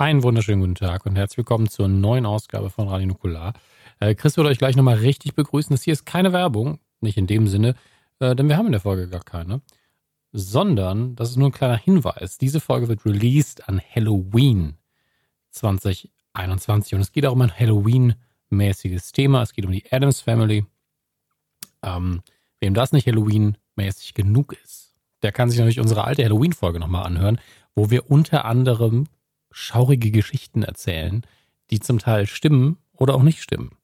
Einen wunderschönen guten Tag und herzlich willkommen zur neuen Ausgabe von Radio Nukular. Äh, Chris wird euch gleich nochmal richtig begrüßen. Das hier ist keine Werbung, nicht in dem Sinne, äh, denn wir haben in der Folge gar keine, sondern das ist nur ein kleiner Hinweis. Diese Folge wird released an Halloween 2021 und es geht auch um ein Halloween-mäßiges Thema. Es geht um die Adams Family. Ähm, wem das nicht Halloween-mäßig genug ist, der kann sich natürlich unsere alte Halloween-Folge nochmal anhören, wo wir unter anderem schaurige Geschichten erzählen, die zum Teil stimmen oder auch nicht stimmen.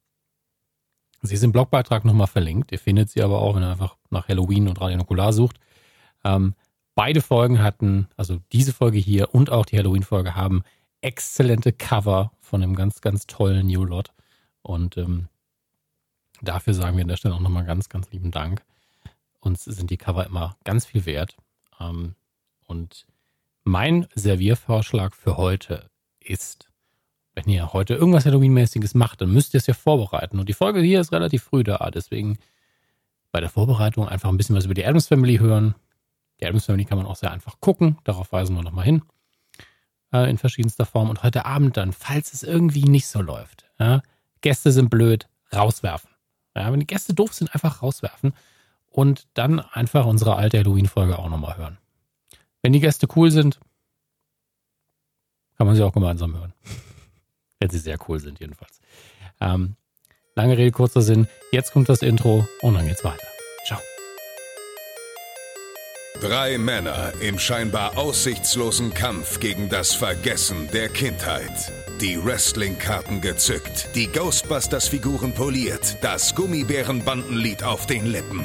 Sie ist im Blogbeitrag nochmal verlinkt. Ihr findet sie aber auch, wenn ihr einfach nach Halloween und Radio Nukular sucht. Ähm, beide Folgen hatten, also diese Folge hier und auch die Halloween-Folge haben exzellente Cover von einem ganz, ganz tollen New Lot. Und ähm, dafür sagen wir an der Stelle auch nochmal ganz, ganz lieben Dank. Uns sind die Cover immer ganz viel wert. Ähm, und mein Serviervorschlag für heute ist, wenn ihr heute irgendwas Halloween-mäßiges macht, dann müsst ihr es ja vorbereiten. Und die Folge hier ist relativ früh da, deswegen bei der Vorbereitung einfach ein bisschen was über die Adams Family hören. Die Adams Family kann man auch sehr einfach gucken, darauf weisen wir nochmal hin. Äh, in verschiedenster Form. Und heute Abend dann, falls es irgendwie nicht so läuft, ja, Gäste sind blöd, rauswerfen. Ja, wenn die Gäste doof sind, einfach rauswerfen. Und dann einfach unsere alte Halloween-Folge auch nochmal hören. Wenn die Gäste cool sind, kann man sie auch gemeinsam hören. Wenn sie sehr cool sind, jedenfalls. Ähm, lange Rede, kurzer Sinn. Jetzt kommt das Intro und dann geht's weiter. Ciao. Drei Männer im scheinbar aussichtslosen Kampf gegen das Vergessen der Kindheit. Die Wrestling-Karten gezückt, die Ghostbusters-Figuren poliert, das Gummibärenbandenlied auf den Lippen.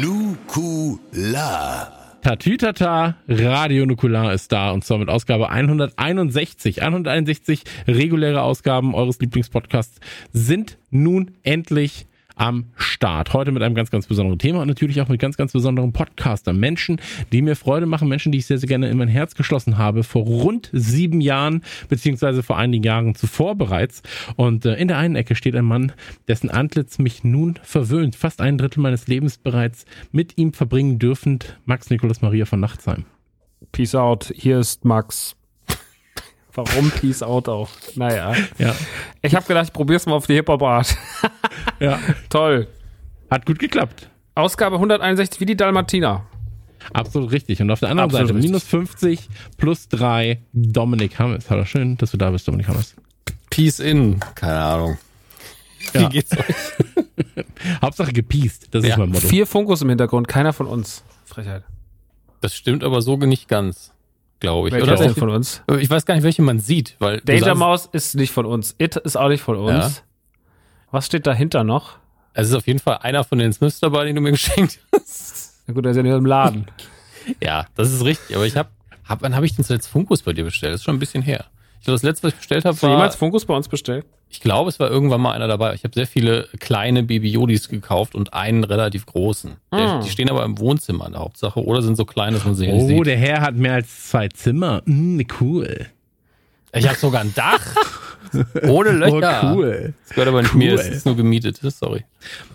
Nukula. Tatütata, Radio Nukular ist da und zwar mit Ausgabe 161. 161 reguläre Ausgaben eures Lieblingspodcasts sind nun endlich am Start. Heute mit einem ganz, ganz besonderen Thema und natürlich auch mit ganz, ganz besonderen Podcaster. Menschen, die mir Freude machen, Menschen, die ich sehr, sehr gerne in mein Herz geschlossen habe, vor rund sieben Jahren, beziehungsweise vor einigen Jahren zuvor bereits. Und äh, in der einen Ecke steht ein Mann, dessen Antlitz mich nun verwöhnt, fast ein Drittel meines Lebens bereits mit ihm verbringen dürfend, Max Nikolaus Maria von Nachtsheim. Peace out, hier ist Max. Warum Peace out auch? Naja. Ja. Ich habe gedacht, ich probier's mal auf die Hip-Hop-Art. ja. Toll. Hat gut geklappt. Ausgabe 161 wie die Dalmatiner. Absolut richtig. Und auf der anderen Absolut Seite richtig. minus 50 plus 3 Dominik Hammes. Hallo, schön, dass du da bist, Dominik Hammes. Peace in. Keine Ahnung. Ja. Wie geht's euch? Hauptsache gepiest, das Ja. ist mein Motto. Vier Funkos im Hintergrund, keiner von uns. Frechheit. Das stimmt aber so nicht ganz, glaube ich. Welcher Oder welche- von uns? Ich weiß gar nicht, welche man sieht, weil Danger Mouse ist nicht von uns. It ist auch nicht von uns. Ja. Was steht dahinter noch? es ist auf jeden Fall einer von den Smiths dabei, den du mir geschenkt hast. Na gut, der ist ja nicht im Laden. Ja, das ist richtig. Aber ich habe, hab, wann habe ich denn zuletzt Funkus bei dir bestellt? Das ist schon ein bisschen her. Ich glaube, das letzte, was ich bestellt habe, Hast du war, jemals Funkos bei uns bestellt? ich glaube, es war irgendwann mal einer dabei. Ich habe sehr viele kleine Baby Yodis gekauft und einen relativ großen. Der, Hm. Die stehen aber im Wohnzimmer in der Hauptsache oder sind so klein, dass man sie nicht Oh, sieht. der Herr hat mehr als zwei Zimmer. Mm, cool. Ich habe sogar ein Dach ohne Löcher. Oh, cool. Das gehört aber nicht Cool. mir, es ist nur gemietet. Sorry.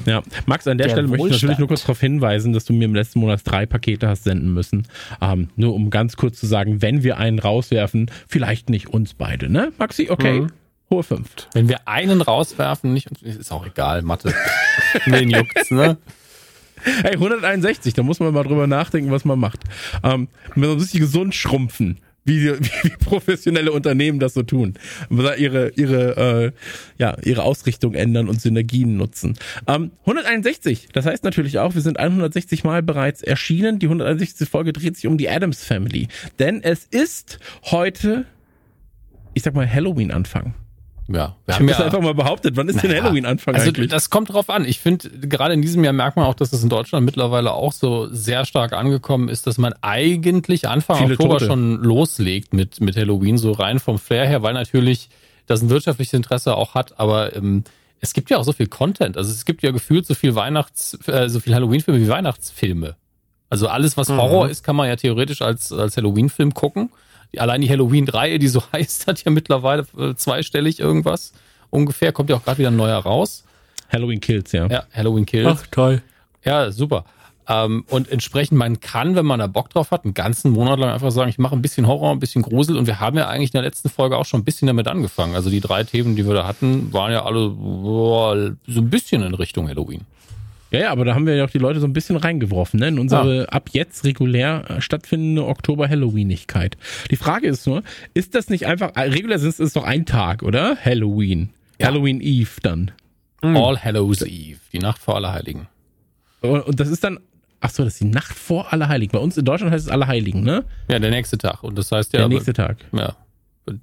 Ja, Max, an der, Der Stelle möchte ich natürlich Wohlstand. nur kurz darauf hinweisen, dass du mir im letzten Monat drei Pakete hast senden müssen. Ähm, nur um ganz kurz zu sagen, wenn wir einen rauswerfen, vielleicht nicht uns beide, ne? Maxi, okay. Mhm. Hohe fünf. Wenn wir einen rauswerfen, nicht, ist auch egal, Mathe. Wen juckt's, ne? Hey, 161, da muss man mal drüber nachdenken, was man macht. Ähm, man sich gesund schrumpfen, wie, wie, wie professionelle Unternehmen das so tun. Ihre, ihre, äh, ja, ihre Ausrichtung ändern und Synergien nutzen. Ähm, 161, das heißt natürlich auch, wir sind 160 Mal bereits erschienen. Die 161. Folge dreht sich um die Adams Family. Denn es ist heute, ich sag mal, Halloween-Anfang. Ja, wir Ich haben habe das ja, einfach mal behauptet. Wann ist denn Naja, Halloween-Anfang also eigentlich? das kommt drauf an. Ich finde, gerade in diesem Jahr merkt man auch, dass es in Deutschland mittlerweile auch so sehr stark angekommen ist, dass man eigentlich Anfang Viele Oktober Tote. schon loslegt mit, mit Halloween, so rein vom Flair her, weil natürlich das ein wirtschaftliches Interesse auch hat, aber ähm, es gibt ja auch so viel Content. Also es gibt ja gefühlt so viel Weihnachts, äh, so viel Halloween-Filme wie Weihnachtsfilme. Also alles, was Mhm. Horror ist, kann man ja theoretisch als, als Halloween-Film gucken. Allein die Halloween-Reihe, die so heißt, hat ja mittlerweile äh, zweistellig irgendwas ungefähr. Kommt ja auch gerade wieder ein neuer raus. Halloween Kills, ja. Ja, Halloween Kills. toll. Ja, super. Ähm, und entsprechend, man kann, wenn man da Bock drauf hat, einen ganzen Monat lang einfach sagen, ich mache ein bisschen Horror, ein bisschen Grusel. Und wir haben ja eigentlich in der letzten Folge auch schon ein bisschen damit angefangen. Also die drei Themen, die wir da hatten, waren ja alle boah, so ein bisschen in Richtung Halloween. Ja, ja, aber da haben wir ja auch die Leute so ein bisschen reingeworfen, ne? In unsere ab jetzt regulär äh, stattfindende Oktober-Halloweenigkeit. Die Frage ist nur, ist das nicht einfach, äh, regulär ist es doch ein Tag, oder? Halloween. Ja. Halloween Eve dann. All Hallows Eve, die Nacht vor Allerheiligen. Und, und das ist dann, ach so, das ist die Nacht vor Allerheiligen. Bei uns in Deutschland heißt es Allerheiligen, ne? Ja, der nächste Tag. Und das heißt ja, Der nächste Tag. ja.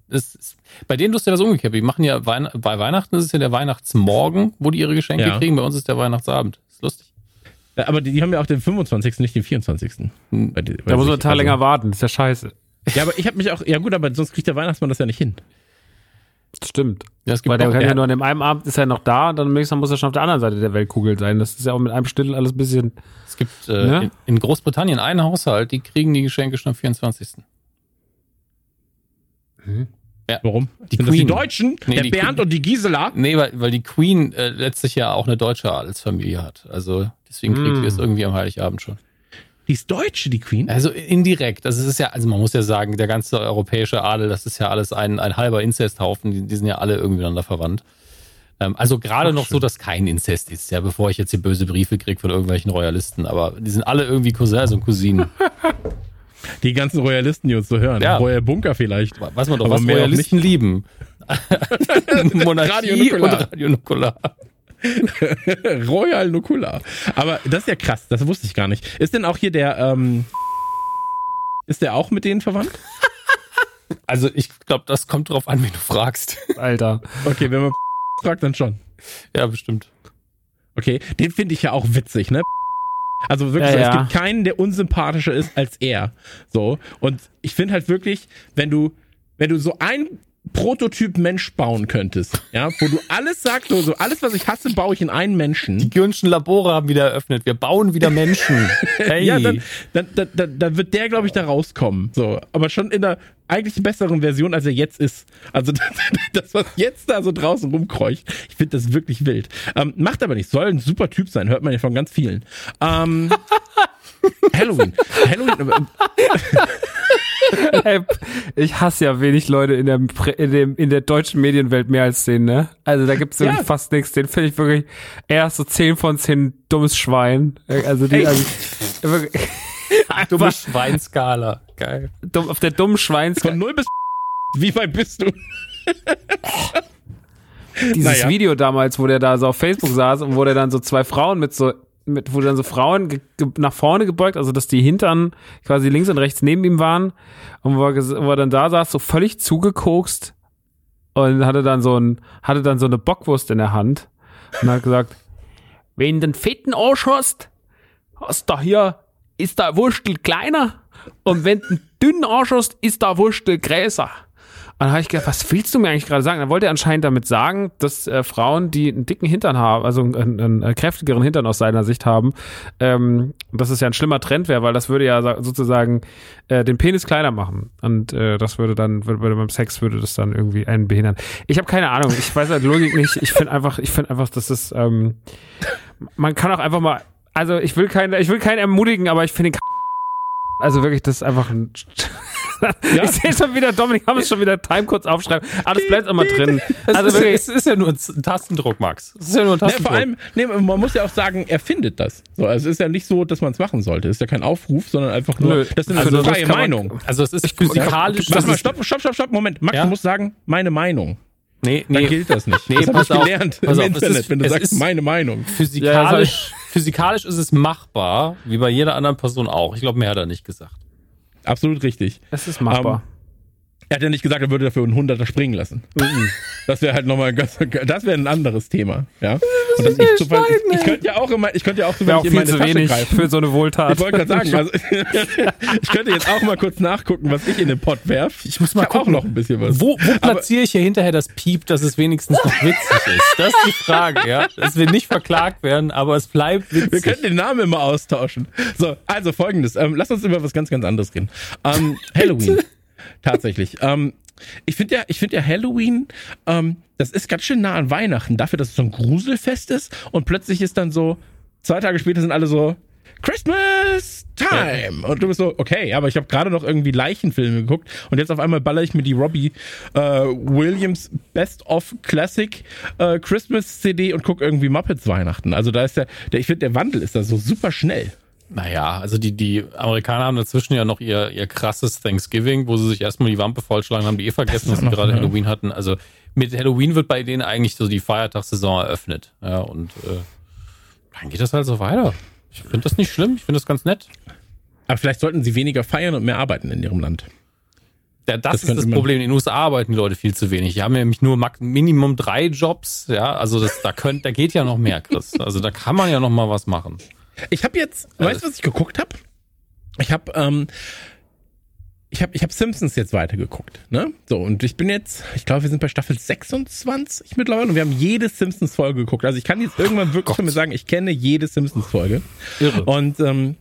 Ist, bei denen ist ja das umgekehrt. Die machen ja Weihn bei Weihnachten ist es ja der Weihnachtsmorgen, wo die ihre Geschenke Ja. kriegen. Bei uns ist der Weihnachtsabend. Lustig. Ja, Aber die, die haben ja auch den 25., nicht den 24. Hm. Bei die- Da bei muss man Tag Also- länger warten. Das ist ja scheiße. Ja, aber ich habe mich auch, ja gut, aber sonst kriegt der Weihnachtsmann das ja nicht hin. Das stimmt. Ja, es gibt Weil der auch, kann ja nur an dem einen Abend ist er noch da, und dann nächstes Mal muss er schon auf der anderen Seite der Weltkugel sein. Das ist ja auch mit einem Still alles ein bisschen. es gibt äh, Ne? in, in Großbritannien einen Haushalt, die kriegen die Geschenke schon am 24. Warum? Die Sind das die Queen. Deutschen? Nee, der die Bernd Queen. und die Gisela? Nee, weil, weil die Queen äh, letztlich ja auch eine deutsche Adelsfamilie hat. Also deswegen kriegt Mm. sie es irgendwie am Heiligabend schon. Die ist Deutsche, die Queen? Also indirekt. Also es ist ja, also man muss ja sagen, der ganze europäische Adel, das ist ja alles ein, ein halber Inzesthaufen. Die, die sind ja alle irgendwie miteinander verwandt. Ähm, also gerade Ach, noch so, schön. dass kein Inzest ist, ja, bevor ich jetzt hier böse Briefe kriege von irgendwelchen Royalisten. Aber die sind alle irgendwie Cousins und Cousinen. Die ganzen Royalisten, die uns so hören. Ja. Royal Bunker vielleicht. Weiß man doch, Aber was Royalisten lieben. Monarchie Radio und Nukular. Radio Nukular. Royal Nukular. Aber das ist ja krass, das wusste ich gar nicht. Ist denn auch hier der, ähm, ist der auch mit denen verwandt? Also ich glaube, das kommt drauf an, wie du fragst. Alter. Okay, wenn man fragt, dann schon. ja, bestimmt. Okay, den finde ich ja auch witzig, ne? Also wirklich, Ja, so, es ja. gibt keinen, der unsympathischer ist als er. So. Und ich finde halt wirklich, wenn du, wenn du so ein Prototyp Mensch bauen könntest, ja, wo du alles sagst, so, so alles, was ich hasse, baue ich in einen Menschen. Die Gürnschen Labore haben wieder eröffnet. Wir bauen wieder Menschen. Hey. Ja, dann, dann, dann, dann, dann wird der, glaube ich, da rauskommen. So, aber schon in der eigentlich besseren Version, als er jetzt ist. Also das, das was jetzt da so draußen rumkreucht, ich finde das wirklich wild. Ähm, macht aber nicht, soll ein super Typ sein, hört man ja von ganz vielen. Ähm, Halloween. Halloween. Ey, ich hasse ja wenig Leute in der, in, dem, in der deutschen Medienwelt mehr als den, ne? Also da gibt's wirklich Ja. fast nichts. Den finde ich wirklich erst so 10 von 10 dummes Schwein. Also die, also, wirklich, Dumme Schweinskala. Geil. dumm, auf der dummen Schweins. Von 0 bis wie weit bist du? Dieses Naja. Video damals, wo der da so auf Facebook saß und wo der dann so zwei Frauen mit so, mit, wo dann so Frauen nach vorne gebeugt, also dass die Hintern quasi links und rechts neben ihm waren. Und wo er, wo er dann da saß, so völlig zugekokst. Und hatte dann so ein, hatte dann so eine Bockwurst in der Hand. Und hat gesagt, wenn du einen fetten Arsch hast, hast da hier, ist da Wurstel kleiner. Und wenn du einen dünnen Arsch hast, ist da Wurstel größer. Dann habe ich gedacht, was willst du mir eigentlich gerade sagen? Dann wollte er anscheinend damit sagen, dass äh, Frauen, die einen dicken Hintern haben, also einen, einen, einen kräftigeren Hintern aus seiner Sicht haben, ähm, dass es ja ein schlimmer Trend wäre, weil das würde ja sa- sozusagen äh, den Penis kleiner machen. Und äh, das würde dann, würde, würde beim Sex würde das dann irgendwie einen behindern. Ich habe keine Ahnung, ich weiß halt Logik nicht. Ich finde einfach, ich finde einfach, dass es, ähm, man kann auch einfach mal, also ich will keinen, ich will keinen ermutigen, aber ich finde also wirklich, das ist einfach ein. Ja. Ich sehe schon wieder, Dominik, haben es schon wieder Time kurz aufschreiben. Das bleibt immer drin. Es, Also ist, wirklich, es ist ja nur ein Tastendruck, Max. Es ist ja nur ein Tastendruck. vor allem, nee, man muss ja auch sagen, er findet das. So, also es ist ja nicht so, dass man es machen sollte. Es ist ja kein Aufruf, sondern einfach nur, Nö. das ist eine Also das freie man- Meinung. also es ist physikalisch. Das mal, stopp, stopp, stopp, stopp, Moment. Max, Ja? du musst sagen, meine Meinung. Nee, Dann nee. gilt das nicht. Nee, das habe ich auf, gelernt im auf, es Internet, ist- wenn du es sagst, ist- meine Meinung. Ja, Physikalisch, physikalisch ist es machbar, wie bei jeder anderen Person auch. Ich glaube, mehr hat er nicht gesagt. Absolut richtig. es ist machbar. Er hat ja nicht gesagt, er würde dafür einen Hunderter springen lassen. Das wäre halt nochmal, das wäre ein anderes Thema, ja. Und das ich, zufall, ich, ich könnte ja auch immer, ich könnte ja auch Wäre auch in meine zu Tasche wenig greifen. für so eine Wohltat. Ich wollte gerade sagen, also, ich könnte jetzt auch mal kurz nachgucken, was ich in den Pott werf. Ich muss mal auch gucken. noch ein bisschen was. Wo, wo platziere ich hier hinterher das Piep, dass es wenigstens noch witzig ist? Das ist die Frage, ja. Dass wir nicht verklagt werden, aber es bleibt witzig. Wir könnten den Namen immer austauschen. So, also folgendes. Ähm, lass uns über was ganz, ganz anderes reden. Ähm, Halloween. Tatsächlich. Ähm, ich finde ja, ich finde ja Halloween, ähm, das ist ganz schön nah an Weihnachten, dafür, dass es so ein Gruselfest ist und plötzlich ist dann so, zwei Tage später sind alle so, Christmas Time! Und du bist so, okay, aber ich habe gerade noch irgendwie Leichenfilme geguckt und jetzt auf einmal baller ich mir die Robbie äh, Williams Best of Classic äh, Christmas CD und guck irgendwie Muppets Weihnachten. Also da ist der, der ich finde, der Wandel ist da so super schnell. Naja, also die, die Amerikaner haben dazwischen ja noch ihr, ihr krasses Thanksgiving, wo sie sich erstmal die Wampe vollschlagen haben, die eh vergessen, Das dass sie gerade. Halloween hatten. Also mit Halloween wird bei denen eigentlich so die Feiertagssaison eröffnet. Ja, und äh, dann geht das halt so weiter. Ich finde das nicht schlimm, ich finde das ganz nett. Aber vielleicht sollten sie weniger feiern und mehr arbeiten in ihrem Land. Ja, das, Das ist das Problem. In den USA arbeiten die Leute viel zu wenig. Die haben nämlich nur Minimum drei Jobs. Ja, also das, da könnt, da geht ja noch mehr, Chris. Also da kann man ja noch mal was machen. Ich habe jetzt, weißt du, was ich geguckt habe? Ich habe ähm, ich habe ich hab Simpsons jetzt weitergeguckt, ne? So und ich bin jetzt, ich glaube, wir sind bei Staffel 26 mittlerweile und wir haben jede Simpsons Folge geguckt. Also ich kann jetzt irgendwann wirklich von mir sagen, ich kenne jede Simpsons Folge. Irre. Und ähm,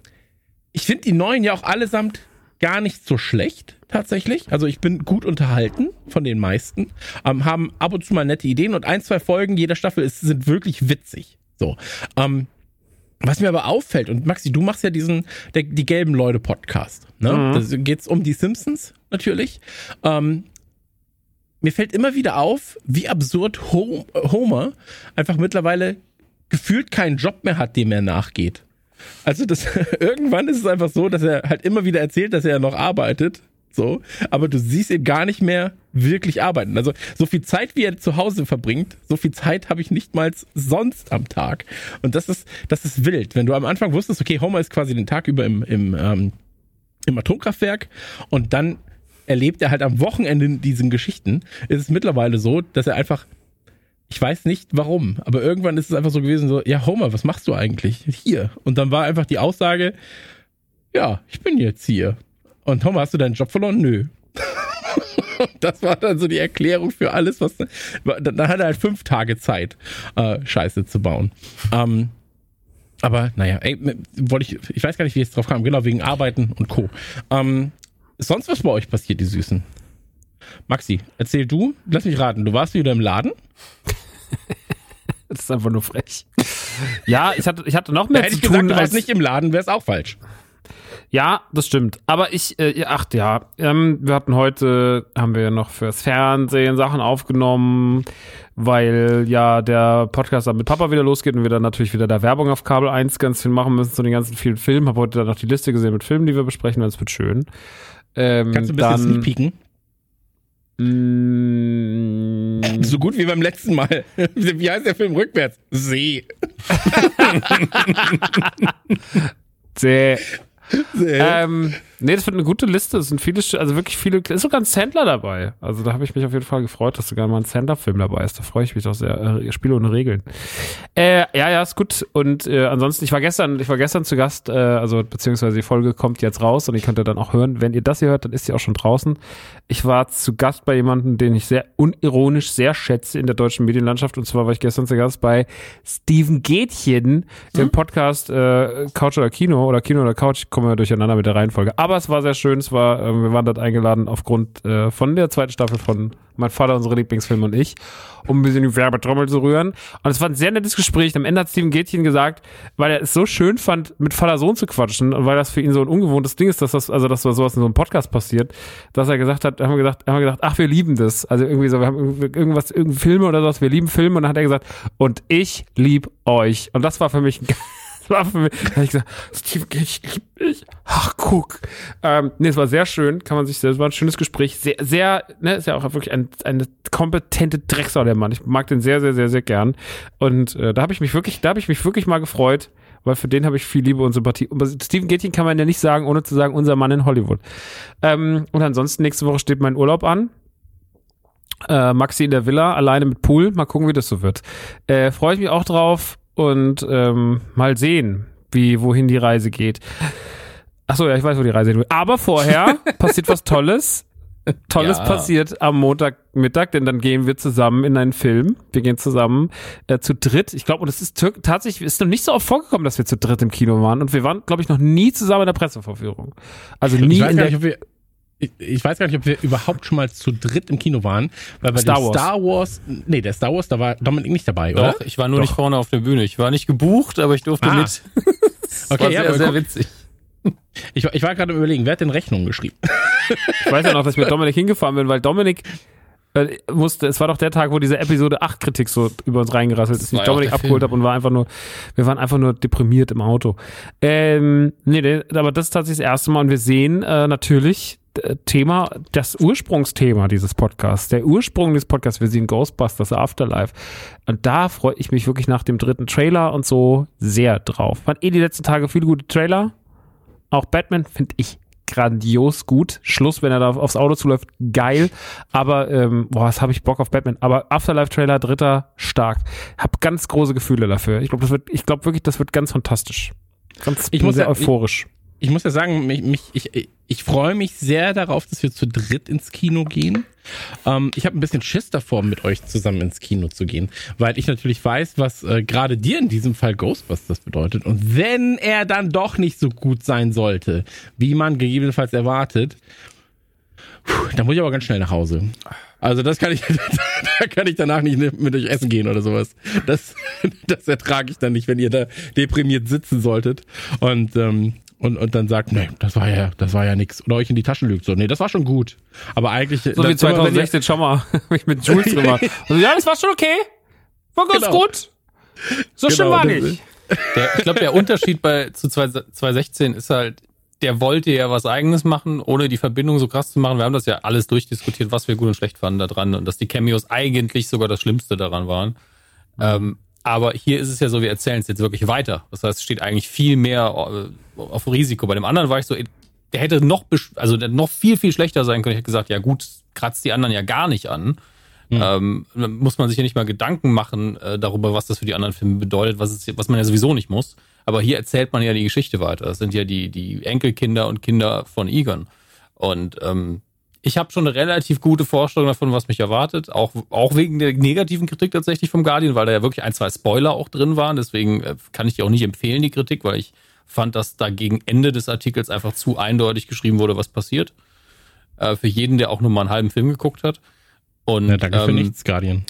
ich finde die neuen ja auch allesamt gar nicht so schlecht, tatsächlich. Also ich bin gut unterhalten von den meisten, ähm, haben ab und zu mal nette Ideen und ein, zwei Folgen jeder Staffel ist, sind wirklich witzig. So. Ähm, was mir aber auffällt, und Maxi, du machst ja diesen, der, die gelben Leute Podcast, ne? Mhm. Da geht's um die Simpsons, natürlich. Ähm, mir fällt immer wieder auf, wie absurd Hom- Homer einfach mittlerweile gefühlt keinen Job mehr hat, dem er nachgeht. Also das irgendwann ist es einfach so, dass er halt immer wieder erzählt, dass er noch arbeitet, so, aber du siehst ihn gar nicht mehr wirklich arbeiten. Also so viel Zeit, wie er zu Hause verbringt, so viel Zeit habe ich nicht mal sonst am Tag. Und das ist das ist wild, wenn du am Anfang wusstest, okay, Homer ist quasi den Tag über im im ähm, im Atomkraftwerk und dann erlebt er halt am Wochenende diesen Geschichten, ist es mittlerweile so, dass er einfach ich weiß nicht warum, aber irgendwann ist es einfach so gewesen, so, ja, Homer, was machst du eigentlich hier? Und dann war einfach die Aussage, ja, ich bin jetzt hier. Und Homer, hast du deinen Job verloren? Nö. das war dann so die Erklärung für alles, was. Dann, dann hat er halt fünf Tage Zeit, äh, Scheiße zu bauen. Ähm, aber naja, ey, wollte ich, ich weiß gar nicht, wie ich jetzt drauf kam, genau, wegen Arbeiten und Co. Ähm, sonst was bei euch passiert, die Süßen? Maxi, erzähl du, lass mich raten, du warst wieder im Laden? Das ist einfach nur frech. Ja, ich hatte, ich hatte noch Da mehr hätte zu ich gesagt, tun du warst als nicht im Laden, wäre es auch falsch. Ja, das stimmt. Aber ich, äh, ach ja, ähm, wir hatten heute, haben wir noch fürs Fernsehen Sachen aufgenommen, weil ja der Podcast dann mit Papa wieder losgeht und wir dann natürlich wieder da Werbung auf Kabel 1 ganz viel machen müssen zu den ganzen vielen Filmen. Habe heute dann noch die Liste gesehen mit Filmen, die wir besprechen, das wird schön. Ähm, Kannst du ein bisschen dann, sneak peeken? Mm, So gut wie beim letzten Mal. Wie heißt der Film rückwärts? See. See. Ähm, nee, das wird eine gute Liste. Es sind viele, also wirklich viele, ist sogar ein Sandler dabei. Also da habe ich mich auf jeden Fall gefreut, dass sogar mal ein Sandler-Film dabei ist. Da freue ich mich doch sehr. Äh, Spiele ohne Regeln. Äh, ja, ja, ist gut. Und äh, ansonsten, ich war gestern, ich war gestern zu Gast, äh, also beziehungsweise die Folge kommt jetzt raus und ihr könnt ihr dann auch hören. Wenn ihr das hier hört, dann ist sie auch schon draußen. Ich war zu Gast bei jemandem, den ich sehr unironisch sehr schätze in der deutschen Medienlandschaft. Und zwar war ich gestern zu Gast bei Steven Gätchen im Podcast äh, Couch oder Kino oder Kino oder Couch. Ich komme ja durcheinander mit der Reihenfolge. Aber es war sehr schön. Es war, äh, wir waren dort eingeladen aufgrund äh, von der zweiten Staffel von Mein Vater, unsere Lieblingsfilme und ich, um ein bisschen die Werbetrommel zu rühren. Und es war ein sehr nettes Gespräch. Am Ende hat Steven Gätchen gesagt, weil er es so schön fand, mit Vater Sohn zu quatschen und weil das für ihn so ein ungewohntes Ding ist, dass das, also dass sowas in so einem Podcast passiert, dass er gesagt hat, haben wir gesagt, haben wir gedacht, ach, wir lieben das. Also irgendwie so, wir haben irgendwas, irgendwie Filme oder sowas, wir lieben Filme und dann hat er gesagt, und ich lieb euch. Und das war für mich ein für mich, da hab ich gesagt, Steven ich lieb mich. Ach, guck. Ähm, nee, es war sehr schön, kann man sich, es war ein schönes Gespräch. Sehr, sehr, ne, ist ja auch wirklich ein, eine kompetente Drecksau, der Mann. Ich mag den sehr, sehr, sehr, sehr gern. Und äh, da habe ich mich wirklich, da habe ich mich wirklich mal gefreut, weil für den habe ich viel Liebe und Sympathie. Und Steven Gätchen kann man ja nicht sagen, ohne zu sagen, unser Mann in Hollywood. Ähm, und ansonsten, nächste Woche steht mein Urlaub an. Äh, Maxi in der Villa, alleine mit Pool. Mal gucken, wie das so wird. Äh, Freue ich mich auch drauf und ähm, mal sehen, wie, wohin die Reise geht. Achso, ja, ich weiß, wo die Reise hingeht. Aber vorher passiert was Tolles. Tolles Ja. passiert am Montagmittag, denn dann gehen wir zusammen in einen Film. Wir gehen zusammen äh, zu dritt. Ich glaube, und es ist tatsächlich, ist noch nicht so oft vorgekommen, dass wir zu dritt im Kino waren. Und wir waren, glaube ich, noch nie zusammen in der Pressevorführung. Also nie in der nicht, wir ich, ich weiß gar nicht, ob wir überhaupt schon mal zu dritt im Kino waren, weil bei Star dem Wars. Star Wars, nee, der Star Wars, da war Dominik nicht dabei, oder? Doch, ich war nur Doch. nicht vorne auf der Bühne. Ich war nicht gebucht, aber ich durfte Ah. mit. Das Okay, war ja, sehr, witzig. Ich, war- ich war gerade überlegen, wer hat denn Rechnungen geschrieben? Ich weiß ja noch, dass ich mit Dominik hingefahren bin, weil Dominik äh, musste, es war doch der Tag, wo diese Episode 8 Kritik so über uns reingerasselt ist, die ich Dominik abgeholt habe und war einfach nur, wir waren einfach nur deprimiert im Auto. Ähm, nee, nee, aber das ist tatsächlich das erste Mal und wir sehen äh, natürlich Thema, das Ursprungsthema dieses Podcasts, der Ursprung des Podcasts, wir sehen Ghostbusters Afterlife. Und da freue ich mich wirklich nach dem dritten Trailer und so sehr drauf. Waren eh die letzten Tage viele gute Trailer. Auch Batman finde ich grandios gut. Schluss, wenn er da aufs Auto zuläuft, geil. Aber, ähm, boah, was habe ich Bock auf Batman. Aber Afterlife-Trailer, dritter, stark. Hab ganz große Gefühle dafür. Ich glaube, das wird, ich glaube wirklich, das wird ganz fantastisch. Ganz Ich bin muss sehr ja- euphorisch. Ich muss ja sagen, mich, mich, ich, ich freue mich sehr darauf, dass wir zu dritt ins Kino gehen. Ähm, ich habe ein bisschen Schiss davor, mit euch zusammen ins Kino zu gehen, weil ich natürlich weiß, was äh, gerade dir in diesem Fall Ghostbusters bedeutet. Und wenn er dann doch nicht so gut sein sollte, wie man gegebenenfalls erwartet, dann muss ich aber ganz schnell nach Hause. Also das kann ich, da kann ich danach nicht mit euch essen gehen oder sowas. Das, das ertrage ich dann nicht, wenn ihr da deprimiert sitzen solltet und ähm, und, und dann sagt, nee, das war ja, das war ja nix. Oder euch in die Taschen lügt. So, nee, das war schon gut. Aber eigentlich. So wie dann- immer, wenn ihr- 2016 schon mal, hab ich mit Jules drüber. Also, ja, das war schon okay. War ganz Genau. gut. So schlimm Genau, war das- nicht. Der, ich glaube, der Unterschied bei zu 2016 ist halt, der wollte ja was eigenes machen, ohne die Verbindung so krass zu machen. Wir haben das ja alles durchdiskutiert, was wir gut und schlecht fanden da dran und dass die Cameos eigentlich sogar das Schlimmste daran waren. Ähm, aber hier ist es ja so, wir erzählen es jetzt wirklich weiter. Das heißt, es steht eigentlich viel mehr äh, auf Risiko. Bei dem anderen war ich so, der hätte noch, also der hätte noch viel, viel schlechter sein können. Ich hätte gesagt, ja gut, kratzt die anderen ja gar nicht an. Ähm, dann muss man sich ja nicht mal Gedanken machen äh, darüber, was das für die anderen Filme bedeutet, was, es, was man ja sowieso nicht muss. Aber hier erzählt man ja die Geschichte weiter. Das sind ja die, die Enkelkinder und Kinder von Egon. Und ähm, ich habe schon eine relativ gute Vorstellung davon, was mich erwartet. Auch, auch wegen der negativen Kritik tatsächlich vom Guardian, weil da ja wirklich ein, zwei Spoiler auch drin waren. Deswegen äh, kann ich die auch nicht empfehlen, die Kritik, weil ich fand, dass da gegen Ende des Artikels einfach zu eindeutig geschrieben wurde, was passiert. Äh, für jeden, der auch nur mal einen halben Film geguckt hat. Und, Ja, danke für ähm, nichts, Guardian.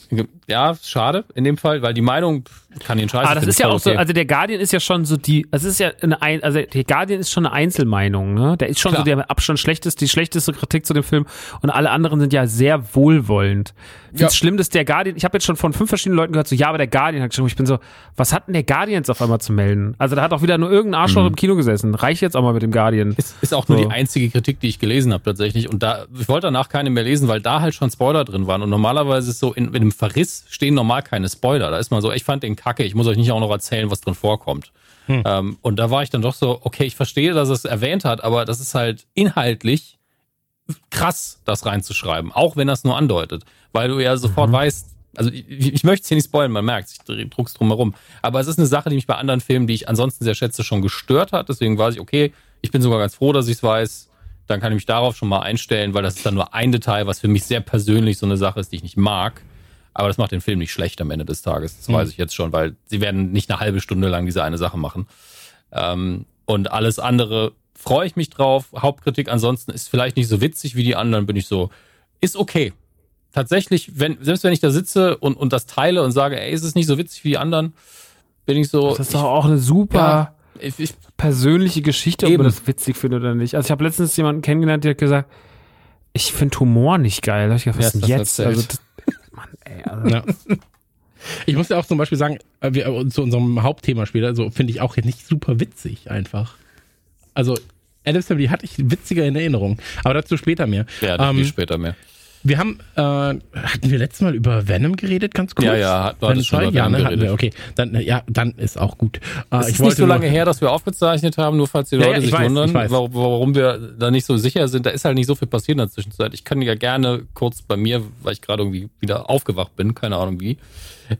Ja, schade in dem Fall, weil die Meinung kann den Scheiß. Aber das ist ja auch so, okay. also der Guardian ist ja schon so die, also es ist ja eine, Ein- also der Guardian ist schon eine Einzelmeinung, ne? Der ist schon Klar. so der Abstand schlechteste, die schlechteste Kritik zu dem Film und alle anderen sind ja sehr wohlwollend. Ja. schlimm, dass der Guardian, ich habe jetzt schon von fünf verschiedenen Leuten gehört, so, ja, aber der Guardian hat geschrieben, ich bin so, was hat denn der Guardian jetzt auf einmal zu melden? Also da hat auch wieder nur irgendein Arschloch im Kino gesessen. Reicht jetzt auch mal mit dem Guardian. Ist, ist auch nur So. die einzige Kritik, die ich gelesen habe tatsächlich. Und da, ich wollte danach keine mehr lesen, weil da halt schon Spoiler drin waren. Und normalerweise ist so, in, in einem Verriss stehen normal keine Spoiler. Da ist man so, ich fand den kacke, ich muss euch nicht auch noch erzählen, was drin vorkommt. Ähm, und da war ich dann doch so, okay, ich verstehe, dass er es erwähnt hat, aber das ist halt inhaltlich krass, das reinzuschreiben, auch wenn es nur andeutet. Weil du ja sofort weißt, also ich, ich möchte es hier nicht spoilen, man merkt, ich druck's drum herum. Aber es ist eine Sache, die mich bei anderen Filmen, die ich ansonsten sehr schätze, schon gestört hat. Deswegen weiß ich, okay, ich bin sogar ganz froh, dass ich es weiß. Dann kann ich mich darauf schon mal einstellen, weil das ist dann nur ein Detail, was für mich sehr persönlich so eine Sache ist, die ich nicht mag. Aber das macht den Film nicht schlecht am Ende des Tages. Das weiß ich jetzt schon, weil sie werden nicht eine halbe Stunde lang diese eine Sache machen. Ähm, und alles andere freue ich mich drauf. Hauptkritik ansonsten ist vielleicht nicht so witzig wie die anderen, bin ich so, ist okay. Tatsächlich, wenn, selbst wenn ich da sitze und, und das teile und sage, ey, ist es nicht so witzig wie die anderen, bin ich so. Das ist doch auch eine super ich, ich, persönliche Geschichte, ob Eben. man das witzig findet oder nicht. Also ich habe letztens jemanden kennengelernt, der hat gesagt, ich finde Humor nicht geil. Da hab ich gedacht, was ist denn jetzt? Also, ey, also, Ja. Ich muss ja auch zum Beispiel sagen, äh, wir, äh, zu unserem Hauptthema später, so finde ich auch nicht super witzig einfach. Also, Adams Family hatte ich witziger in Erinnerung. Aber dazu später mehr. ja, da Ähm, ähm, später mehr. Wir haben, äh, hatten wir letztes Mal über Venom geredet, ganz kurz? Ja, ja, hat- hattest schon über ja, Venom ne, hatten wir, okay. Dann, äh, ja, dann ist auch gut. Äh, Es ist nicht so lange her, dass wir aufgezeichnet haben, nur falls die Ja, ja, Leute ich sich weiß, wundern, warum, warum wir da nicht so sicher sind. Da ist halt nicht so viel passiert in der Zwischenzeit. Ich kann ja gerne kurz bei mir, weil ich gerade irgendwie wieder aufgewacht bin, keine Ahnung wie,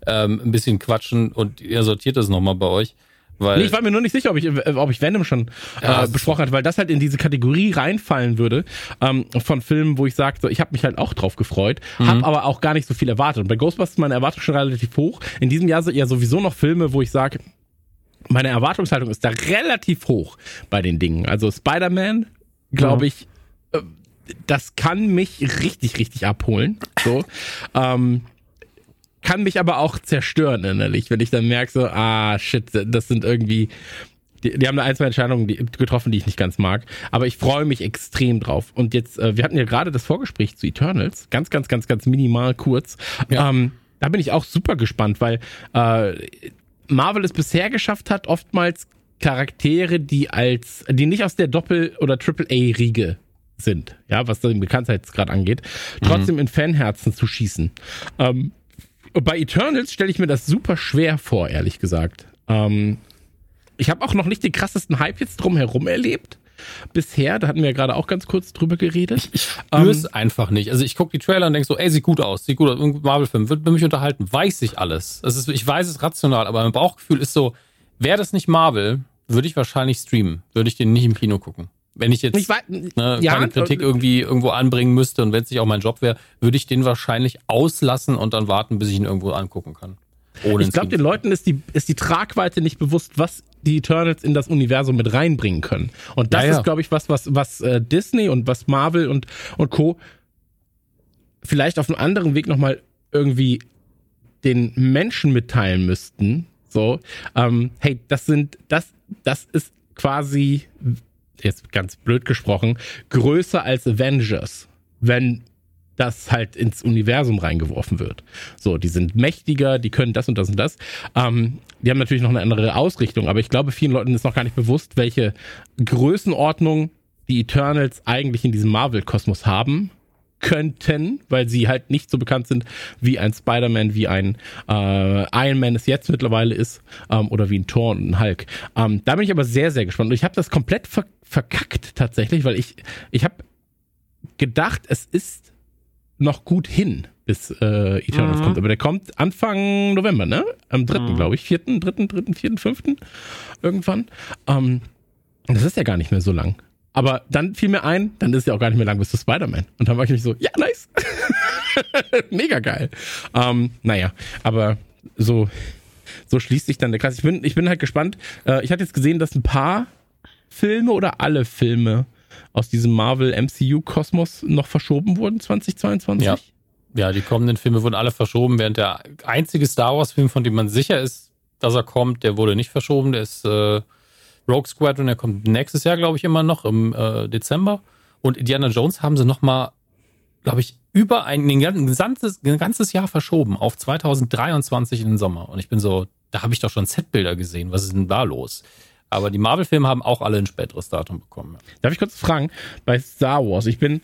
ähm, ein bisschen quatschen und ihr sortiert das nochmal bei euch. Weil Nee, ich war mir nur nicht sicher, ob ich, äh, ob ich Venom schon Ja, äh, es- besprochen hatte, weil das halt in diese Kategorie reinfallen würde ähm, von Filmen, wo ich sage, so, ich habe mich halt auch drauf gefreut, Mhm. habe aber auch gar nicht so viel erwartet. Und bei Ghostbusters ist meine Erwartung schon relativ hoch. In diesem Jahr sind ja sowieso noch Filme, wo ich sage, meine Erwartungshaltung ist da relativ hoch bei den Dingen. Also Spider-Man, glaube ich, äh, das kann mich richtig, richtig abholen. So. ähm, kann mich aber auch zerstören innerlich, wenn ich dann merke, so, ah, shit, das sind irgendwie, die, die haben da ein, zwei Entscheidungen die, getroffen, die ich nicht ganz mag. Aber ich freue mich extrem drauf. Und jetzt, äh, wir hatten ja gerade das Vorgespräch zu Eternals, ganz, ganz, ganz, ganz minimal kurz. Ja. Ähm, da bin ich auch super gespannt, weil äh, Marvel es bisher geschafft hat, oftmals Charaktere, die als, die nicht aus der Doppel- oder Triple-A-Riege sind, ja, was den Bekanntheitsgrad angeht, trotzdem in Fanherzen zu schießen. Ähm, bei Eternals stelle ich mir das super schwer vor, ehrlich gesagt. Ähm, ich habe auch noch nicht den krassesten Hype jetzt drumherum erlebt. Bisher, da hatten wir ja gerade auch ganz kurz drüber geredet. Ich spüre es einfach nicht. Also ich gucke die Trailer und denke so, ey, sieht gut aus, sieht gut aus, Marvel-Film, wird mich unterhalten, weiß ich alles. Das ist, ich weiß es rational, aber mein Bauchgefühl ist so, wäre das nicht Marvel, würde ich wahrscheinlich streamen, würde ich den nicht im Kino gucken. Wenn ich jetzt Ich weiß- ne, ja, keine Kritik irgendwie irgendwo anbringen müsste und wenn es nicht auch mein Job wäre, würde ich den wahrscheinlich auslassen und dann warten, bis ich ihn irgendwo angucken kann. Ich glaube, den Leuten ist die, ist die Tragweite nicht bewusst, was die Eternals in das Universum mit reinbringen können. Und das Ja, ja. ist, glaube ich, was, was, was äh, Disney und was Marvel und, und Co. vielleicht auf einem anderen Weg nochmal irgendwie den Menschen mitteilen müssten. So, ähm, hey, das sind, das, das ist quasi, jetzt ganz blöd gesprochen, größer als Avengers, wenn das halt ins Universum reingeworfen wird. So, die sind mächtiger, die können das und das und das. Ähm, die haben natürlich noch eine andere Ausrichtung, aber ich glaube, vielen Leuten ist noch gar nicht bewusst, welche Größenordnung die Eternals eigentlich in diesem Marvel-Kosmos haben könnten, weil sie halt nicht so bekannt sind wie ein Spider-Man, wie ein äh, Iron Man es jetzt mittlerweile ist ähm, oder wie ein Thor und ein Hulk. Ähm, da bin ich aber sehr, sehr gespannt. Und ich habe das komplett ver verkackt tatsächlich, weil ich, ich habe gedacht, es ist noch gut hin, bis äh, Eternals Mhm. kommt. Aber der kommt Anfang November, ne? Am dritten, Mhm. glaube ich. Vierten, dritten, dritten, vierten, fünften. Irgendwann. Ähm, das ist ja gar nicht mehr so lang. Aber dann fiel mir ein, dann ist ja auch gar nicht mehr lang bis zu Spider-Man. Und dann war ich nämlich so, ja, nice. Mega geil. Ähm, naja, aber so, so schließt sich dann der Kreis. Ich bin, ich bin halt gespannt. Äh, ich hatte jetzt gesehen, dass ein paar Filme oder alle Filme aus diesem Marvel MCU-Kosmos noch verschoben wurden 2022. Ja. Ja, die kommenden Filme wurden alle verschoben, während der einzige Star Wars-Film, von dem man sicher ist, dass er kommt, der wurde nicht verschoben. Der ist äh, Rogue Squadron, der kommt nächstes Jahr, glaube ich, immer noch im äh, Dezember. Und Indiana Jones haben sie noch mal, glaube ich, über ein, ein, ganzes, ein ganzes Jahr verschoben auf 2023 in den Sommer. Und ich bin so, da habe ich doch schon Setbilder gesehen. Was ist denn da los? Aber die Marvel-Filme haben auch alle ein späteres Datum bekommen. Darf ich kurz fragen, bei Star Wars, ich bin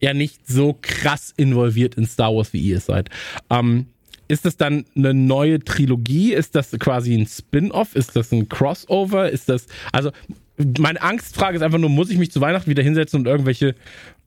ja nicht so krass involviert in Star Wars, wie ihr es seid. Ähm, ist das dann eine neue Trilogie? Ist das quasi ein Spin-off? Ist das ein Crossover? Ist das, also, meine Angstfrage ist einfach nur, muss ich mich zu Weihnachten wieder hinsetzen und irgendwelche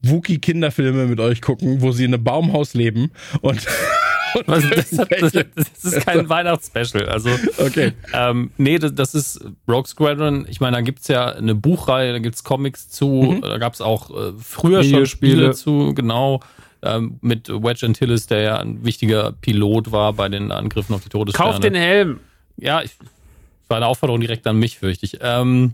Wookie-Kinderfilme mit euch gucken, wo sie in einem Baumhaus leben und, Was, das, das, irgendwelche- das ist kein Weihnachtsspecial. Also, Okay. Ähm, nee, das, das ist Rogue Squadron. Ich meine, da gibt's ja eine Buchreihe, da gibt's Comics zu, Mhm. da gab's auch äh, früher schon. Spiele zu, genau. Ähm, mit Wedge Antilles, der ja ein wichtiger Pilot war bei den Angriffen auf die Todessterne. Kauf den Helm. Ja, ich, war eine Aufforderung direkt an mich, fürchte ich. Ähm,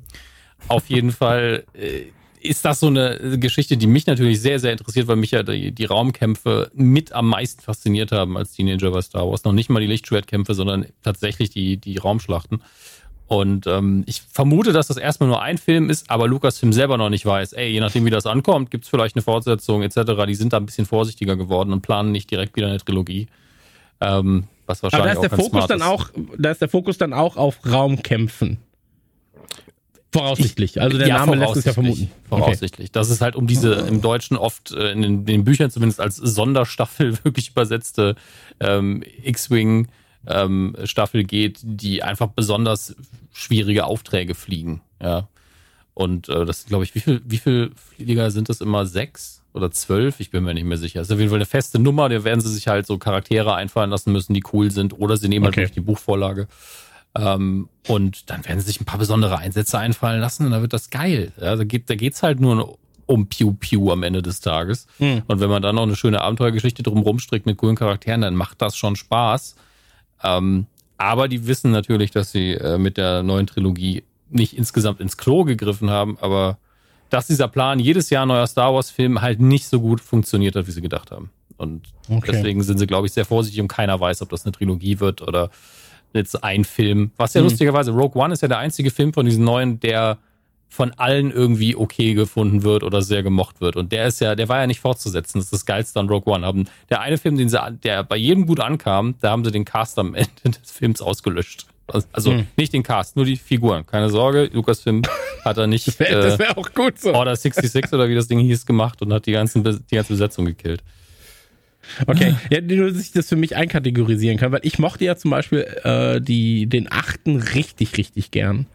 auf jeden Fall äh, ist das so eine Geschichte, die mich natürlich sehr, sehr interessiert, weil mich ja die, die Raumkämpfe mit am meisten fasziniert haben als Teenager bei Star Wars. Noch nicht mal die Lichtschwertkämpfe, sondern tatsächlich die, die Raumschlachten. Und ähm, ich vermute, dass das erstmal nur ein Film ist, aber Lucasfilm selber noch nicht weiß, ey, je nachdem wie das ankommt, gibt's vielleicht eine Fortsetzung etc. Die sind da ein bisschen vorsichtiger geworden und planen nicht direkt wieder eine Trilogie. Ähm, was wahrscheinlich Aber da ist der Fokus dann ist. auch, da ist der Fokus dann auch auf Raumkämpfen. Voraussichtlich. Also der Ja, Name lässt es ja vermuten. Voraussichtlich. Dass es halt um diese im Deutschen oft äh, in den, den Büchern zumindest als Sonderstaffel wirklich übersetzte ähm, X-Wing ähm, Staffel geht, die einfach besonders schwierige Aufträge fliegen. Ja. Und äh, das glaube ich, wie viel, wie viel Flieger sind das immer? Sechs oder zwölf? Ich bin mir nicht mehr sicher. Das ist auf jeden Fall eine feste Nummer. Da werden sie sich halt so Charaktere einfallen lassen müssen, die cool sind. Oder sie nehmen halt Okay. durch die Buchvorlage. Ähm, und dann werden sie sich ein paar besondere Einsätze einfallen lassen und dann wird das geil. Ja, da geht da geht's halt nur um Piu Piu am Ende des Tages. Hm. Und wenn man dann noch eine schöne Abenteuergeschichte drum rumstrickt mit coolen Charakteren, dann macht das schon Spaß. Ähm, aber die wissen natürlich, dass sie äh, mit der neuen Trilogie nicht insgesamt ins Klo gegriffen haben, aber dass dieser Plan, jedes Jahr neuer Star Wars-Film, halt nicht so gut funktioniert hat, wie sie gedacht haben. Und Okay. deswegen sind sie, glaube ich, sehr vorsichtig und keiner weiß, ob das eine Trilogie wird oder jetzt ein Film. Was ja Mhm. lustigerweise, Rogue One ist ja der einzige Film von diesen neuen, der von allen irgendwie okay gefunden wird oder sehr gemocht wird. Und der ist ja, der war ja nicht fortzusetzen. Das ist das Geilste an Rogue One. Haben, der eine Film, den sie, der bei jedem gut ankam, da haben sie den Cast am Ende des Films ausgelöscht. Also Hm. nicht den Cast, nur die Figuren. Keine Sorge, Lucasfilm hat er nicht Das wäre äh, das wär auch gut so. Order 66 oder wie das Ding hieß gemacht und hat die, ganzen, die ganze Besetzung gekillt. Okay, ja, nur, dass ich das für mich einkategorisieren kann, weil ich mochte ja zum Beispiel äh, die, den achten richtig, richtig gern.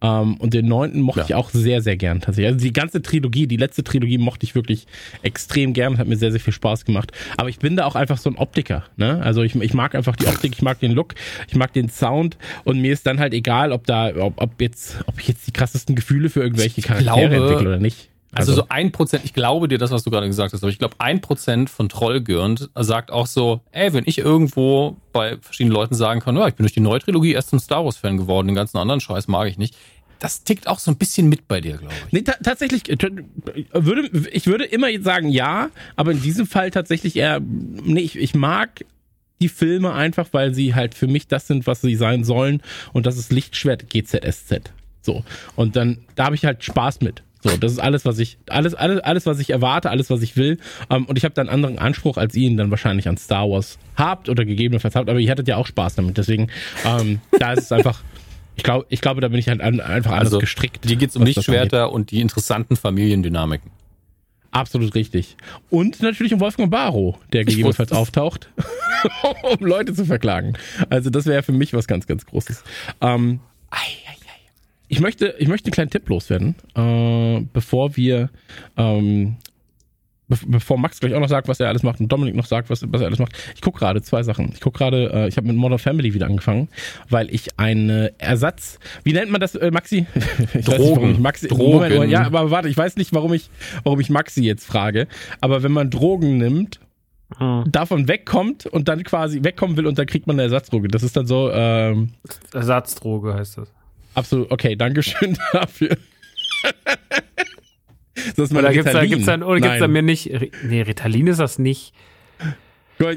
Ähm, und den neunten mochte Ja. ich auch sehr, sehr gern tatsächlich. Also die ganze Trilogie, die letzte Trilogie mochte ich wirklich extrem gern und hat mir sehr, sehr viel Spaß gemacht. Aber ich bin da auch einfach so ein Optiker. Ne? Also ich, ich mag einfach die Optik, ich mag den Look, ich mag den Sound und mir ist dann halt egal, ob da, ob, ob jetzt, ob ich jetzt die krassesten Gefühle für irgendwelche Charaktere glaube- entwickle oder nicht. Also, so ein Prozent, ich glaube dir das, was du gerade gesagt hast, aber ich glaube ein Prozent von Trollgirnd sagt auch so, ey, wenn ich irgendwo bei verschiedenen Leuten sagen kann, ja, ich bin durch die neue Trilogie erst zum Star Wars Fan geworden, den ganzen anderen Scheiß mag ich nicht. Das tickt auch so ein bisschen mit bei dir, glaube ich. Nee, ta tatsächlich, äh, würde, ich würde immer jetzt sagen ja, aber in diesem Fall tatsächlich eher, nee, ich, ich mag die Filme einfach, weil sie halt für mich das sind, was sie sein sollen und das ist Lichtschwert GZSZ. So. Und dann, da habe ich halt Spaß mit. So, das ist alles, was ich, alles, alles, alles, was ich erwarte, alles, was ich will. Ähm, und ich habe dann einen anderen Anspruch, als ihr ihn dann wahrscheinlich an Star Wars habt oder gegebenenfalls habt, aber ihr hattet ja auch Spaß damit. Deswegen, ähm, da ist es einfach, ich glaube, ich glaube, da bin ich halt an, einfach anders Also, gestrickt. Dir geht's um. Lichtschwerter und die interessanten Familiendynamiken. Absolut richtig. Und natürlich um Wolfgang Barrow, der gegebenenfalls wusste es. auftaucht, um Leute zu verklagen. Also das wäre für mich was ganz, ganz Großes. Ähm, ich möchte, ich möchte einen kleinen Tipp loswerden, äh, bevor wir, ähm, be bevor Max gleich auch noch sagt, was er alles macht und Dominik noch sagt, was, was er alles macht. Ich gucke gerade zwei Sachen. Ich gucke gerade, äh, ich habe mit Modern Family wieder angefangen, weil ich einen Ersatz, wie nennt man das, äh, Maxi? ich weiß nicht, warum ich Maxi, Drogen. Moment, Moment, ja, aber warte, ich weiß nicht, warum ich, warum ich Maxi jetzt frage. Aber wenn man Drogen nimmt, Hm. davon wegkommt und dann quasi wegkommen will und dann kriegt man eine Ersatzdroge. Das ist dann so, ähm, Ersatzdroge heißt das. Absolut, okay, Dankeschön dafür. das ist mal Oder gibt's da, gibt's da, oder gibt's da mir nicht, nee, Ritalin ist das nicht.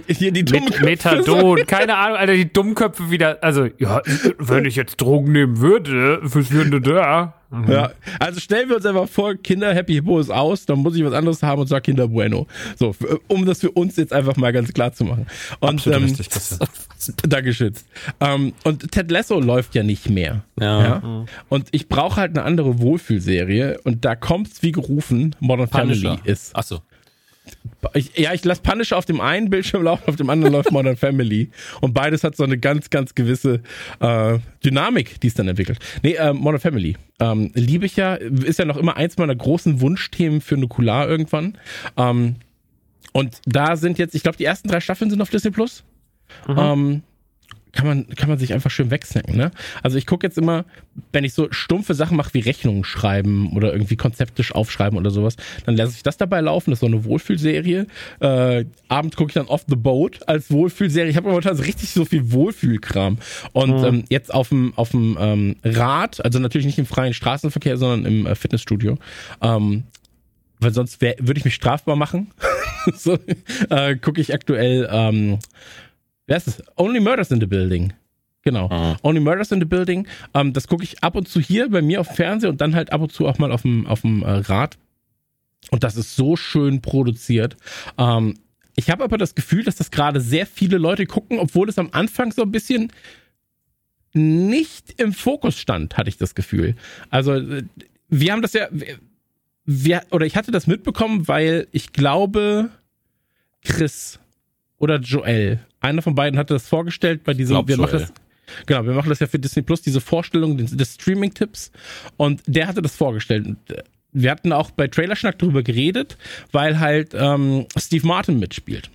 Hier die dumme Met Methadon, keine Ahnung, Alter, die Dummköpfe wieder, also, ja, wenn ich jetzt Drogen nehmen würde, was würde da? Mhm. Ja, also stellen wir uns einfach vor, Kinder Happy Hippo ist aus, dann muss ich was anderes haben und zwar Kinder Bueno. So, f- um das für uns jetzt einfach mal ganz klar zu machen. Und, Absolut ähm, richtig, Christian. Dankeschön. Ähm, und Ted Lasso läuft ja nicht mehr. Ja. Ja? Und ich brauche halt eine andere Wohlfühlserie und da kommt's wie gerufen, Modern Family Punisher. ist. Achso. Ich, ja, ich lasse Punisher auf dem einen Bildschirm laufen, auf dem anderen läuft Modern Family. Und beides hat so eine ganz, ganz gewisse äh, Dynamik, die es dann entwickelt. Nee, äh, Modern Family. Ähm, liebe ich ja, ist ja noch immer eins meiner großen Wunschthemen für Nukular irgendwann. Ähm, und da sind jetzt, ich glaube, die ersten drei Staffeln sind auf Disney Plus. Ähm, kann man, kann man sich einfach schön wegsnacken, ne? Also ich gucke jetzt immer, wenn ich so stumpfe Sachen mache wie Rechnungen schreiben oder irgendwie konzeptisch aufschreiben oder sowas, dann lasse ich das dabei laufen. Das ist so eine Wohlfühlserie. Äh, abends gucke ich dann Off the Boat als Wohlfühlserie. Ich habe momentan so richtig so viel Wohlfühlkram. Und ähm, jetzt auf dem auf dem ähm, Rad, also natürlich nicht im freien Straßenverkehr, sondern im äh, Fitnessstudio. Ähm, weil sonst würde ich mich strafbar machen. so, äh, gucke ich aktuell ähm, Wer ist es? Only Murders in the Building. Genau. Ah. Only Murders in the Building. Ähm, das gucke ich ab und zu hier bei mir auf dem Fernseher und dann halt ab und zu auch mal auf dem, auf dem äh, Rad. Und das ist so schön produziert. Ähm, ich habe aber das Gefühl, dass das gerade sehr viele Leute gucken, obwohl es am Anfang so ein bisschen nicht im Fokus stand, hatte ich das Gefühl. Also äh, wir haben das ja, wir, oder ich hatte das mitbekommen, weil ich glaube, Chris oder Joel, einer von beiden hatte das vorgestellt bei diesem, Glaub wir machen Joel. das, genau, wir machen das ja für Disney Plus, diese Vorstellung des, Streaming-Tipps und der hatte das vorgestellt. Und, äh, wir hatten auch bei Trailerschnack darüber geredet, weil halt ähm, Steve Martin mitspielt.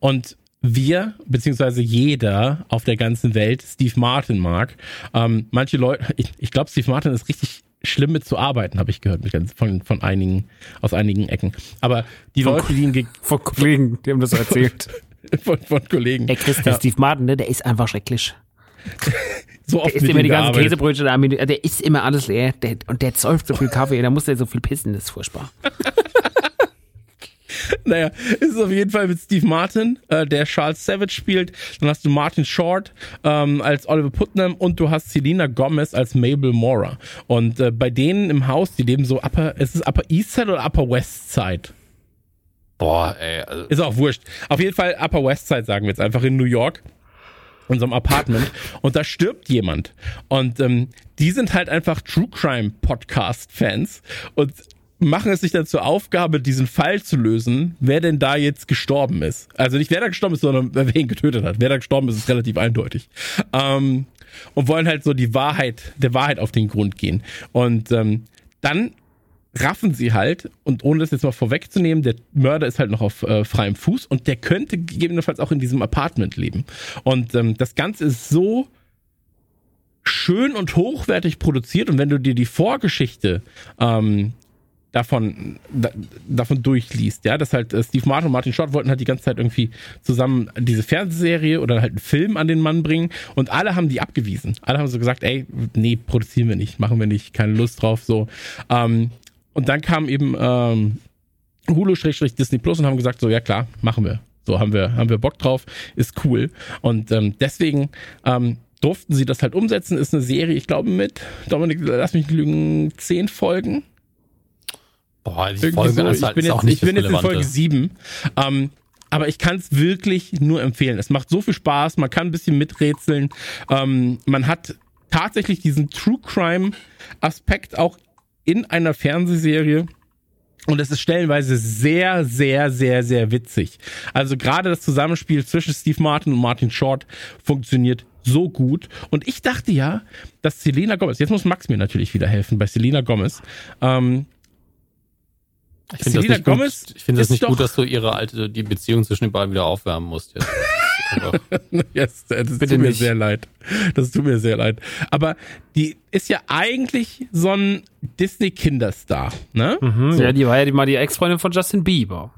Und wir, beziehungsweise jeder auf der ganzen Welt Steve Martin mag. Ähm, manche Leute, ich, ich glaube, Steve Martin ist richtig schlimm mit zu arbeiten, habe ich gehört, mit ganz, von, von einigen, aus einigen Ecken. Aber die Von- Leute, die ihn Von Kollegen, die haben das erzählt. von, von Kollegen, Ey, Chris, der Ja. Steve Martin, ne, der ist einfach schrecklich. so oft Der isst immer die ganzen. Käsebrötchen der isst immer alles leer. Der, und der säuft so viel Kaffee, da muss der so viel pissen, das ist furchtbar. Naja, es ist auf jeden Fall mit Steve Martin, äh, der Charles Savage spielt. Dann hast du Martin Short ähm, als Oliver Putnam und du hast Selena Gomez als Mabel Mora. Und äh, bei denen im Haus, die leben so Upper, ist es Upper East Side oder Upper West Side? Boah, ey. Also, Ist auch wurscht. Auf jeden Fall Upper West Side, sagen wir jetzt einfach in New York. In so einem Apartment. Und da stirbt jemand. Und ähm, die sind halt einfach True Crime Podcast Fans und machen es sich dann zur Aufgabe, diesen Fall zu lösen, wer denn da jetzt gestorben ist. Also nicht wer da gestorben ist, sondern wer ihn getötet hat. Wer da gestorben ist, ist relativ eindeutig. Ähm, und wollen halt so die Wahrheit, der Wahrheit auf den Grund gehen. Und ähm, dann raffen sie halt, und ohne das jetzt mal vorwegzunehmen, der Mörder ist halt noch auf äh, freiem Fuß und der könnte gegebenenfalls auch in diesem Apartment leben. Und ähm, das Ganze ist so schön und hochwertig produziert und wenn du dir die Vorgeschichte ähm, davon, da, davon durchliest, ja, dass halt äh, Steve Martin und Martin Short wollten halt die ganze Zeit irgendwie zusammen diese Fernsehserie oder halt einen Film an den Mann bringen und alle haben die abgewiesen. Alle haben so gesagt, ey, nee, produzieren wir nicht, machen wir nicht, keine Lust drauf, so. Ähm, und dann kam eben ähm, Hulu-Disney Plus und haben gesagt, so, ja klar, machen wir. So haben wir, haben wir Bock drauf, ist cool. Und ähm, deswegen ähm, durften sie das halt umsetzen. Ist eine Serie, ich glaube, mit, Dominik, lass mich nicht lügen, zehn Folgen. boah, die Folge so. ist Ich bin ist jetzt, auch nicht ich bin jetzt in Folge sieben. Ähm, aber ich kann es wirklich nur empfehlen. Es macht so viel Spaß, man kann ein bisschen miträtseln. Ähm, man hat tatsächlich diesen True Crime Aspekt auch in einer Fernsehserie. Und es ist stellenweise sehr, sehr, sehr, sehr witzig. Also gerade das Zusammenspiel zwischen Steve Martin und Martin Short funktioniert so gut. Und ich dachte ja, dass Selena Gomez, jetzt muss Max mir natürlich wieder helfen bei Selena Gomez, ähm, Ich finde das nicht Gomez gut, ich finde das nicht doch- gut, dass du ihre alte, die Beziehung zwischen den beiden wieder aufwärmen musst. Jetzt. Yes, das Bitte tut mir nicht. sehr leid. Das tut mir sehr leid. Aber die ist ja eigentlich so ein Disney-Kinderstar, ne? Mhm, So. Ja, die war ja die, mal die Ex-Freundin von Justin Bieber.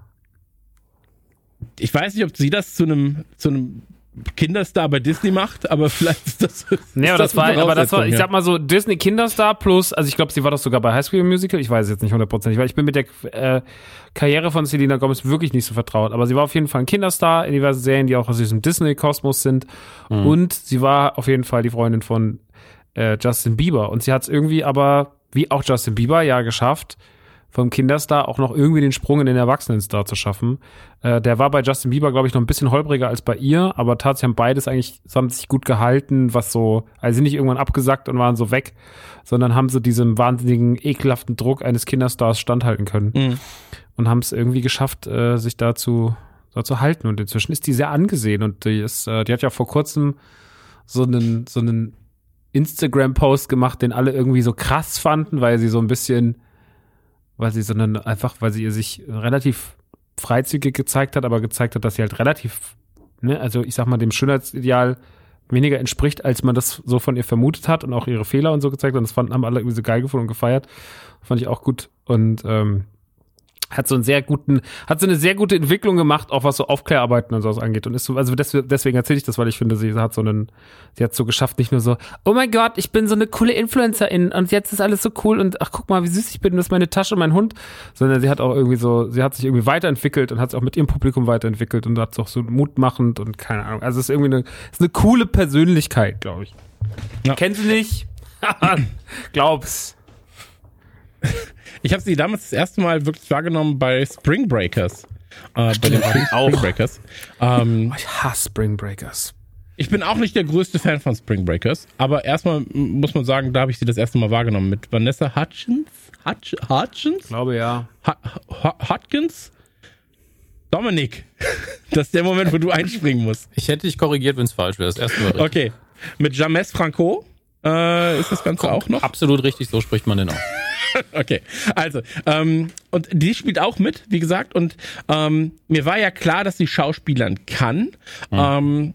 Ich weiß nicht, ob sie das zu einem, zu einem Kinderstar bei Disney macht, aber vielleicht ist das. Nee, ist aber das, war, aber das war, ich sag mal so, Disney Kinderstar plus, also ich glaube, sie war doch sogar bei High School Musical, ich weiß es jetzt nicht hundertprozentig, weil ich bin mit der äh, Karriere von Selena Gomez wirklich nicht so vertraut, aber sie war auf jeden Fall ein Kinderstar in diversen Serien, die auch aus diesem Disney-Kosmos sind. Und sie war auf jeden Fall die Freundin von äh, Justin Bieber. Und sie hat es irgendwie aber, wie auch Justin Bieber, ja geschafft, vom Kinderstar auch noch irgendwie den Sprung in den Erwachsenenstar zu schaffen. Äh, der war bei Justin Bieber, glaube ich, noch ein bisschen holpriger als bei ihr, aber tatsächlich haben beides eigentlich, haben sich gut gehalten, was so, also sind nicht irgendwann abgesackt und waren so weg, sondern haben so diesem wahnsinnigen, ekelhaften Druck eines Kinderstars standhalten können Mhm. und haben es irgendwie geschafft, äh, sich dazu, dazu halten. Und inzwischen ist die sehr angesehen und die ist, äh, die hat ja vor kurzem so einen, so einen Instagram-Post gemacht, den alle irgendwie so krass fanden, weil sie so ein bisschen, weil sie so einen, einfach, weil sie ihr sich relativ freizügig gezeigt hat, aber gezeigt hat, dass sie halt relativ, ne, also ich sag mal, dem Schönheitsideal weniger entspricht, als man das so von ihr vermutet hat und auch ihre Fehler und so gezeigt hat. Und das fanden, haben alle irgendwie so geil gefunden und gefeiert. Fand ich auch gut. Und ähm, hat so einen sehr guten, hat so eine sehr gute Entwicklung gemacht, auch was so Aufklärarbeiten und sowas angeht. Und ist so, also des, deswegen erzähle ich das, weil ich finde, sie hat so einen, sie hat so geschafft, nicht nur so, oh mein Gott, ich bin so eine coole Influencerin und jetzt ist alles so cool und ach guck mal, wie süß ich bin, das ist meine Tasche, mein Hund. Sondern sie hat auch irgendwie so, sie hat sich irgendwie weiterentwickelt und hat sich auch mit ihrem Publikum weiterentwickelt und hat auch so mutmachend und keine Ahnung. Also es ist irgendwie eine, ist eine coole Persönlichkeit, glaube ich. Ja. Kennst du nicht? Glaub's. Ich habe sie damals das erste Mal wirklich wahrgenommen bei Spring Breakers. Äh, bei den Spring, Breakers. Ähm, Ich hasse Spring Breakers. Ich bin auch nicht der größte Fan von Spring Breakers, aber erstmal muss man sagen, da habe ich sie das erste Mal wahrgenommen mit Vanessa Hutchins. Hutch, Hutchins? Ich glaube ja. Hutchins? Dominik. Das ist der Moment, wo du einspringen musst. Ich hätte dich korrigiert, wenn es falsch wäre. Das erste Mal richtig. Okay. Mit James Franco äh, ist das Ganze auch noch. Absolut richtig, so spricht man den auch. Okay, also, ähm, und die spielt auch mit, wie gesagt, und ähm, mir war ja klar, dass sie Schauspielern kann. Ähm,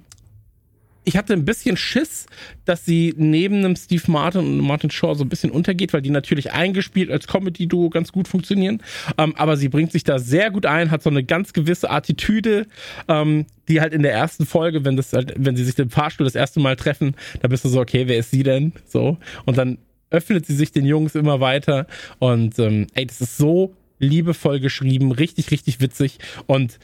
ich hatte ein bisschen Schiss, dass sie neben einem Steve Martin und Martin Shaw so ein bisschen untergeht, weil die natürlich eingespielt als Comedy-Duo ganz gut funktionieren. Ähm, aber sie bringt sich da sehr gut ein, hat so eine ganz gewisse Attitüde, ähm, die halt in der ersten Folge, wenn das halt, wenn sie sich im Fahrstuhl das erste Mal treffen, da bist du so, okay, wer ist sie denn? So. Und dann öffnet sie sich den Jungs immer weiter. Und ähm, ey, das ist so liebevoll geschrieben, richtig, richtig witzig. Und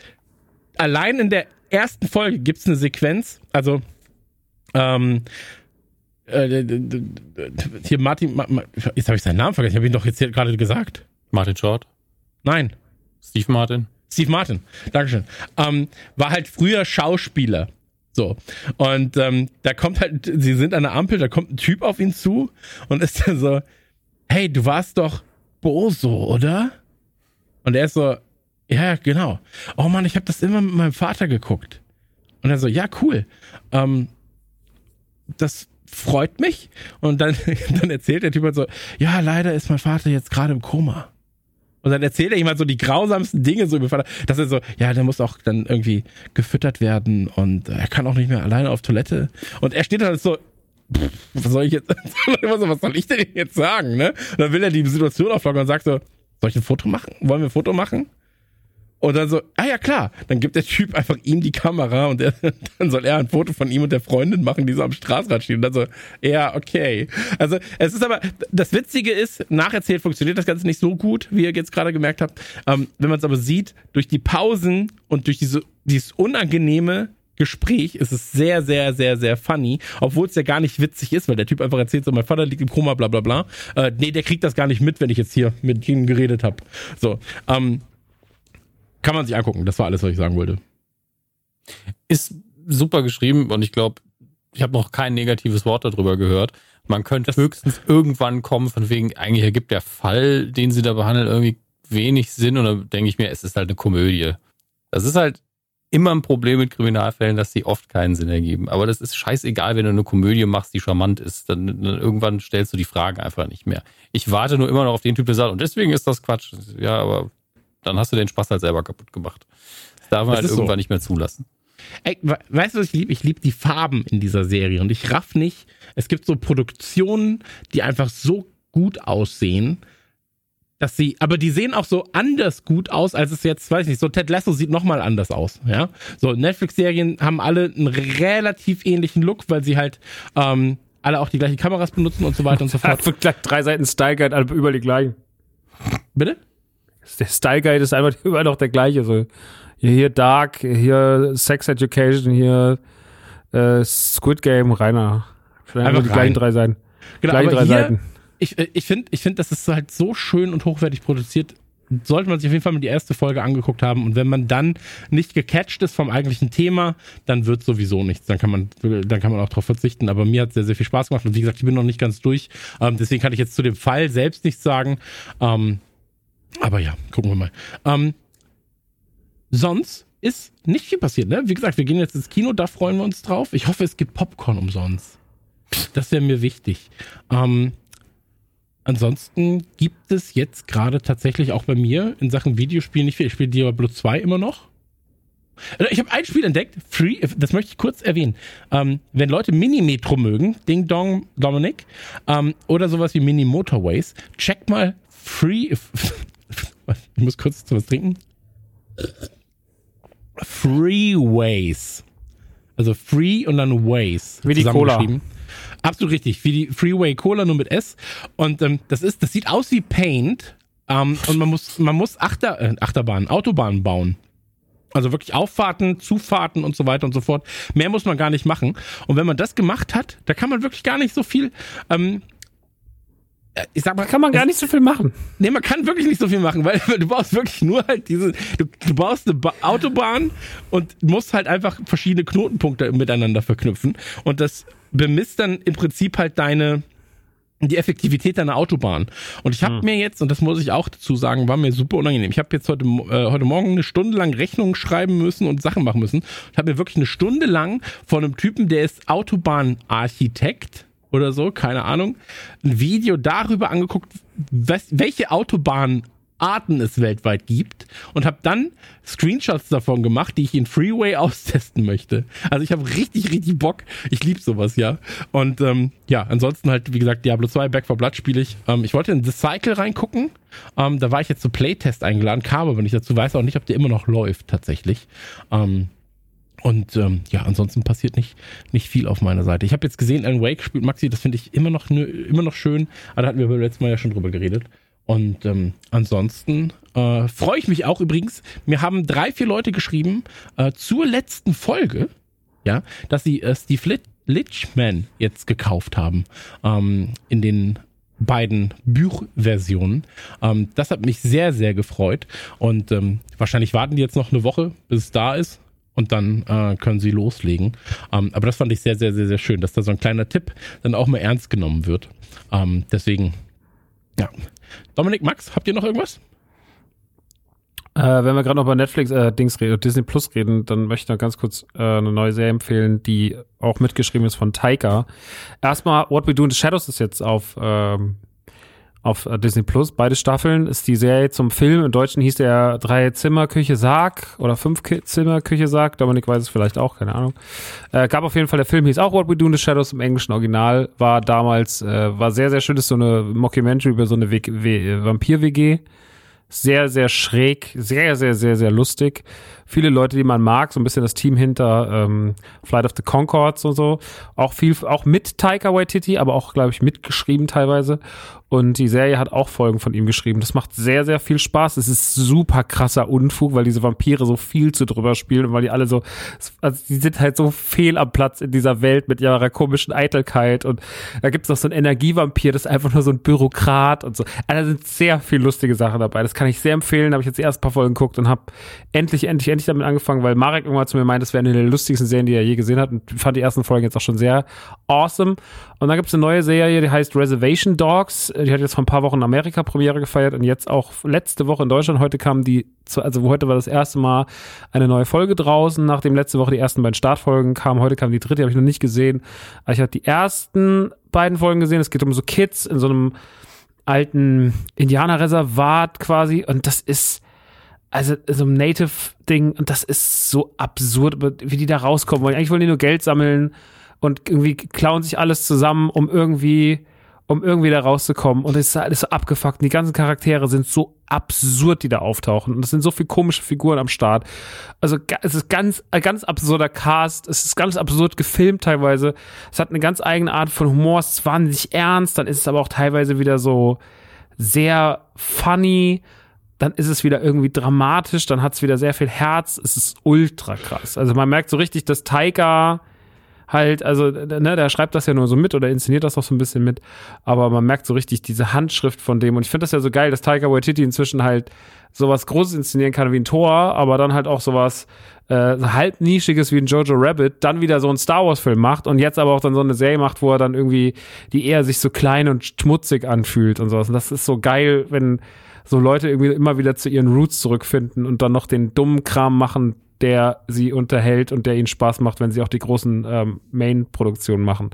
allein in der ersten Folge gibt's eine Sequenz, also ähm, äh, hier Martin, Ma, Ma, jetzt habe ich seinen Namen vergessen, ich habe ihn doch jetzt gerade gesagt. Martin Short, Nein, Steve Martin. Steve Martin, Dankeschön. Ähm, war halt früher Schauspieler. So. Und ähm, da kommt halt, sie sind an der Ampel, da kommt ein Typ auf ihn zu und ist dann so, hey, du warst doch Boso, oder? Und er ist so, ja, genau. Oh Mann, ich habe das immer mit meinem Vater geguckt. Und er so, ja, cool. Ähm, das freut mich. Und dann, dann erzählt der Typ halt so, ja, leider ist mein Vater jetzt gerade im Koma. Und dann erzählt er ihm halt so die grausamsten Dinge so über dass er so, ja, der muss auch dann irgendwie gefüttert werden und er kann auch nicht mehr alleine auf Toilette. Und er steht dann so, pff, was soll ich jetzt, was soll ich denn jetzt sagen, ne? Und dann will er die Situation auflockern und sagt so, soll ich ein Foto machen? Wollen wir ein Foto machen? Und dann so, ah ja klar, dann gibt der Typ einfach ihm die Kamera und er, dann soll er ein Foto von ihm und der Freundin machen, die so am Straßenrand stehen. Und dann so, ja, okay. Also es ist aber, das Witzige ist, nacherzählt funktioniert das Ganze nicht so gut, wie ihr jetzt gerade gemerkt habt. Ähm, wenn man es aber sieht, durch die Pausen und durch diese, dieses unangenehme Gespräch ist es sehr, sehr, sehr, sehr funny, obwohl es ja gar nicht witzig ist, weil der Typ einfach erzählt, so mein Vater liegt im Koma, bla bla bla. Äh, nee, der kriegt das gar nicht mit, wenn ich jetzt hier mit ihm geredet habe. So, ähm, kann man sich angucken. Das war alles, was ich sagen wollte. Ist super geschrieben und ich glaube, ich habe noch kein negatives Wort darüber gehört. Man könnte höchstens irgendwann kommen, von wegen, eigentlich ergibt der Fall, den sie da behandeln, irgendwie wenig Sinn. Und dann denke ich mir, es ist halt eine Komödie. Das ist halt immer ein Problem mit Kriminalfällen, dass die oft keinen Sinn ergeben. Aber das ist scheißegal, wenn du eine Komödie machst, die charmant ist. Dann, dann irgendwann stellst du die Fragen einfach nicht mehr. Ich warte nur immer noch auf den Typ, der sagt, und deswegen ist das Quatsch. Ja, aber dann hast du den Spaß halt selber kaputt gemacht. Das darf man Das halt ist so. irgendwann nicht mehr zulassen. Ey, we- weißt du, was ich liebe? Ich liebe die Farben in dieser Serie und ich raff nicht. Es gibt so Produktionen, die einfach so gut aussehen, dass sie, aber die sehen auch so anders gut aus, als es jetzt, weiß ich nicht, so Ted Lasso sieht nochmal anders aus, ja. So Netflix-Serien haben alle einen relativ ähnlichen Look, weil sie halt ähm, alle auch die gleichen Kameras benutzen und so weiter und so fort. Einfach drei Seiten Style Guide, alle überall die gleichen. Bitte? Der Style Guide ist einfach überall noch der gleiche. So. Hier, hier Dark, hier Sex Education, hier äh, Squid Game, Rainer. Einfach Einfach die gleichen drei Seiten. Genau, Gleichen drei hier, Seiten. ich, äh, ich finde, ich find, das ist halt so schön und hochwertig produziert. Sollte man sich auf jeden Fall mal die erste Folge angeguckt haben. Und wenn man dann nicht gecatcht ist vom eigentlichen Thema, dann wird sowieso nichts. Dann kann man, dann kann man auch darauf verzichten. Aber mir hat sehr, sehr viel Spaß gemacht. Und wie gesagt, ich bin noch nicht ganz durch. Ähm, deswegen kann ich jetzt zu dem Fall selbst nichts sagen. Ähm, aber ja, gucken wir mal. Ähm, sonst ist nicht viel passiert, ne? Wie gesagt, wir gehen jetzt ins Kino, da freuen wir uns drauf. Ich hoffe, es gibt Popcorn umsonst. Das wäre mir wichtig. Ähm, ansonsten gibt es jetzt gerade tatsächlich auch bei mir in Sachen Videospielen nicht viel. Ich spiele Diablo 2 immer noch. Äh, Ich habe ein Spiel entdeckt, Free, das möchte ich kurz erwähnen. Ähm, wenn Leute Mini-Metro mögen, Ding Dong Dominic, ähm, oder sowas wie Mini Motorways, checkt mal Free. Ich muss kurz was trinken. Freeways. Also Free und dann Ways. Wie die Cola. Absolut richtig, wie die Freeway Cola nur mit S. Und ähm, das ist, das sieht aus wie Paint. Ähm, und man muss, man muss Achter, äh, Achterbahnen, Autobahnen bauen. Also wirklich Auffahrten, Zufahrten und so weiter und so fort. Mehr muss man gar nicht machen. Und wenn man das gemacht hat, da kann man wirklich gar nicht so viel ähm, äh, ich sag mal, Kann man gar nicht so viel machen. Nee, man kann wirklich nicht so viel machen, weil du baust wirklich nur halt diese, du, du baust eine ba Autobahn und musst halt einfach verschiedene Knotenpunkte miteinander verknüpfen und das bemisst dann im Prinzip halt deine, die Effektivität deiner Autobahn. Und ich habe mir jetzt, und das muss ich auch dazu sagen, war mir super unangenehm. Ich habe jetzt heute, äh, heute Morgen eine Stunde lang Rechnungen schreiben müssen und Sachen machen müssen. Ich habe mir wirklich eine Stunde lang von einem Typen, der ist Autobahnarchitekt oder so, keine Ahnung, ein Video darüber angeguckt, was, welche Autobahnarten es weltweit gibt und habe dann Screenshots davon gemacht, die ich in Freeway austesten möchte. Also ich habe richtig, richtig Bock. Ich liebe sowas, ja. Und ähm, ja, ansonsten halt, wie gesagt, Diablo 2, Back for Blood spiele ich. Ähm, ich wollte in The Cycle reingucken. Ähm, da war ich jetzt zu Playtest eingeladen, kam aber nicht dazu, weiß auch nicht, ob der immer noch läuft tatsächlich. Ähm, und ähm, ja, ansonsten passiert nicht, nicht viel auf meiner Seite. Ich habe jetzt gesehen, Alan Wake spielt Maxi, das finde ich immer noch, immer noch schön. Aber da hatten wir beim letzten Mal ja schon drüber geredet. Und ähm, ansonsten äh, freue ich mich auch übrigens. Mir haben drei, vier Leute geschrieben äh, zur letzten Folge, ja, dass sie äh, Steve Lit Litchman jetzt gekauft haben ähm, in den beiden Buchversionen. Ähm, das hat mich sehr, sehr gefreut. Und ähm, wahrscheinlich warten die jetzt noch eine Woche, bis es da ist. Und dann äh, können sie loslegen. Ähm, aber das fand ich sehr, sehr, sehr, sehr schön, dass da so ein kleiner Tipp dann auch mal ernst genommen wird. Ähm, deswegen, ja. Dominik, Max, habt ihr noch irgendwas? Äh, wenn wir gerade noch über Netflix, äh, Dings reden, Disney Plus reden, dann möchte ich noch ganz kurz äh, eine neue Serie empfehlen, die auch mitgeschrieben ist von Taika. Erstmal, What We Do in the Shadows ist jetzt auf, ähm, auf äh, Disney Plus. Beide Staffeln ist die Serie zum Film. Im Deutschen hieß der Drei Zimmer Küche Sarg oder Fünf Zimmer Küche Sarg. Dominik weiß es vielleicht auch, keine Ahnung. Äh, gab auf jeden Fall, der Film hieß auch What We Do in the Shadows im englischen Original. War damals, äh, war sehr, sehr schön. Ist so eine Mockumentary über so eine W- Vampir-WG sehr, sehr schräg, sehr, sehr, sehr, sehr lustig. Viele Leute, die man mag, so ein bisschen das Team hinter ähm, Flight of the Concords und so. Auch viel, auch mit Taika Waititi, aber auch, glaube ich, mitgeschrieben teilweise. Und die Serie hat auch Folgen von ihm geschrieben. Das macht sehr, sehr viel Spaß. Es ist super krasser Unfug, weil diese Vampire so viel zu drüber spielen und weil die alle so, also die sind halt so fehl am Platz in dieser Welt mit ihrer komischen Eitelkeit. Und da gibt's noch so einen Energievampir, das ist einfach nur so ein Bürokrat und so. Also da sind sehr viel lustige Sachen dabei. Das kann ich sehr empfehlen. Da habe ich jetzt die ersten paar Folgen geguckt und habe endlich, endlich, endlich damit angefangen, weil Marek irgendwann zu mir meint, das wäre eine der lustigsten Serien, die er je gesehen hat und fand die ersten Folgen jetzt auch schon sehr awesome. Und dann gibt's eine neue Serie, die heißt Reservation Dogs. Die hat jetzt vor ein paar Wochen in Amerika Premiere gefeiert und jetzt auch letzte Woche in Deutschland. Heute kam die, also heute war das erste Mal eine neue Folge draußen, nachdem letzte Woche die ersten beiden Startfolgen kamen. Heute kam die dritte, die habe ich noch nicht gesehen. Aber ich habe die ersten beiden Folgen gesehen. Es geht um so Kids in so einem alten Indianerreservat quasi und das ist also so ein Native-Ding und das ist so absurd, wie die da rauskommen wollen. Eigentlich wollen die nur Geld sammeln und irgendwie klauen sich alles zusammen, um irgendwie, um irgendwie da rauszukommen. Und es ist alles so abgefuckt. Und die ganzen Charaktere sind so absurd, die da auftauchen. Und es sind so viele komische Figuren am Start. Also es ist ganz, ein ganz absurder Cast. Es ist ganz absurd gefilmt teilweise. Es hat eine ganz eigene Art von Humor. Es ist wahnsinnig ernst. Dann ist es aber auch teilweise wieder so sehr funny dann ist es wieder irgendwie dramatisch, dann hat es wieder sehr viel Herz, es ist ultra krass. Also man merkt so richtig, dass Taika halt, also ne, der schreibt das ja nur so mit oder inszeniert das auch so ein bisschen mit, aber man merkt so richtig diese Handschrift von dem und ich finde das ja so geil, dass Taika Waititi inzwischen halt sowas Großes inszenieren kann wie ein Tor, aber dann halt auch sowas äh, halb nischiges wie ein Jojo Rabbit, dann wieder so einen Star Wars Film macht und jetzt aber auch dann so eine Serie macht, wo er dann irgendwie die eher sich so klein und schmutzig anfühlt und sowas. Und das ist so geil, wenn so Leute irgendwie immer wieder zu ihren Roots zurückfinden und dann noch den dummen Kram machen, der sie unterhält und der ihnen Spaß macht, wenn sie auch die großen ähm, Main-Produktionen machen.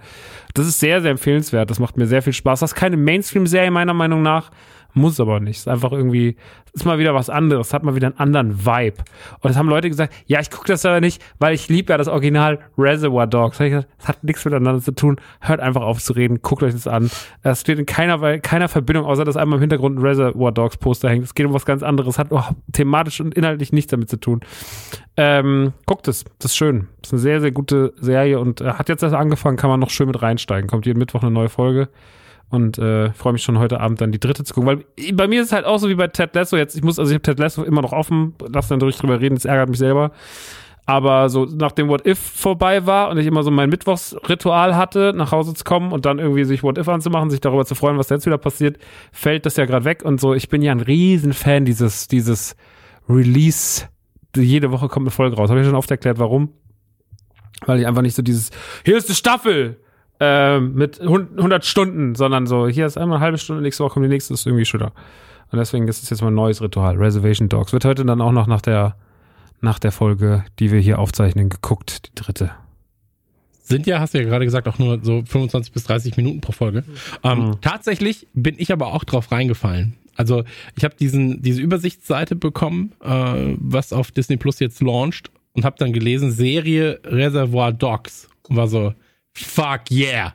Das ist sehr, sehr empfehlenswert. Das macht mir sehr viel Spaß. Das ist keine Mainstream-Serie meiner Meinung nach. Muss aber nicht. Ist einfach irgendwie, ist mal wieder was anderes, hat mal wieder einen anderen Vibe. Und es haben Leute gesagt, ja, ich gucke das aber nicht, weil ich liebe ja das Original Reservoir Dogs. Ich gesagt, Das hat nichts miteinander zu tun. Hört einfach auf zu reden, guckt euch das an. Es steht in keiner, keiner Verbindung, außer dass einmal im Hintergrund ein Reservoir Dogs Poster hängt. Es geht um was ganz anderes, hat auch thematisch und inhaltlich nichts damit zu tun. Ähm, guckt es, das ist schön. Das ist eine sehr, sehr gute Serie und äh, hat jetzt erst angefangen, kann man noch schön mit reinsteigen. Kommt jeden Mittwoch eine neue Folge. Und äh, freue mich schon heute Abend dann die dritte zu gucken. Weil bei mir ist es halt auch so wie bei Ted Lasso jetzt. Ich muss, also ich habe Ted Lasso immer noch offen, lass dann durch drüber reden, das ärgert mich selber. Aber so nachdem What If vorbei war und ich immer so mein Mittwochsritual hatte, nach Hause zu kommen und dann irgendwie sich What If anzumachen, sich darüber zu freuen, was jetzt wieder passiert, fällt das ja gerade weg und so. Ich bin ja ein Riesenfan dieses, dieses Release. Jede Woche kommt eine Folge raus. Habe ich schon oft erklärt, warum? Weil ich einfach nicht so dieses, hier ist die Staffel ähm, mit 100 Stunden, sondern so, hier ist einmal eine halbe Stunde, nächste Woche kommt die nächste, ist irgendwie schöner. Und deswegen ist es jetzt mein neues Ritual. Reservation Dogs. Wird heute dann auch noch nach der nach der Folge, die wir hier aufzeichnen, geguckt, die dritte. Sind ja, hast du ja gerade gesagt, auch nur so 25 bis 30 Minuten pro Folge. Ähm, Mhm. Tatsächlich bin ich aber auch drauf reingefallen. Also ich habe diesen diese Übersichtsseite bekommen, äh, was auf Disney Plus jetzt launcht und habe dann gelesen Serie Reservoir Dogs und war so fuck yeah.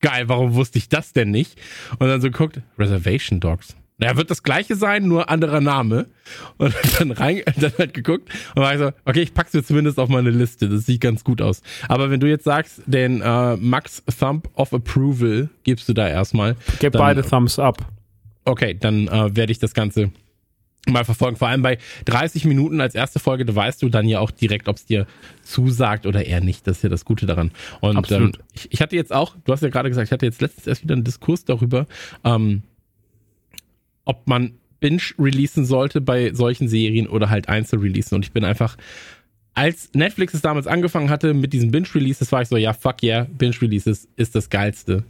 Geil, warum wusste ich das denn nicht? Und dann so guckt Reservation Dogs. Ja, wird das gleiche sein, nur anderer Name. Und dann rein, dann halt geguckt und war ich so, okay, ich pack's mir zumindest auf meine Liste. Das sieht ganz gut aus. Aber wenn du jetzt sagst, den äh, Max Thumb of Approval gibst du da erstmal. Gib beide Thumbs up. Okay, dann äh, werde ich das Ganze mal verfolgen. Vor allem bei 30 Minuten als erste Folge, da weißt du dann ja auch direkt, ob es dir zusagt oder eher nicht. Das ist ja das Gute daran. Und ähm, Absolut. ich, ich hatte jetzt auch, du hast ja gerade gesagt, ich hatte jetzt letztens erst wieder einen Diskurs darüber, ähm, ob man Binge releasen sollte bei solchen Serien oder halt einzeln releasen. Und ich bin einfach, als Netflix es damals angefangen hatte mit diesen Binge-Releases, war ich so, ja, fuck yeah, Binge-Releases ist das Geilste.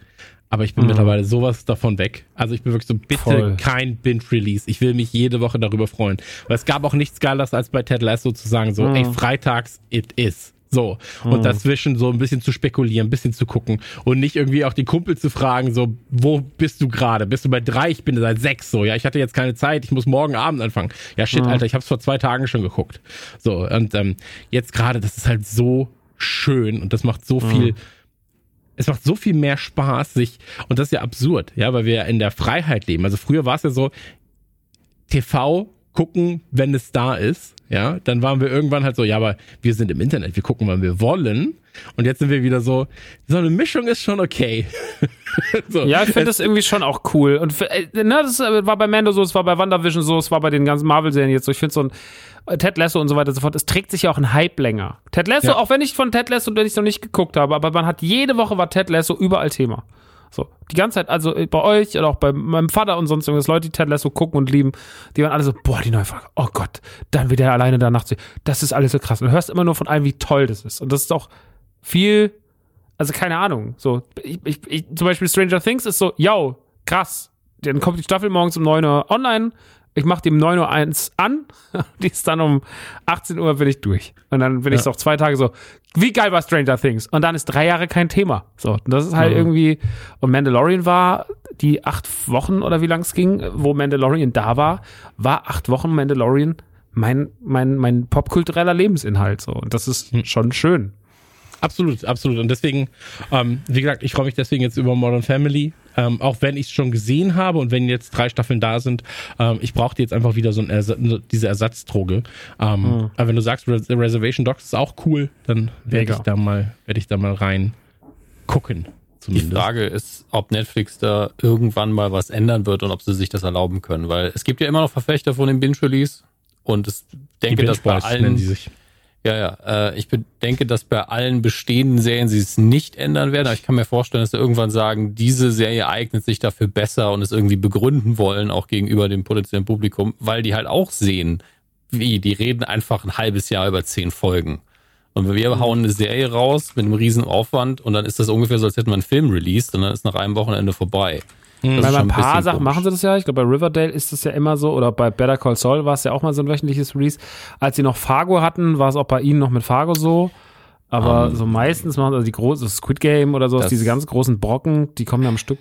Aber ich bin Mhm. mittlerweile sowas davon weg. Also ich bin wirklich so, bitte Voll. kein Binge-Release. Ich will mich jede Woche darüber freuen. Weil es gab auch nichts Geileres als bei Ted Lasso zu sagen, so, ey, freitags, it is. So. Und dazwischen so ein bisschen zu spekulieren, ein bisschen zu gucken und nicht irgendwie auch die Kumpel zu fragen, so, wo bist du gerade? Bist du bei drei? Ich bin seit sechs. So, ja, ich hatte jetzt keine Zeit, ich muss morgen Abend anfangen. Ja, shit, Alter, ich hab's vor zwei Tagen schon geguckt. So, und ähm, jetzt gerade, das ist halt so schön und das macht so viel es macht so viel mehr Spaß, sich, und das ist ja absurd, ja, weil wir ja in der Freiheit leben. Also früher war es ja so, TV gucken, wenn es da ist, ja, dann waren wir irgendwann halt so, ja, aber wir sind im Internet, wir gucken, wann wir wollen. Und jetzt sind wir wieder so, so eine Mischung ist schon okay. so, Ja, ich finde das irgendwie schon auch cool. Und äh, ne, das äh, war bei Mando so, es war bei WandaVision so, es war bei den ganzen Marvel-Serien jetzt so. Ich finde so ein Ted Lasso und so weiter und so fort, es trägt sich ja auch ein Hype länger. Ted Lasso, Ja. auch wenn ich von Ted Lasso, wenn ich noch nicht geguckt habe, aber man hat jede Woche war Ted Lasso überall Thema. So, die ganze Zeit, also äh, bei euch oder auch bei meinem Vater und sonst irgendwas, Leute, die Ted Lasso gucken und lieben, die waren alle so, boah, die neue Folge, oh Gott, dann wieder alleine da nachts. Das ist alles so krass. Und du hörst immer nur von einem, wie toll das ist. Und das ist auch viel, also keine Ahnung. So, ich, ich, ich, zum Beispiel Stranger Things ist so, yo, krass. Dann kommt die Staffel morgens um 9 Uhr online. Ich mache die um 9 Uhr 1 an. Die ist dann um 18 Uhr bin ich durch. Und dann bin ich so zwei Tage so, wie geil war Stranger Things? Und dann ist drei Jahre kein Thema. So, und das ist halt irgendwie, und Mandalorian war die acht Wochen oder wie lang es ging, wo Mandalorian da war, war acht Wochen Mandalorian mein, mein, mein popkultureller Lebensinhalt. So. Und das ist schon schön. Absolut, absolut. Und deswegen, ähm, wie gesagt, ich freue mich deswegen jetzt über Modern Family, ähm, auch wenn ich es schon gesehen habe und wenn jetzt drei Staffeln da sind. Ähm, ich brauchte jetzt einfach wieder so ein Ersa diese Ersatzdroge. Ähm, Aber wenn du sagst, Res Reservation Dogs ist auch cool, dann werde ich da mal, werde ich da mal rein gucken. Die Zumindest. Frage ist, ob Netflix da irgendwann mal was ändern wird und ob sie sich das erlauben können, weil es gibt ja immer noch Verfechter von dem Binge-Release und es Die denke, dass bei allen, die sich. Ja, ja, äh, ich denke, dass bei allen bestehenden Serien sie es nicht ändern werden, aber ich kann mir vorstellen, dass sie irgendwann sagen, diese Serie eignet sich dafür besser und es irgendwie begründen wollen, auch gegenüber dem potenziellen Publikum, weil die halt auch sehen, wie, die reden einfach ein halbes Jahr über zehn Folgen. Und wir hauen eine Serie raus mit einem riesen Aufwand und dann ist das ungefähr so, als hätten wir einen Film released und dann ist nach einem Wochenende vorbei. Ist Weil bei ein ein paar bisschen Sachen komisch. machen sie das ja. Ich glaube, bei Riverdale ist das ja immer so. Oder bei Better Call Saul war es ja auch mal so ein wöchentliches Release. Als sie noch Fargo hatten, war es auch bei ihnen noch mit Fargo so. Aber so meistens machen also die große Squid Game oder so, diese ganz großen Brocken, die kommen ja am Stück.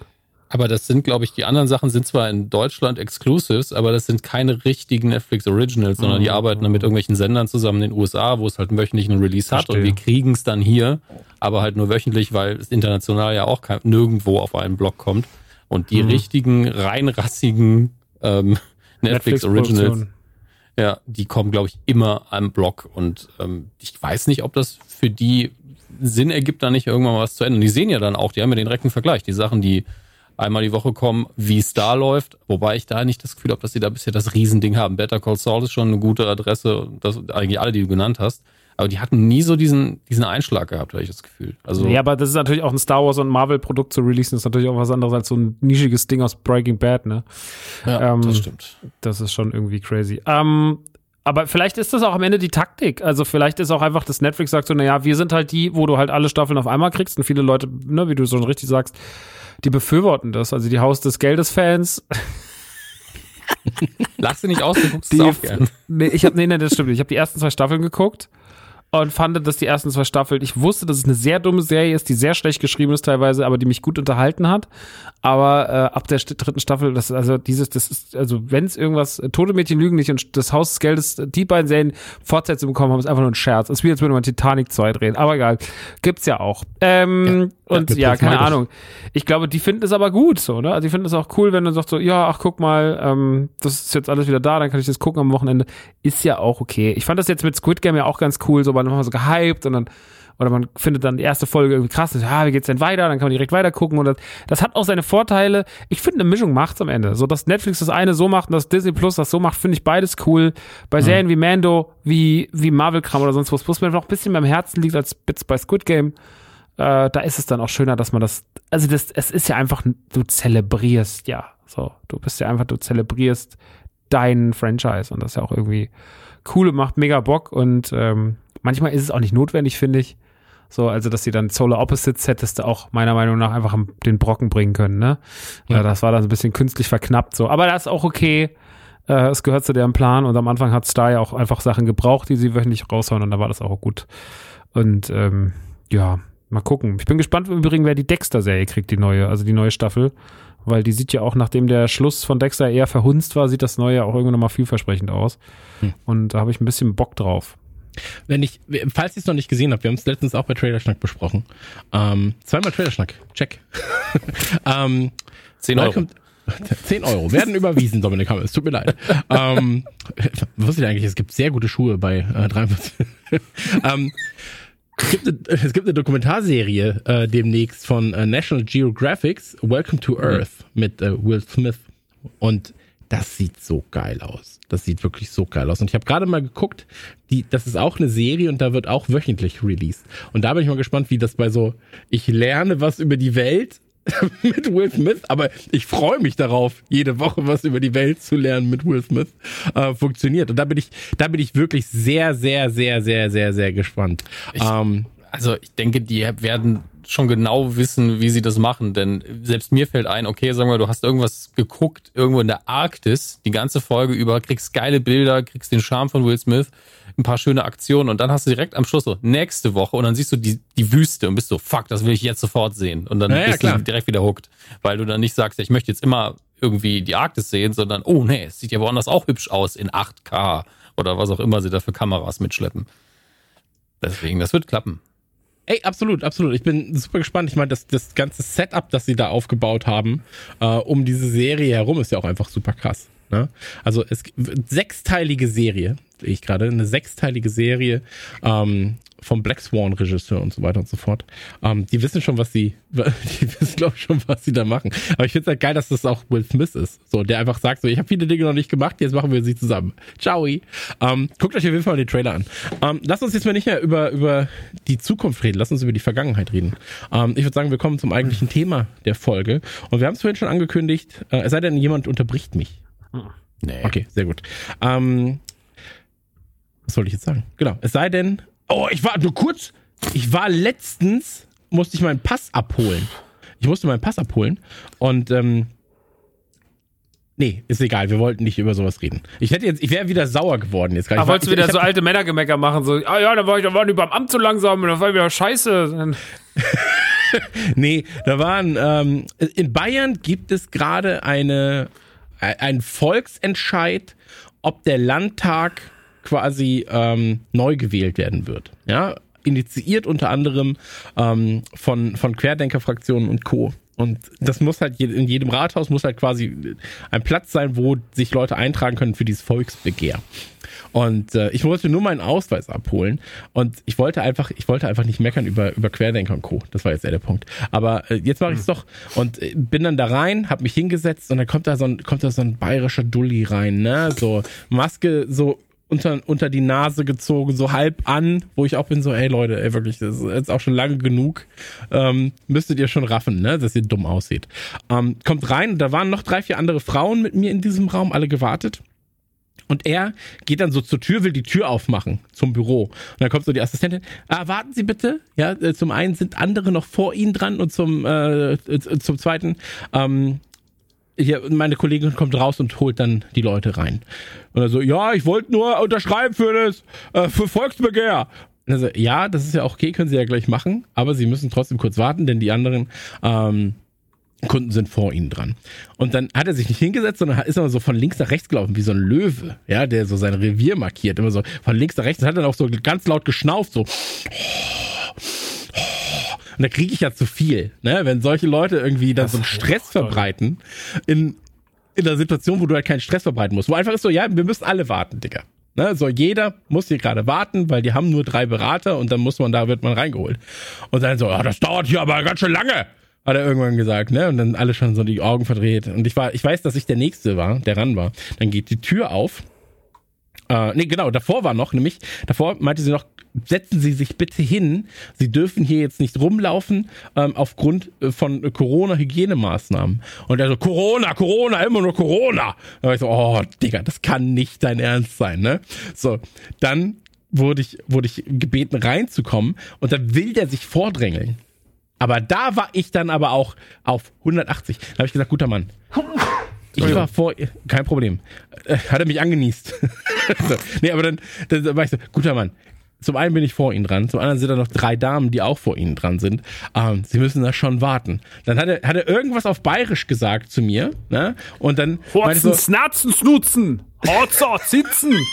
Aber das sind, glaube ich, die anderen Sachen sind zwar in Deutschland Exclusives, aber das sind keine richtigen Netflix Originals, sondern die arbeiten dann mit irgendwelchen Sendern zusammen in den USA, wo es halt einen wöchentlichen Release hat Verstehe. und wir kriegen es dann hier, aber halt nur wöchentlich, weil es international ja auch kein, nirgendwo auf einen Blog kommt. Und die richtigen, reinrassigen ähm, Netflix Originals, Netflix-Produktion. ja, die kommen, glaube ich, immer am Blog. Und ähm, ich weiß nicht, ob das für die Sinn ergibt, da nicht irgendwann mal was zu ändern. Die sehen ja dann auch, die haben ja den direkten Vergleich. Die Sachen, die einmal die Woche kommen, wie es da läuft, wobei ich da nicht das Gefühl habe, dass sie da bisher das Riesending haben. Better Call Saul ist schon eine gute Adresse, das eigentlich alle, die du genannt hast. Aber die hatten nie so diesen, diesen Einschlag gehabt, habe ich das Gefühl. Also, Ja, aber das ist natürlich auch ein Star Wars und Marvel-Produkt zu releasen, ist natürlich auch was anderes als so ein nischiges Ding aus Breaking Bad, ne? ja, ähm, das stimmt. Das ist schon irgendwie crazy. Ähm, aber vielleicht ist das auch am Ende die Taktik. Also vielleicht ist auch einfach, dass Netflix sagt so, naja, wir sind halt die, wo du halt alle Staffeln auf einmal kriegst und viele Leute, ne, wie du so richtig sagst, die befürworten das. Also die Haus des Geldes-Fans. Lachst du nicht aus, du guckst Die, es auch gern. nee, ich habe, nee, nee, das stimmt. Ich habe die ersten zwei Staffeln geguckt und fand, dass die ersten zwei Staffeln, ich wusste, dass es eine sehr dumme Serie ist, die sehr schlecht geschrieben ist teilweise, aber die mich gut unterhalten hat. Aber äh, ab der dritten Staffel, das also dieses, das ist, also wenn es irgendwas, äh, Tote Mädchen lügen nicht und das Haus des Geldes, die beiden Serien Fortsetzung bekommen haben, ist einfach nur ein Scherz. Es ist wie als würde man Titanic 2 drehen, aber egal. Gibt's ja auch. Ähm, und mit ja, keine. Ahnung. Ich glaube, die finden es aber gut, so, ne? Also die finden es auch cool, wenn du sagst so, ja, ach guck mal, ähm, das ist jetzt alles wieder da, dann kann ich das gucken am Wochenende. Ist ja auch okay. Ich fand das jetzt mit Squid Game ja auch ganz cool, so, weil man so gehypt und dann oder man findet dann die erste Folge irgendwie krass, und, ja, wie geht's denn weiter? Dann kann man direkt weiter gucken und das, das hat auch seine Vorteile. Ich finde, eine Mischung macht's am Ende. So, dass Netflix das eine so macht und dass Disney Plus das so macht, finde ich beides cool. Bei Serien wie Mando, wie, wie Marvel-Kram oder sonst was, wo es mir noch ein bisschen beim Herzen liegt als Bits bei Squid Game, äh, da ist es dann auch schöner, dass man das, also das, es ist ja einfach, du zelebrierst, ja, so, du bist ja einfach, du zelebrierst dein Franchise und das ist ja auch irgendwie cool und macht mega Bock und ähm, manchmal ist es auch nicht notwendig, finde ich. So, also, dass sie dann Solar Opposites hättest du auch meiner Meinung nach einfach den Brocken bringen können, ne? Ja. das war dann so ein bisschen künstlich verknappt, so. Aber das ist auch okay. Äh, es gehört zu deren Plan und am Anfang hat Star ja auch einfach Sachen gebraucht, die sie wöchentlich raushauen und da war das auch gut. Und ähm, ja, mal gucken. Ich bin gespannt im Übrigen, wer die Dexter-Serie kriegt, die neue, also die neue Staffel. Weil die sieht ja auch, nachdem der Schluss von Dexter eher verhunzt war, sieht das neue auch irgendwie nochmal vielversprechend aus. Und da habe ich ein bisschen Bock drauf. Wenn ich, falls ihr es noch nicht gesehen habt, wir haben es letztens auch bei Trailerschnack besprochen. Ähm, zweimal Trailerschnack, check. ähm, 10 Euro. Welcome- 10 Euro werden überwiesen, Dominik Hammer. Es tut mir leid. ähm, wusstet ihr eigentlich, es gibt sehr gute Schuhe bei äh, 43. ähm, es, gibt eine, es gibt eine Dokumentarserie äh, demnächst von äh, National Geographics, Welcome to Earth, mit äh, Will Smith. Und das sieht so geil aus. Das sieht wirklich so geil aus. Und ich habe gerade mal geguckt, die, das ist auch eine Serie und da wird auch wöchentlich released. Und da bin ich mal gespannt, wie das bei so, ich lerne was über die Welt mit Will Smith, aber ich freue mich darauf, jede Woche was über die Welt zu lernen mit Will Smith äh, funktioniert. Und da bin ich, da bin ich wirklich sehr, sehr, sehr, sehr, sehr, sehr gespannt. ähm, Also ich denke, die werden schon genau wissen, wie sie das machen, denn selbst mir fällt ein, okay, sagen wir, du hast irgendwas geguckt, irgendwo in der Arktis, die ganze Folge über, kriegst geile Bilder, kriegst den Charme von Will Smith, ein paar schöne Aktionen und dann hast du direkt am Schluss so nächste Woche und dann siehst du die, die Wüste und bist so, fuck, das will ich jetzt sofort sehen und dann Ja, ja, bist klar. du direkt wieder hooked, weil du dann nicht sagst, ich möchte jetzt immer irgendwie die Arktis sehen, sondern, oh nee, es sieht ja woanders auch hübsch aus in 8K oder was auch immer sie da für Kameras mitschleppen. Deswegen, das wird klappen. Ey, absolut, absolut. Ich bin super gespannt. Ich meine, das, das ganze Setup, das sie da aufgebaut haben, äh, um diese Serie herum, ist ja auch einfach super krass. Ne? Also es sechsteilige Serie, sehe ich gerade, eine sechsteilige Serie ähm, vom Black Swan Regisseur und so weiter und so fort. Ähm, die wissen schon, was sie, die wissen glaube ich schon, was sie da machen. Aber ich finde es halt geil, dass das auch Will Smith ist, so der einfach sagt, so ich habe viele Dinge noch nicht gemacht, jetzt machen wir sie zusammen. Ciao. Ähm, guckt euch auf jeden Fall mal den Trailer an. Ähm, lasst uns jetzt mal nicht mehr über über die Zukunft reden, lasst uns über die Vergangenheit reden. Ähm, ich würde sagen, wir kommen zum eigentlichen Thema der Folge und wir haben es vorhin schon angekündigt. Äh, es sei denn, jemand unterbricht mich. Nee. Okay, sehr gut. Ähm, was soll ich jetzt sagen? Genau. Es sei denn, oh, ich war nur kurz. Ich war letztens, musste ich meinen Pass abholen. Ich musste meinen Pass abholen und ähm, nee, ist egal. Wir wollten nicht über sowas reden. Ich hätte jetzt, ich wäre wieder sauer geworden jetzt. Ach, Ich wolltest du ich- wieder ich so alte Männergemecker machen, so, ah ja, da war ich, da waren die beim Amt zu langsam und das war wieder scheiße. Nee, da waren, ähm, in Bayern gibt es gerade eine, ein Volksentscheid, ob der Landtag quasi ähm, neu gewählt werden wird. Ja, initiiert unter anderem ähm, von, von Querdenkerfraktionen und Co. Und das muss halt in jedem Rathaus muss halt quasi ein Platz sein, wo sich Leute eintragen können für dieses Volksbegehr. Und äh, ich wollte nur meinen Ausweis abholen und ich wollte einfach, ich wollte einfach nicht meckern über, über Querdenker und Co. Das war jetzt eher der Punkt. Aber äh, jetzt mache ich es doch und äh, bin dann da rein, hab mich hingesetzt und dann kommt da so ein, kommt da so ein bayerischer Dulli rein, ne? So Maske so unter, unter die Nase gezogen, so halb an, wo ich auch bin so, ey Leute, ey wirklich, das ist jetzt auch schon lange genug. Ähm, müsstet ihr schon raffen, ne, dass ihr dumm aussieht. Ähm, kommt rein, da waren noch drei, vier andere Frauen mit mir in diesem Raum, alle gewartet. Und er geht dann so zur Tür, will die Tür aufmachen zum Büro. Und dann kommt so die Assistentin, ah, warten Sie bitte. Ja, äh, zum einen sind andere noch vor Ihnen dran und zum, äh, äh, zum zweiten, ähm, hier, meine Kollegin kommt raus und holt dann die Leute rein. Und er so, ja, ich wollte nur unterschreiben für das, äh, für Volksbegehr. Und er so, ja, das ist ja auch okay, können Sie ja gleich machen, aber Sie müssen trotzdem kurz warten, denn die anderen, ähm, Kunden sind vor ihnen dran. Und dann hat er sich nicht hingesetzt, sondern ist immer so von links nach rechts gelaufen, wie so ein Löwe, ja, der so sein Revier markiert, immer so von links nach rechts und hat dann auch so ganz laut geschnauft, so. Und da kriege ich ja zu viel, ne? Wenn solche Leute irgendwie dann so einen Stress verbreiten in, in einer Situation, wo du halt keinen Stress verbreiten musst. Wo einfach ist so, ja, wir müssen alle warten, Digga. Ne? So, jeder muss hier gerade warten, weil die haben nur drei Berater und dann muss man, da wird man reingeholt. Und dann so, ah, das dauert hier aber ganz schön lange hat er irgendwann gesagt, ne? Und dann alle schon so die Augen verdreht. Und ich war, ich weiß, dass ich der Nächste war, der ran war. Dann geht die Tür auf. Äh, nee, genau, davor war noch, nämlich, davor meinte sie noch, setzen Sie sich bitte hin. Sie dürfen hier jetzt nicht rumlaufen ähm, aufgrund äh, von Corona-Hygienemaßnahmen. Und er so, Corona, Corona, immer nur Corona. Da war ich so, oh, Digga, das kann nicht dein Ernst sein, ne? So, dann wurde ich, wurde ich gebeten reinzukommen und dann will der sich vordrängeln. Aber da war ich dann aber auch auf 180. Da habe ich gesagt, guter Mann. Ich war vor, kein Problem. Äh, Hat er mich angenießt. so, nee, aber dann, dann war ich so, guter Mann. Zum einen bin ich vor Ihnen dran, zum anderen sind da noch drei Damen, die auch vor Ihnen dran sind. Ähm, Sie müssen da schon warten. Dann hat er, hat er irgendwas auf Bayerisch gesagt zu mir, ne? Und dann Horzen, so, snatzen, snutzen. Horzer, sitzen.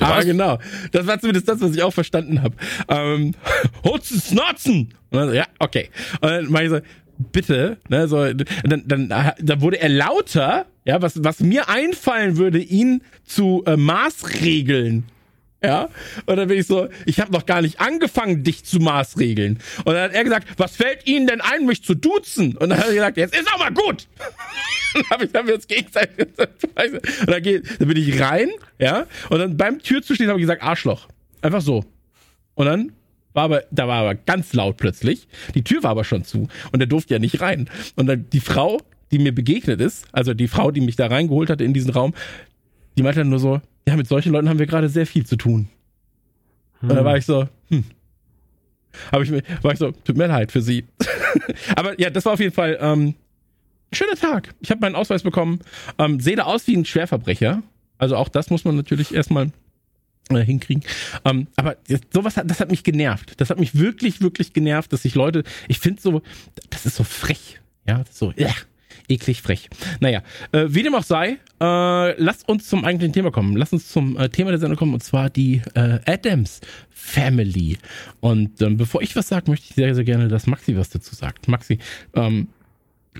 Ah, genau. Das war zumindest das, was ich auch verstanden habe. Ähm, Hutzen, Snotzen. Und dann so, ja, okay. Und dann mach ich so, bitte, ne, so, dann, dann, dann wurde er lauter, ja, was, was mir einfallen würde, ihn zu äh, maßregeln. Ja, und dann bin ich so, ich habe noch gar nicht angefangen, dich zu maßregeln. Und dann hat er gesagt, was fällt Ihnen denn ein, mich zu duzen? Und dann hat er gesagt, jetzt ist aber gut. dann hab ich, wir uns gegenseitig. Und dann, geht, dann bin ich rein, ja, und dann beim Türzustehen habe ich gesagt, Arschloch. Einfach so. Und dann war aber, da war aber ganz laut plötzlich. Die Tür war aber schon zu und er durfte ja nicht rein. Und dann die Frau, die mir begegnet ist, also die Frau, die mich da reingeholt hatte in diesen Raum, die meinte dann nur so, ja, mit solchen Leuten haben wir gerade sehr viel zu tun. Und da war ich so, hm. Habe ich mir, war ich so, tut mir leid für sie. aber ja, das war auf jeden Fall ähm, ein schöner Tag. Ich habe meinen Ausweis bekommen, ähm, sehe da aus wie ein Schwerverbrecher. Also auch das muss man natürlich erstmal äh, hinkriegen. Ähm, aber sowas hat, das hat mich genervt. Das hat mich wirklich, wirklich genervt, dass sich Leute, ich finde so, das ist so frech. Ja, so, ja, eklig frech. Naja, äh, wie dem auch sei, äh, lasst uns zum eigentlichen Thema kommen. Lasst uns zum äh, Thema der Sendung kommen, und zwar die äh, Adams Family. Und ähm, bevor ich was sage, möchte ich sehr, sehr gerne, dass Maxi was dazu sagt. Maxi, ähm,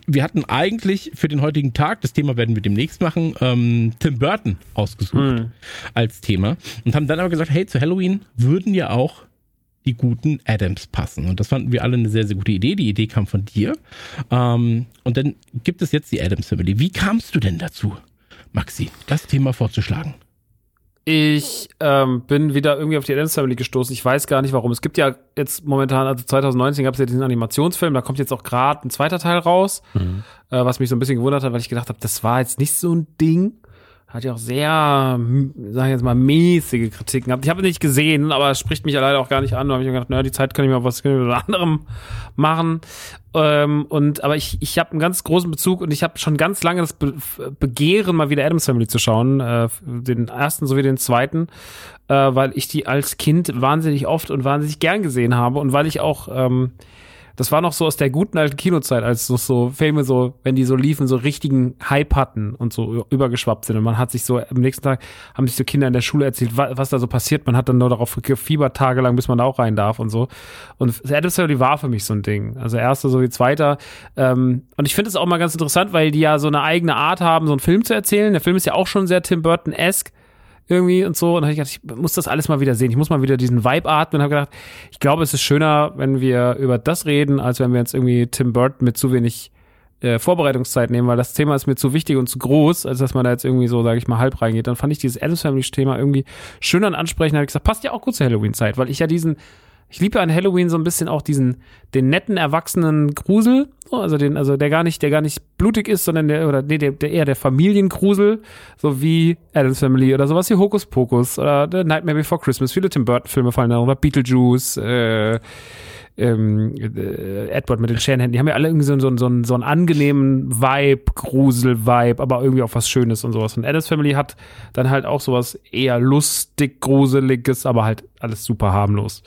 wir hatten eigentlich für den heutigen Tag, das Thema werden wir demnächst machen, ähm, Tim Burton ausgesucht als Thema und haben dann aber gesagt, hey, zu Halloween würden ja auch die guten Adams passen. Und das fanden wir alle eine sehr, sehr gute Idee. Die Idee kam von dir. Ähm, und dann gibt es jetzt die Adams Family. Wie kamst du denn dazu, Maxi, das Thema vorzuschlagen? Ich ähm, bin wieder irgendwie auf die Adams Family gestoßen. Ich weiß gar nicht warum. Es gibt ja jetzt momentan, also 2019 gab es ja diesen Animationsfilm, da kommt jetzt auch gerade ein zweiter Teil raus, äh, was mich so ein bisschen gewundert hat, weil ich gedacht habe, das war jetzt nicht so ein Ding. Hat ja auch sehr, sag ich jetzt mal, mäßige Kritiken gehabt. Ich habe nicht gesehen, aber es spricht mich ja leider auch gar nicht an. Da habe ich mir gedacht, naja, die Zeit kann ich mal was mit anderem machen. Ähm, und aber ich, ich habe einen ganz großen Bezug und ich habe schon ganz lange das Be Begehren, mal wieder Adams Family zu schauen, äh, den ersten sowie den zweiten, äh, weil ich die als Kind wahnsinnig oft und wahnsinnig gern gesehen habe und weil ich auch ähm, das war noch so aus der guten alten Kinozeit, als so, so Filme so, wenn die so liefen, so richtigen Hype hatten und so übergeschwappt sind. Und man hat sich so, am nächsten Tag haben sich so Kinder in der Schule erzählt, wa- was da so passiert. Man hat dann nur darauf gefiebert, tagelang, bis man da auch rein darf und so. Und Adams Family war für mich so ein Ding. Also erster sowie zweiter. Ähm, und ich finde es auch mal ganz interessant, weil die ja so eine eigene Art haben, so einen Film zu erzählen. Der Film ist ja auch schon sehr Tim Burton-esque irgendwie und so. Und dann habe ich gedacht, ich muss das alles mal wieder sehen. Ich muss mal wieder diesen Vibe atmen. Und habe gedacht, ich glaube, es ist schöner, wenn wir über das reden, als wenn wir jetzt irgendwie Tim Burton mit zu wenig äh, Vorbereitungszeit nehmen, weil das Thema ist mir zu wichtig und zu groß, als dass man da jetzt irgendwie so, sage ich mal, halb reingeht. Dann fand ich dieses Adams Family Thema irgendwie schön und ansprechend. Da habe ich gesagt, passt ja auch gut zur Halloween-Zeit, weil ich ja diesen, ich liebe an Halloween so ein bisschen auch diesen, den netten, erwachsenen Grusel, so, also den, also der gar nicht, der gar nicht blutig ist, sondern der, oder nee, der, der eher der Familiengrusel, so wie Adams Family oder sowas wie Hokus Pokus oder The Nightmare Before Christmas. Viele Tim Burton-Filme fallen da oder Beetlejuice, äh, ähm, äh, Edward mit den Scherenhänden, die haben ja alle irgendwie so, so, so, einen- so einen angenehmen Vibe, Grusel-Vibe, aber irgendwie auch was Schönes und sowas. Und Addams Family hat dann halt auch sowas eher lustig, gruseliges, aber halt alles super harmlos.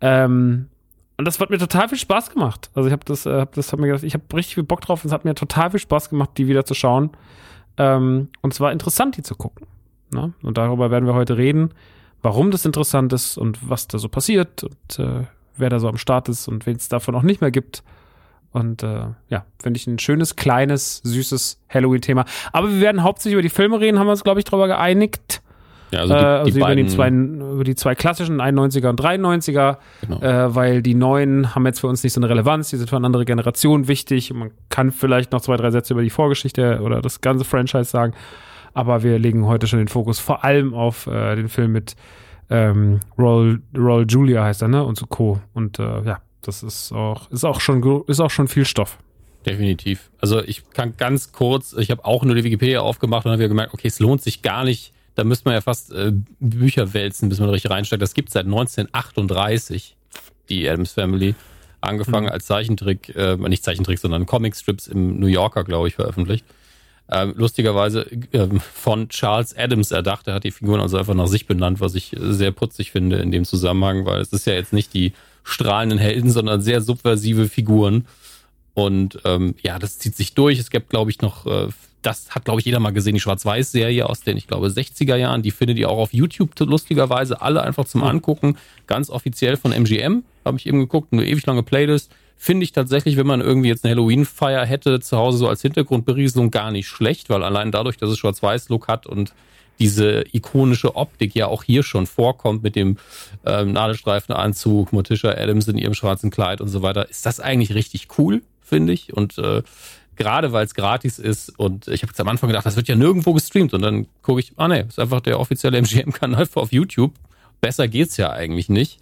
Ähm, und das hat mir total viel Spaß gemacht. Also ich habe das, äh, hab das hab mir gedacht, ich habe richtig viel Bock drauf und es hat mir total viel Spaß gemacht, die wieder zu schauen. Ähm, und es war interessant, die zu gucken. Ne? Und darüber werden wir heute reden, warum das interessant ist und was da so passiert und äh, wer da so am Start ist und wen es davon auch nicht mehr gibt. Und äh, ja, finde ich ein schönes, kleines, süßes Halloween-Thema. Aber wir werden hauptsächlich über die Filme reden, haben wir uns, glaube ich, darüber geeinigt. Ja, Also, die, äh, also die über, die beiden, zwei, über die zwei klassischen 91er und 93er, Genau. äh, weil die neuen haben jetzt für uns nicht so eine Relevanz, die sind für eine andere Generation wichtig. Und man kann vielleicht noch zwei, drei Sätze über die Vorgeschichte oder das ganze Franchise sagen. Aber wir legen heute schon den Fokus vor allem auf äh, den Film mit ähm, Roll, Roll Julia heißt er, ne? Und so Co. Und äh, ja, das ist auch, ist auch schon ist auch schon viel Stoff. Definitiv. Also ich kann ganz kurz, ich habe auch nur die Wikipedia aufgemacht und habe gemerkt, okay, es lohnt sich gar nicht. Da müsste man ja fast äh, Bücher wälzen, bis man richtig reinsteigt. Das gibt seit 1938, die Adams Family. Angefangen als Zeichentrick, äh, nicht Zeichentrick, sondern Comicstrips im New Yorker, glaube ich, veröffentlicht. Ähm, lustigerweise ähm, von Charles Adams erdacht. Er hat die Figuren also einfach nach sich benannt, was ich äh, sehr putzig finde in dem Zusammenhang, weil es ist ja jetzt nicht die strahlenden Helden, sondern sehr subversive Figuren. Und ähm, ja, das zieht sich durch. Es gibt, glaube ich, noch, äh, das hat, glaube ich, jeder mal gesehen, die Schwarz-Weiß-Serie aus den, ich glaube, 60er Jahren. Die findet ihr auch auf YouTube lustigerweise alle einfach zum Angucken. Ganz offiziell von MGM, habe ich eben geguckt, eine ewig lange Playlist. Finde ich tatsächlich, wenn man irgendwie jetzt eine Halloween-Feier hätte, zu Hause so als Hintergrundberieselung gar nicht schlecht, weil allein dadurch, dass es Schwarz-Weiß-Look hat und diese ikonische Optik ja auch hier schon vorkommt mit dem ähm, Nadelstreifenanzug, Morticia Adams in ihrem schwarzen Kleid und so weiter, ist das eigentlich richtig cool, finde ich. Und äh, gerade weil es gratis ist und ich habe jetzt am Anfang gedacht, das wird ja nirgendwo gestreamt und dann gucke ich, ah nee, ist einfach der offizielle MGM-Kanal auf YouTube. Besser geht's ja eigentlich nicht.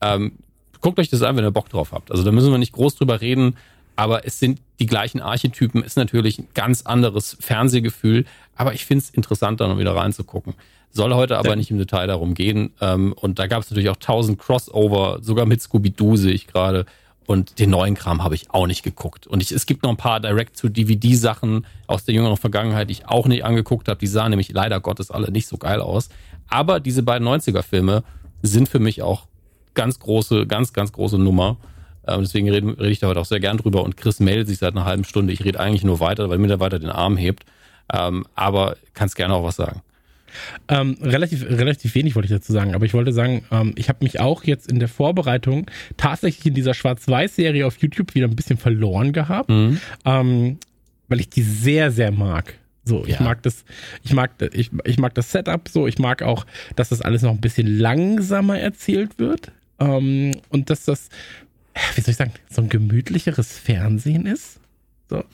Ähm, guckt euch das an, wenn ihr Bock drauf habt. Also da müssen wir nicht groß drüber reden, aber es sind die gleichen Archetypen, ist natürlich ein ganz anderes Fernsehgefühl, aber ich finde es interessant, da noch wieder reinzugucken. Soll heute aber nicht im Detail darum gehen. Ähm, und da gab es natürlich auch tausend Crossover, sogar mit Scooby-Doo sehe ich gerade. Und den neuen Kram habe ich auch nicht geguckt. Und ich, es gibt noch ein paar Direct-to-DVD-Sachen aus der jüngeren Vergangenheit, die ich auch nicht angeguckt habe. Die sahen nämlich leider Gottes alle nicht so geil aus. Aber diese beiden 90er-Filme sind für mich auch ganz große, ganz, ganz große Nummer. Ähm, deswegen rede, rede ich da heute auch sehr gern drüber. Und Chris meldet sich seit einer halben Stunde. Ich rede eigentlich nur weiter, weil mir der weiter den Arm hebt. Ähm, aber kannst gerne auch was sagen. Ähm, relativ, relativ wenig wollte ich dazu sagen, aber ich wollte sagen, ähm, ich habe mich auch jetzt in der Vorbereitung tatsächlich in dieser Schwarz-Weiß-Serie auf YouTube wieder ein bisschen verloren gehabt, Mhm. ähm, weil ich die sehr, sehr mag. So, ich Ja. mag das, ich mag, ich, ich mag das Setup so, ich mag auch, dass das alles noch ein bisschen langsamer erzählt wird ähm, und dass das, wie soll ich sagen, so ein gemütlicheres Fernsehen ist. So.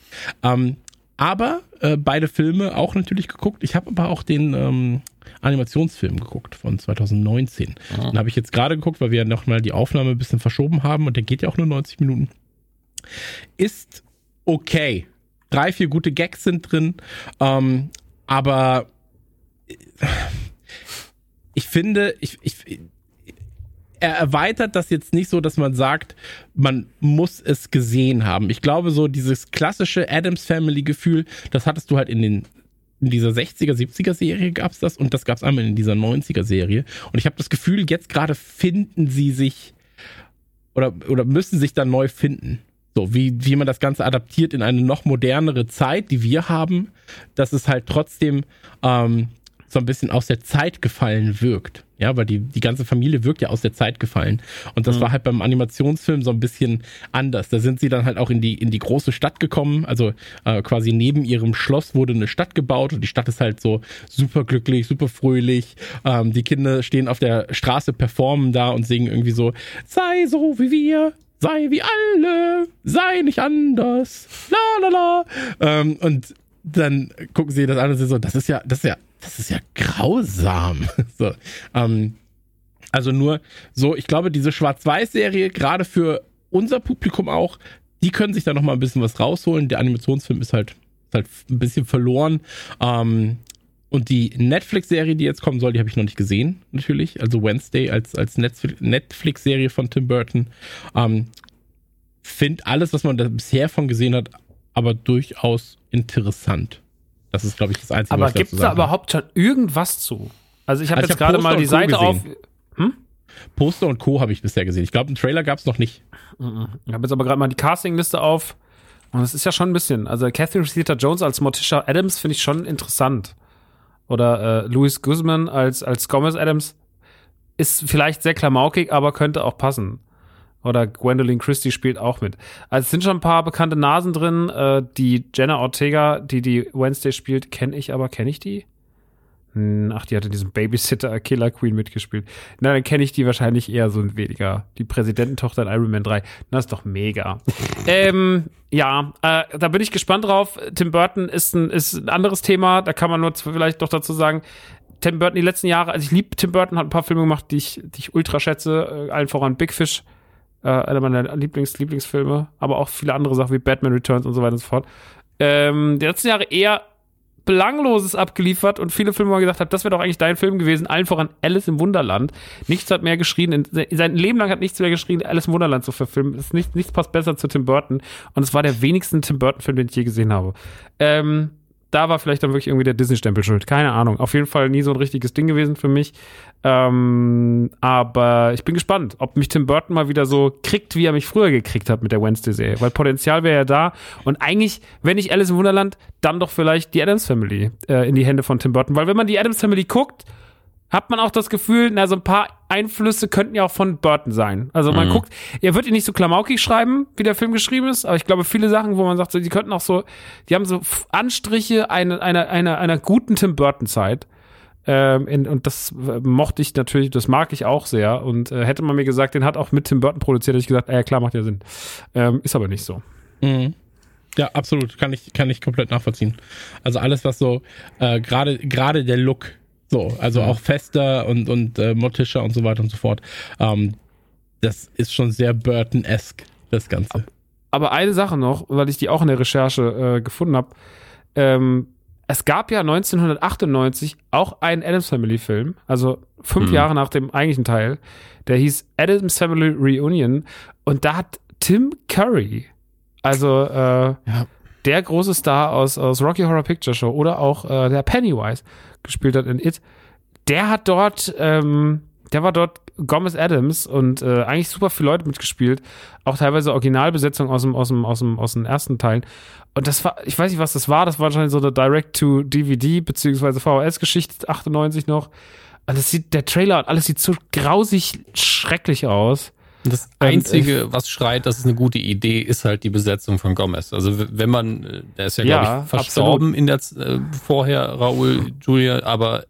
Ähm, aber äh, beide Filme auch natürlich geguckt. Ich habe aber auch den ähm, Animationsfilm geguckt von 2019. Den habe ich jetzt gerade geguckt, weil wir ja nochmal die Aufnahme ein bisschen verschoben haben und der geht ja auch nur 90 Minuten. Ist okay. Drei, vier gute Gags sind drin, ähm, aber äh, ich finde, ich, ich, er erweitert das jetzt nicht so, dass man sagt, man muss es gesehen haben. Ich glaube, so dieses klassische Adams Family Gefühl, das hattest du halt in den in dieser 60er, 70er Serie gab's das und das gab's einmal in dieser 90er Serie. Und ich habe das Gefühl, jetzt gerade finden sie sich oder, oder müssen sich dann neu finden. So, wie, wie man das Ganze adaptiert in eine noch modernere Zeit, die wir haben, dass es halt trotzdem ähm, so ein bisschen aus der Zeit gefallen wirkt. Ja, weil die, die ganze Familie wirkt ja aus der Zeit gefallen. Und das war halt beim Animationsfilm so ein bisschen anders. Da sind sie dann halt auch in die, in die große Stadt gekommen. Also äh, quasi neben ihrem Schloss wurde eine Stadt gebaut und die Stadt ist halt so super glücklich, super fröhlich. Ähm, die Kinder stehen auf der Straße, performen da und singen irgendwie so, sei so wie wir, sei wie alle, sei nicht anders, la la la. Ähm, und dann gucken sie das an und sind so, das ist ja, das ist ja, das ist ja grausam. so, ähm, also nur so, ich glaube, diese Schwarz-Weiß-Serie, gerade für unser Publikum auch, die können sich da noch mal ein bisschen was rausholen. Der Animationsfilm ist halt, ist halt ein bisschen verloren. Ähm, und die Netflix-Serie, die jetzt kommen soll, die habe ich noch nicht gesehen, natürlich. Also Wednesday als, als Netflix-Serie von Tim Burton. Ähm, Find alles, was man da bisher von gesehen hat, aber durchaus interessant. Das ist, glaube ich, das Einzige, Aber was ich gibt dazu es da überhaupt schon irgendwas zu? Also ich habe Also jetzt gerade mal die Co. Seite auf. gesehen. Poster und Co. habe ich bisher gesehen. Ich glaube, einen Trailer gab es noch nicht. Ich habe jetzt aber gerade mal die Castingliste auf. Und es ist ja schon ein bisschen. Also Catherine Zeta Jones als Morticia Adams finde ich schon interessant. Oder äh, Louis Guzman als, als Gomez Adams ist vielleicht sehr klamaukig, aber könnte auch passen. Oder Gwendolyn Christie spielt auch mit. Also es sind schon ein paar bekannte Nasen drin. Äh, die Jenna Ortega, die die Wednesday spielt, kenne ich aber. Kenne ich die? Hm, Ach, die hat in diesem Babysitter Killer Queen mitgespielt. Na, dann kenne ich die wahrscheinlich eher so weniger. Die Präsidententochter in Iron Man 3. Das ist doch mega. ähm, ja, äh, da bin ich gespannt drauf. Tim Burton ist ein, ist ein anderes Thema. Da kann man nur vielleicht doch dazu sagen, Tim Burton die letzten Jahre, also ich liebe Tim Burton, hat ein paar Filme gemacht, die ich, die ich ultra schätze. Äh, allen voran Big Fish, äh, einer meiner Lieblings Lieblingsfilme, aber auch viele andere Sachen wie Batman Returns und so weiter und so fort. Ähm, die letzten Jahre eher Belangloses abgeliefert und viele Filme, wo gesagt hat, das wäre doch eigentlich dein Film gewesen, allen voran Alice im Wunderland. Nichts hat mehr geschrien, in, sein Leben lang hat nichts mehr geschrien, Alice im Wunderland zu verfilmen. Ist nicht, nichts passt besser zu Tim Burton und es war der wenigste Tim Burton-Film, den ich je gesehen habe. Ähm, da war vielleicht dann wirklich irgendwie der Disney-Stempel schuld. Keine Ahnung. Auf jeden Fall nie so ein richtiges Ding gewesen für mich. Ähm, aber ich bin gespannt, ob mich Tim Burton mal wieder so kriegt, wie er mich früher gekriegt hat mit der Wednesday-Serie. Weil Potenzial wäre ja da. Und eigentlich, wenn nicht Alice im Wunderland, dann doch vielleicht die Adams Family äh, in die Hände von Tim Burton. Weil wenn man die Adams Family guckt, hat man auch das Gefühl, na, so ein paar Einflüsse könnten ja auch von Burton sein. Also man guckt, er wird ihn nicht so klamaukig schreiben, wie der Film geschrieben ist, aber ich glaube, viele Sachen, wo man sagt, so, die könnten auch so, die haben so Anstriche einer, einer, einer, einer guten Tim Burton-Zeit. Ähm, in, und das äh, mochte ich natürlich, das mag ich auch sehr. Und äh, hätte man mir gesagt, den hat auch mit Tim Burton produziert, hätte ich gesagt, ah, ja klar, macht ja Sinn. Ähm, ist aber nicht so. Mhm. Ja, absolut. Kann ich, kann ich komplett nachvollziehen. Also alles, was so, äh, gerade, gerade der Look, so, also auch fester und, und äh, mottischer und so weiter und so fort. Ähm, das ist schon sehr Burton-esque, das Ganze. Aber eine Sache noch, weil ich die auch in der Recherche äh, gefunden habe. Ähm, es gab ja 1998 auch einen Adams Family Film, also fünf Hm. Jahre nach dem eigentlichen Teil. Der hieß Adams Family Reunion und da hat Tim Curry, also äh, Ja. der große Star aus, aus Rocky Horror Picture Show oder auch äh, der Pennywise gespielt hat in It, der hat dort, ähm, der war dort Gomez Adams und äh, eigentlich super viele Leute mitgespielt, auch teilweise Originalbesetzung aus dem, aus dem, aus dem, aus den ersten Teilen. Und das war, ich weiß nicht, was das war, das war wahrscheinlich so eine Direct-to-DVD beziehungsweise VHS-Geschichte 98 noch. Alles sieht, der Trailer und alles sieht so grausig schrecklich aus. Das Und Einzige, was schreit, das ist eine gute Idee, ist halt die Besetzung von Gomez. Also wenn man, äh, der ist ja, Ja, glaube ich, verstorben in der äh, vorher, Raoul Julia, aber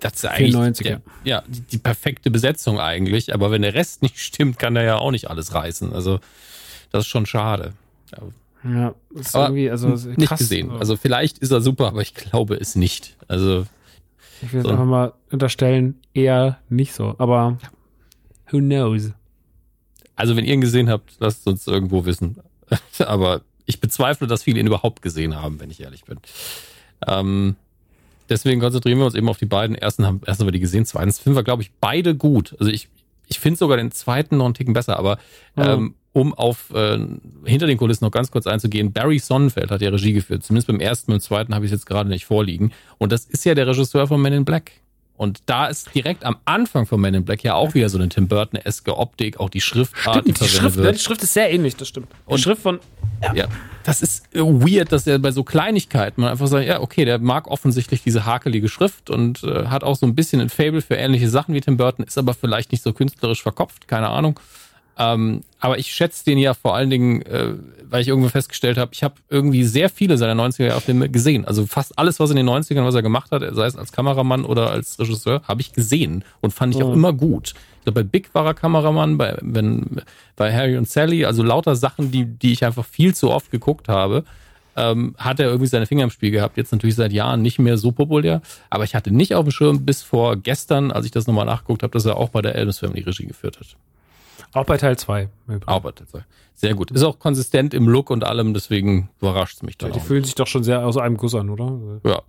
das ist ja eigentlich 94, der, ja, die, die perfekte Besetzung eigentlich. Aber wenn der Rest nicht stimmt, kann der ja auch nicht alles reißen. Also das ist schon schade. Ja, ist Aber irgendwie, also nicht krass. gesehen. Also vielleicht ist er super, aber ich glaube es nicht. Also Ich will jetzt So. einfach mal unterstellen, eher nicht so. Aber who knows? Also wenn ihr ihn gesehen habt, lasst es uns irgendwo wissen. Aber ich bezweifle, dass viele ihn überhaupt gesehen haben, wenn ich ehrlich bin. Ähm, deswegen konzentrieren wir uns eben auf die beiden. Ersten haben, ersten haben wir die gesehen, zweitens finden wir, glaube ich, beide gut. Also ich, ich finde sogar den zweiten noch einen Ticken besser, aber ähm, um auf äh, hinter den Kulissen noch ganz kurz einzugehen, Barry Sonnenfeld hat ja Regie geführt. Zumindest beim ersten, beim zweiten habe ich es jetzt gerade nicht vorliegen. Und das ist ja der Regisseur von Men in Black. Und da ist direkt am Anfang von Men in Black ja auch wieder so eine Tim Burton-eske Optik, auch die Schriftart, Stimmt, die Schrift, wird. ne, die Schrift ist sehr ähnlich, das stimmt. Die Und- Schrift von, Ja, das ist weird, dass er bei so Kleinigkeiten man einfach sagt, ja, okay, der mag offensichtlich diese hakelige Schrift und äh, hat auch so ein bisschen ein Fable für ähnliche Sachen wie Tim Burton, ist aber vielleicht nicht so künstlerisch verkopft, keine Ahnung. Ähm, aber ich schätze den ja vor allen Dingen, äh, weil ich irgendwo festgestellt habe, ich habe irgendwie sehr viele seiner 90er-Filme gesehen. Also fast alles, was in den 90ern, was er gemacht hat, sei es als Kameramann oder als Regisseur, habe ich gesehen und fand ich auch immer gut. Ich glaube, bei Big war er Kameramann, bei, wenn, bei Harry und Sally, also lauter Sachen, die, die ich einfach viel zu oft geguckt habe, ähm, hat er irgendwie seine Finger im Spiel gehabt. Jetzt natürlich seit Jahren nicht mehr so populär, aber ich hatte nicht auf dem Schirm bis vor gestern, als ich das nochmal nachgeguckt habe, dass er auch bei der Adams Family Regie geführt hat. Auch bei Teil 2. Auch bei Teil 2. Sehr gut. Ist auch konsistent im Look und allem, deswegen überrascht es mich dann Die auch. fühlen sich doch schon sehr aus einem Guss an, oder? Ja.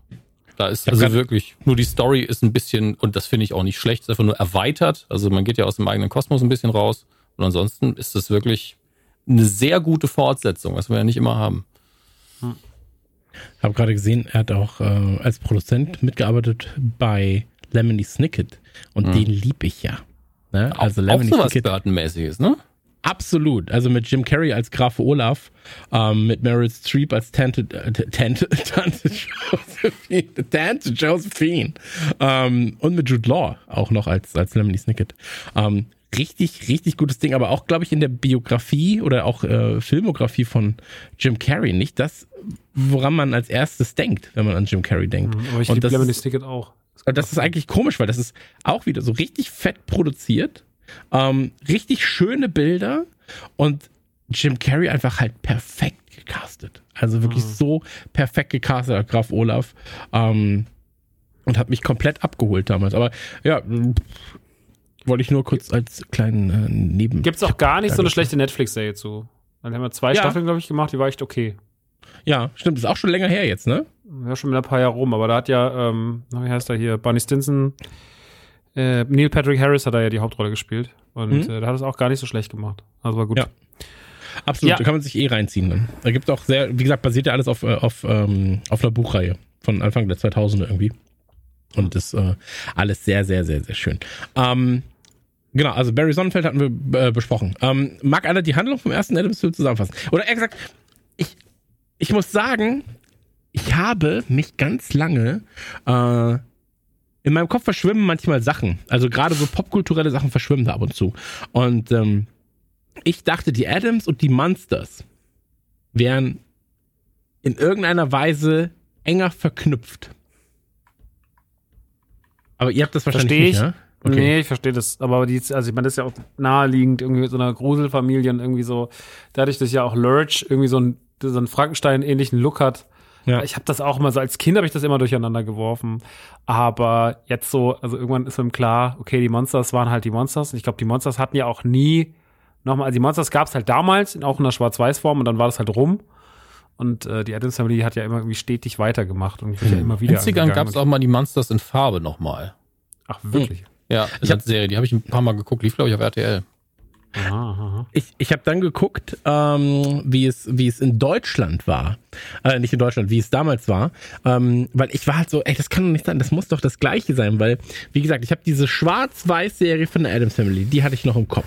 Da ist also wirklich, nur die Story ist ein bisschen, und das finde ich auch nicht schlecht, ist einfach nur erweitert. Also man geht ja aus dem eigenen Kosmos ein bisschen raus. Und ansonsten ist das wirklich eine sehr gute Fortsetzung, was wir ja nicht immer haben. habe gerade gesehen, er hat auch äh, als Produzent mitgearbeitet bei Lemony Snicket und den lieb ich ja. Ne? Also auch Lemony so was Snicket, Burton-mäßiges, ne? absolut. Also mit Jim Carrey als Graf Olaf, ähm, mit Meryl Streep als Tante, äh, Tante, Tante Josephine, Tante Josephine ähm, und mit Jude Law auch noch als, als Lemony Snicket. Ähm, richtig, richtig gutes Ding, aber auch, glaube ich, in der Biografie oder auch äh, Filmografie von Jim Carrey nicht das, woran man als erstes denkt, wenn man an Jim Carrey denkt. Aber ich liebe das Lemony Snicket auch. Und das ist eigentlich komisch, weil das ist auch wieder so richtig fett produziert, ähm, richtig schöne Bilder und Jim Carrey einfach halt perfekt gecastet. Also wirklich so perfekt gecastet, Graf Olaf. Ähm, und hat mich komplett abgeholt damals. Aber ja, wollte ich nur kurz als kleinen äh, Neben. Gibt's auch gar nicht so eine schlechte Netflix-Serie zu. Dann haben wir zwei Ja. Staffeln, glaube ich, gemacht, die war echt okay. Ja, stimmt, ist auch schon länger her jetzt, ne? Ja, schon wieder ein paar Jahre rum, aber da hat ja, ähm, wie heißt er hier, Barney Stinson, äh, Neil Patrick Harris hat da ja die Hauptrolle gespielt. Und Mhm. äh, da hat es auch gar nicht so schlecht gemacht. Also war gut. Ja. Absolut, Ja. da kann man sich eh reinziehen. Ne? Da gibt auch sehr, wie gesagt, basiert ja alles auf, äh, auf, ähm, auf einer Buchreihe von Anfang der 2000er irgendwie. Und das äh, alles sehr, sehr, sehr, sehr schön. Ähm, genau, also Barry Sonnenfeld hatten wir äh, besprochen. Ähm, mag einer die Handlung vom ersten Adams Film zusammenfassen? Oder eher gesagt, ich muss sagen, ich habe mich ganz lange äh, in meinem Kopf verschwimmen manchmal Sachen. Also gerade so popkulturelle Sachen verschwimmen da ab und zu. Und ähm, ich dachte, die Adams und die Monsters wären in irgendeiner Weise enger verknüpft. Aber ihr habt das wahrscheinlich Verstehe nicht, ich. ja? Okay. Nee, ich verstehe das. Aber die, also ich meine, das ist ja auch naheliegend, irgendwie mit so einer Gruselfamilie und irgendwie so, dadurch, dass ja auch Lurch irgendwie so einen, so einen Frankenstein-ähnlichen Look hat. Ja. Ich habe das auch immer so, als Kind habe ich das immer durcheinander geworfen. Aber jetzt so, also irgendwann ist einem klar, okay, die Monsters waren halt die Monsters. Und ich glaube, die Monsters hatten ja auch nie nochmal, also die Monsters gab es halt damals, auch in der Schwarz-Weiß-Form und dann war das halt rum. Und äh, die Adams Family hat ja immer irgendwie stetig weitergemacht und wird ja immer In wieder. den 90ern angegangen. gab es auch mal die Monsters in Farbe nochmal. Ach, wirklich? Ja, ich hab, Serie, die habe ich ein paar Mal geguckt, lief glaube ich auf RTL. Ich, ich habe dann geguckt, ähm, wie, es, wie es in Deutschland war. Äh, nicht in Deutschland, wie es damals war. Ähm, weil ich war halt so, ey, das kann doch nicht sein, das muss doch das gleiche sein. Weil, wie gesagt, ich habe diese Schwarz-Weiß-Serie von der Adams Family, die hatte ich noch im Kopf.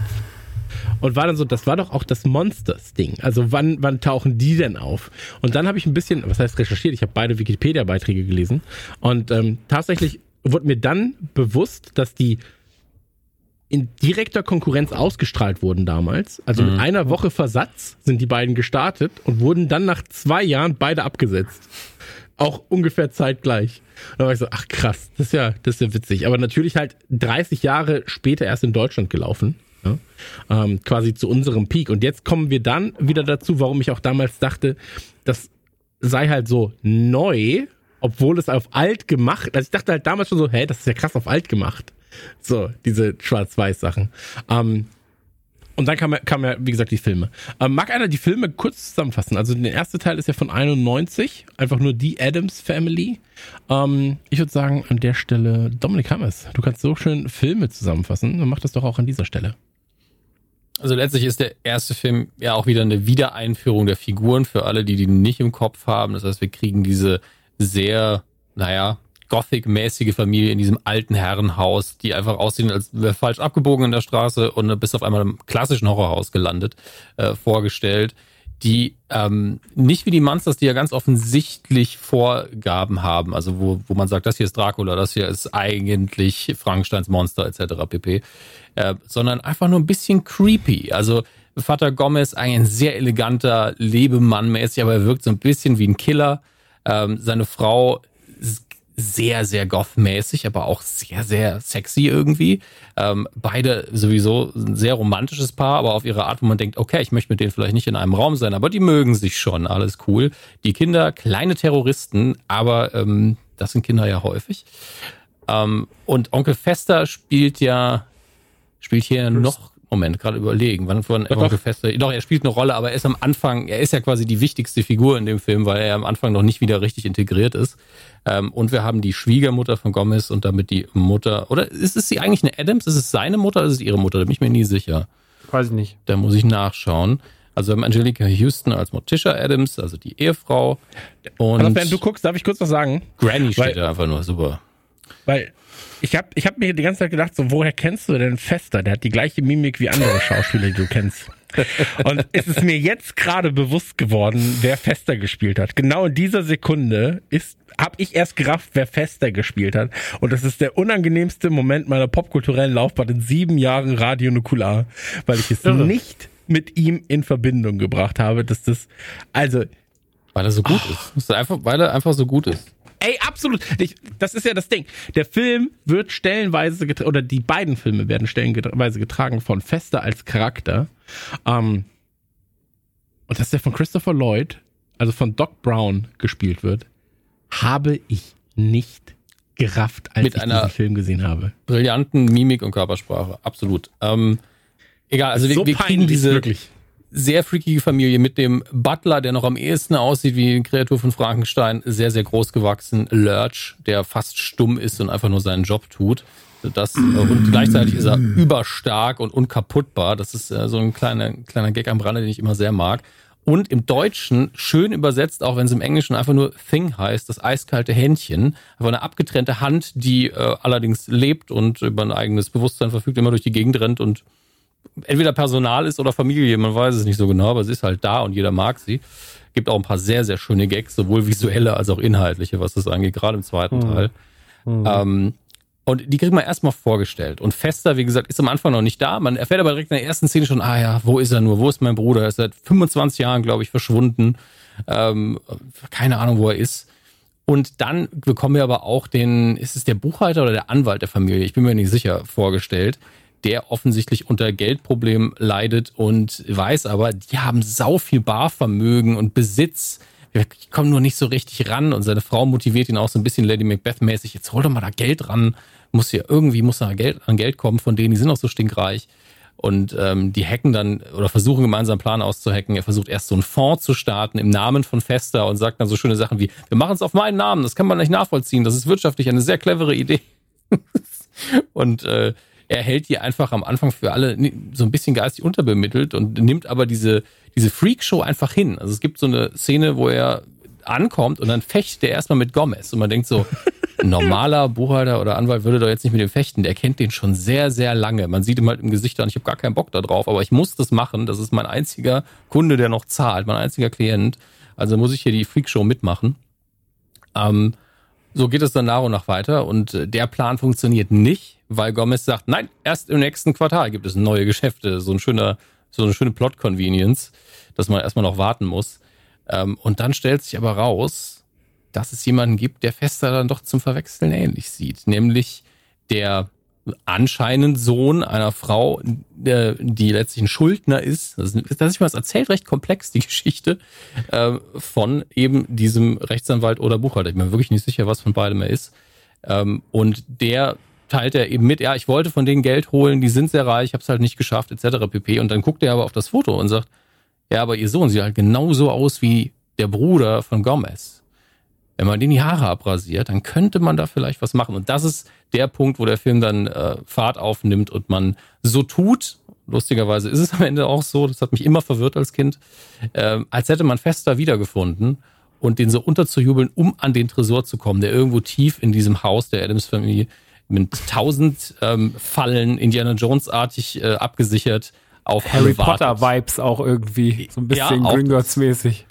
Und war dann so, das war doch auch das Monsters-Ding. Also wann, wann tauchen die denn auf? Und dann habe ich ein bisschen, was heißt recherchiert, ich habe beide Wikipedia-Beiträge gelesen. Und ähm, tatsächlich wurde mir dann bewusst, dass die in direkter Konkurrenz ausgestrahlt wurden damals. Also mit einer Woche Versatz sind die beiden gestartet und wurden dann nach zwei Jahren beide abgesetzt. Auch ungefähr zeitgleich. Da war ich so, ach krass, das ist ja, das ist ja witzig. Aber natürlich halt 30 Jahre später erst in Deutschland gelaufen. Ja? Ähm, quasi zu unserem Peak. Und jetzt kommen wir dann wieder dazu, warum ich auch damals dachte, das sei halt so neu, obwohl es auf alt gemacht. Also ich dachte halt damals schon so, hä, das ist ja krass auf alt gemacht. So, diese Schwarz-Weiß-Sachen. Ähm, und dann kam, kam ja, wie gesagt, die Filme. Ähm, mag einer die Filme kurz zusammenfassen? Also der erste Teil ist ja von 91, einfach nur die Adams Family. Ähm, ich würde sagen, an der Stelle, Dominik Hammers, du kannst so schön Filme zusammenfassen, dann mach das doch auch an dieser Stelle. Also letztlich ist der erste Film ja auch wieder eine Wiedereinführung der Figuren für alle, die die nicht im Kopf haben. Das heißt, wir kriegen diese sehr, naja, Gothic-mäßige Familie in diesem alten Herrenhaus, die einfach aussehen, als wäre falsch abgebogen in der Straße und bis auf einmal im klassischen Horrorhaus gelandet, äh, vorgestellt, die ähm, nicht wie die Monsters, die ja ganz offensichtlich Vorgaben haben, also wo, wo man sagt, das hier ist Dracula, das hier ist eigentlich Frankensteins Monster etc. pp äh, sondern einfach nur ein bisschen creepy. Also Vater Gomez, ein sehr eleganter Lebemann mäßig, aber er wirkt so ein bisschen wie ein Killer. Ähm, seine Frau sehr, sehr goth-mäßig, aber auch sehr, sehr sexy irgendwie. Ähm, beide sowieso ein sehr romantisches Paar, aber auf ihre Art, wo man denkt, okay, ich möchte mit denen vielleicht nicht in einem Raum sein, aber die mögen sich schon, alles cool. Die Kinder, kleine Terroristen, aber ähm, das sind Kinder ja häufig. Ähm, und Onkel Fester spielt ja, spielt hier noch, Moment, gerade überlegen, wann von Onkel Fester, doch, er spielt eine Rolle, aber er ist am Anfang, er ist ja quasi die wichtigste Figur in dem Film, weil er am Anfang noch nicht wieder richtig integriert ist. Ähm, und wir haben die Schwiegermutter von Gomez und damit die Mutter, oder ist es sie eigentlich eine Adams? Ist es seine Mutter oder ist es ihre Mutter? Da bin ich mir nie sicher. Weiß ich nicht. Da muss ich nachschauen. Also wir haben Angelica Houston als Morticia Adams, also die Ehefrau. Und Also, wenn du guckst, darf ich kurz was sagen? Granny steht Weil- da einfach nur super. Weil ich habe ich hab mir die ganze Zeit gedacht, so, woher kennst du denn Fester? Der hat die gleiche Mimik wie andere Schauspieler, die du kennst. Und es ist mir jetzt gerade bewusst geworden, wer Fester gespielt hat. Genau in dieser Sekunde ist habe ich erst gerafft, wer Fester gespielt hat. Und das ist der unangenehmste Moment meiner popkulturellen Laufbahn in sieben Jahren Radio Nukular, weil ich es nicht mit ihm in Verbindung gebracht habe, dass das, also, Weil er so gut ist. Das ist einfach, weil er einfach so gut ist. Ey, absolut. Ich, das ist ja das Ding. Der Film wird stellenweise getra- oder die beiden Filme werden stellenweise getragen von Fester als Charakter. Ähm, und dass der von Christopher Lloyd, also von Doc Brown gespielt wird, habe ich nicht gerafft, als Mit ich diesen Film gesehen habe. Brillanten Mimik und Körpersprache. Absolut. Ähm, egal, also wir, so wir kriegen diese wirklich. Sehr freakige Familie mit dem Butler, der noch am ehesten aussieht wie eine Kreatur von Frankenstein, sehr, sehr groß gewachsen. Lurch, der fast stumm ist und einfach nur seinen Job tut. Das, äh, und gleichzeitig ist er überstark und unkaputtbar. Das ist äh, so ein kleiner, kleiner Gag am Rande, den ich immer sehr mag. Und im Deutschen schön übersetzt, auch wenn es im Englischen einfach nur Thing heißt, das eiskalte Händchen. Einfach eine abgetrennte Hand, die äh, allerdings lebt und über ein eigenes Bewusstsein verfügt, immer durch die Gegend rennt und entweder Personal ist oder Familie, man weiß es nicht so genau, aber sie ist halt da und jeder mag sie. Gibt auch ein paar sehr, sehr schöne Gags, sowohl visuelle als auch inhaltliche, was das angeht, gerade im zweiten Teil. Ähm, und die kriegt man erstmal vorgestellt. Und Fester, wie gesagt, ist am Anfang noch nicht da. Man erfährt aber direkt in der ersten Szene schon, ah ja, wo ist er nur? Wo ist mein Bruder? Er ist seit 25 Jahren, glaube ich, verschwunden. Ähm, keine Ahnung, wo er ist. Und dann bekommen wir aber auch den, ist es der Buchhalter oder der Anwalt der Familie? Ich bin mir nicht sicher, vorgestellt, der offensichtlich unter Geldproblemen leidet und weiß aber, die haben sau viel Barvermögen und Besitz. Wir kommen nur nicht so richtig ran und seine Frau motiviert ihn auch so ein bisschen Lady Macbeth-mäßig. Jetzt hol doch mal da Geld ran. Muss ja irgendwie, muss da Geld, an Geld kommen von denen, die sind auch so stinkreich. Und ähm, die hacken dann oder versuchen gemeinsam einen Plan auszuhacken. Er versucht erst so einen Fonds zu starten im Namen von Fester und sagt dann so schöne Sachen wie, wir machen es auf meinen Namen, das kann man nicht nachvollziehen, das ist wirtschaftlich eine sehr clevere Idee. und äh, er hält die einfach am Anfang für alle so ein bisschen geistig unterbemittelt und nimmt aber diese, diese Freakshow einfach hin. Also es gibt so eine Szene, wo er ankommt und dann fecht er erstmal mit Gomez und man denkt so, ein normaler Buchhalter oder Anwalt würde doch jetzt nicht mit dem fechten, der kennt den schon sehr, sehr lange. Man sieht ihm halt im Gesicht an, ich habe gar keinen Bock da drauf, aber ich muss das machen, das ist mein einziger Kunde, der noch zahlt, mein einziger Klient, also muss ich hier die Freakshow mitmachen. Ähm, so geht es dann nach und nach weiter und äh, der Plan funktioniert nicht, weil Gomez sagt, nein, erst im nächsten Quartal gibt es neue Geschäfte, so ein schöner, so eine schöne Plot-Convenience, dass man erstmal noch warten muss. Ähm, und dann stellt sich aber raus, dass es jemanden gibt, der Fester dann doch zum Verwechseln ähnlich sieht, nämlich der anscheinend Sohn einer Frau, die letztlich ein Schuldner ist. Das ist, was erzählt, recht komplex, die Geschichte äh, von eben diesem Rechtsanwalt oder Buchhalter. Ich bin mir wirklich nicht sicher, was von beidem er ist. Ähm, und der teilt er eben mit, ja, ich wollte von denen Geld holen, die sind sehr reich, ich habe es halt nicht geschafft, etc. pp. Und dann guckt er aber auf das Foto und sagt, ja, aber ihr Sohn sieht halt genauso aus wie der Bruder von Gomez. Wenn man den die Haare abrasiert, dann könnte man da vielleicht was machen. Und das ist der Punkt, wo der Film dann äh, Fahrt aufnimmt und man so tut, lustigerweise ist es am Ende auch so, das hat mich immer verwirrt als Kind, äh, als hätte man Fester wiedergefunden und den so unterzujubeln, um an den Tresor zu kommen, der irgendwo tief in diesem Haus der Adams-Familie mit tausend ähm, Fallen, Indiana Jones-artig äh, abgesichert auf Harry alle wartet. Potter Vibes auch irgendwie. So ein bisschen Ja, auch Gringotts mäßig.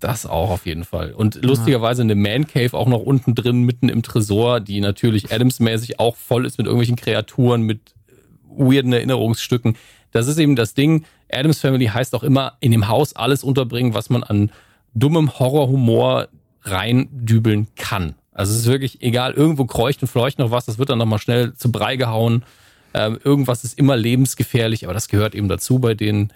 Das auch auf jeden Fall. Und lustigerweise eine Man Cave auch noch unten drin, mitten im Tresor, die natürlich Adams-mäßig auch voll ist mit irgendwelchen Kreaturen, mit weirden Erinnerungsstücken. Das ist eben das Ding. Adams Family heißt auch immer in dem Haus alles unterbringen, was man an dummem Horrorhumor reindübeln kann. Also es ist wirklich egal, irgendwo kreucht und fleucht noch was, das wird dann nochmal schnell zu Brei gehauen. Ähm, irgendwas ist immer lebensgefährlich, aber das gehört eben dazu bei denen.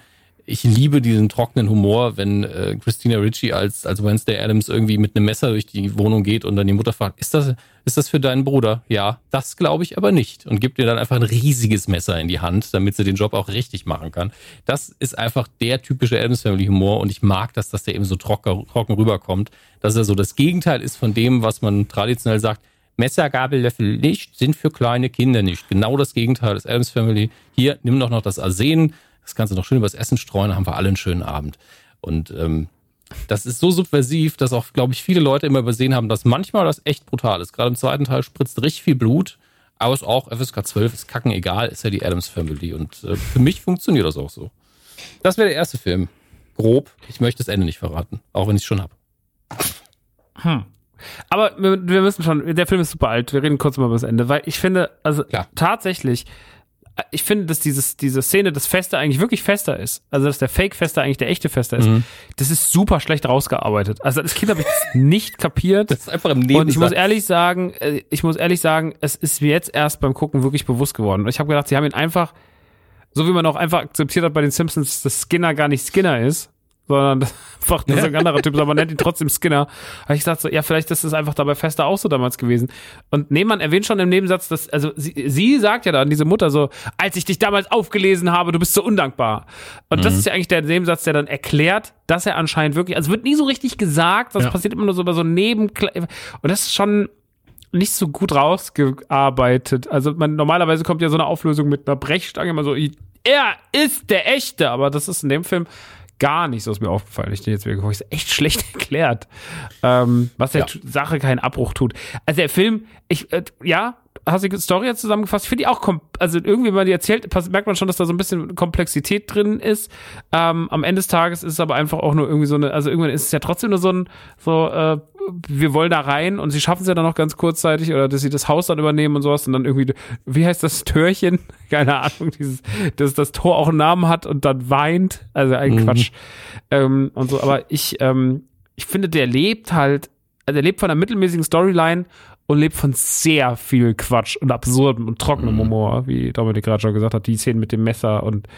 Ich liebe diesen trockenen Humor, wenn äh, Christina Ritchie als, als Wednesday Adams irgendwie mit einem Messer durch die Wohnung geht und dann die Mutter fragt, ist das, ist das für deinen Bruder? Ja, das glaube ich aber nicht. Und gibt ihr dann einfach ein riesiges Messer in die Hand, damit sie den Job auch richtig machen kann. Das ist einfach der typische Adams Family Humor und ich mag das, dass der eben so trocken, trocken rüberkommt. Dass er so das Gegenteil ist von dem, was man traditionell sagt, Messer, Gabel, Löffel nicht, sind für kleine Kinder nicht. Genau das Gegenteil des Adams Family. Hier, nimm doch noch das Arsen, das du noch schön übers Essen streuen, haben wir alle einen schönen Abend. Und ähm, das ist so subversiv, dass auch, glaube ich, viele Leute immer übersehen haben, dass manchmal das echt brutal ist. Gerade im zweiten Teil spritzt richtig viel Blut, aber es ist auch FSK 12 ist kacken egal, ist ja die Adams Family. Und äh, für mich funktioniert das auch so. Das wäre der erste Film. Grob. Ich möchte das Ende nicht verraten, auch wenn ich es schon habe. Aber wir, wir müssen schon, der Film ist super alt, wir reden kurz mal über das Ende, weil ich finde, also Klar. tatsächlich, ich finde, dass dieses, diese Szene des Fester eigentlich wirklich Fester ist. Also, dass der Fake-Fester eigentlich der echte Fester ist. Mhm. Das ist super schlecht rausgearbeitet. Also, als Kind habe ich das nicht kapiert. Das ist einfach im Und ich muss Nebensatz. ehrlich sagen, äh, ich muss ehrlich sagen, es ist mir jetzt erst beim Gucken wirklich bewusst geworden. Und ich habe gedacht, sie haben ihn einfach, so wie man auch einfach akzeptiert hat bei den Simpsons, dass Skinner gar nicht Skinner ist, sondern einfach das ist ein anderer Typ, aber man nennt ihn trotzdem Skinner. Habe ich gesagt, so, ja, vielleicht ist es einfach dabei Fester auch so damals gewesen. Und Nehmann erwähnt schon im Nebensatz, dass, also sie, sie sagt ja dann, diese Mutter so, als ich dich damals aufgelesen habe, du bist so undankbar. Und das ist ja eigentlich der Nebensatz, der dann erklärt, dass er anscheinend wirklich, also wird nie so richtig gesagt, das Ja. passiert immer nur so über so Neben, und das ist schon, nicht so gut rausgearbeitet. Also man normalerweise kommt ja so eine Auflösung mit einer Brechstange immer so, er ist der echte, aber das ist in dem Film gar nicht so ist mir aufgefallen. Ich den jetzt geguckt, ist echt schlecht erklärt, ähm, was der Ja. Sache keinen Abbruch tut. Also der Film, ich äh, ja, hast du die Story jetzt zusammengefasst? Ich finde die auch, also irgendwie, wenn man die erzählt, merkt man schon, dass da so ein bisschen Komplexität drin ist. Ähm, am Ende des Tages ist es aber einfach auch nur irgendwie so eine, also irgendwann ist es ja trotzdem nur so ein, so, äh, wir wollen da rein und sie schaffen es ja dann noch ganz kurzzeitig oder dass sie das Haus dann übernehmen und sowas und dann irgendwie, wie heißt das Türchen? Keine Ahnung, dieses, dass das Tor auch einen Namen hat und dann weint. Also ein Quatsch. Ähm, und so, aber ich, ähm, ich finde, der lebt halt, also er lebt von einer mittelmäßigen Storyline und lebt von sehr viel Quatsch und absurdem und trockenem Humor, wie Dominik gerade schon gesagt hat, die Szenen mit dem Messer und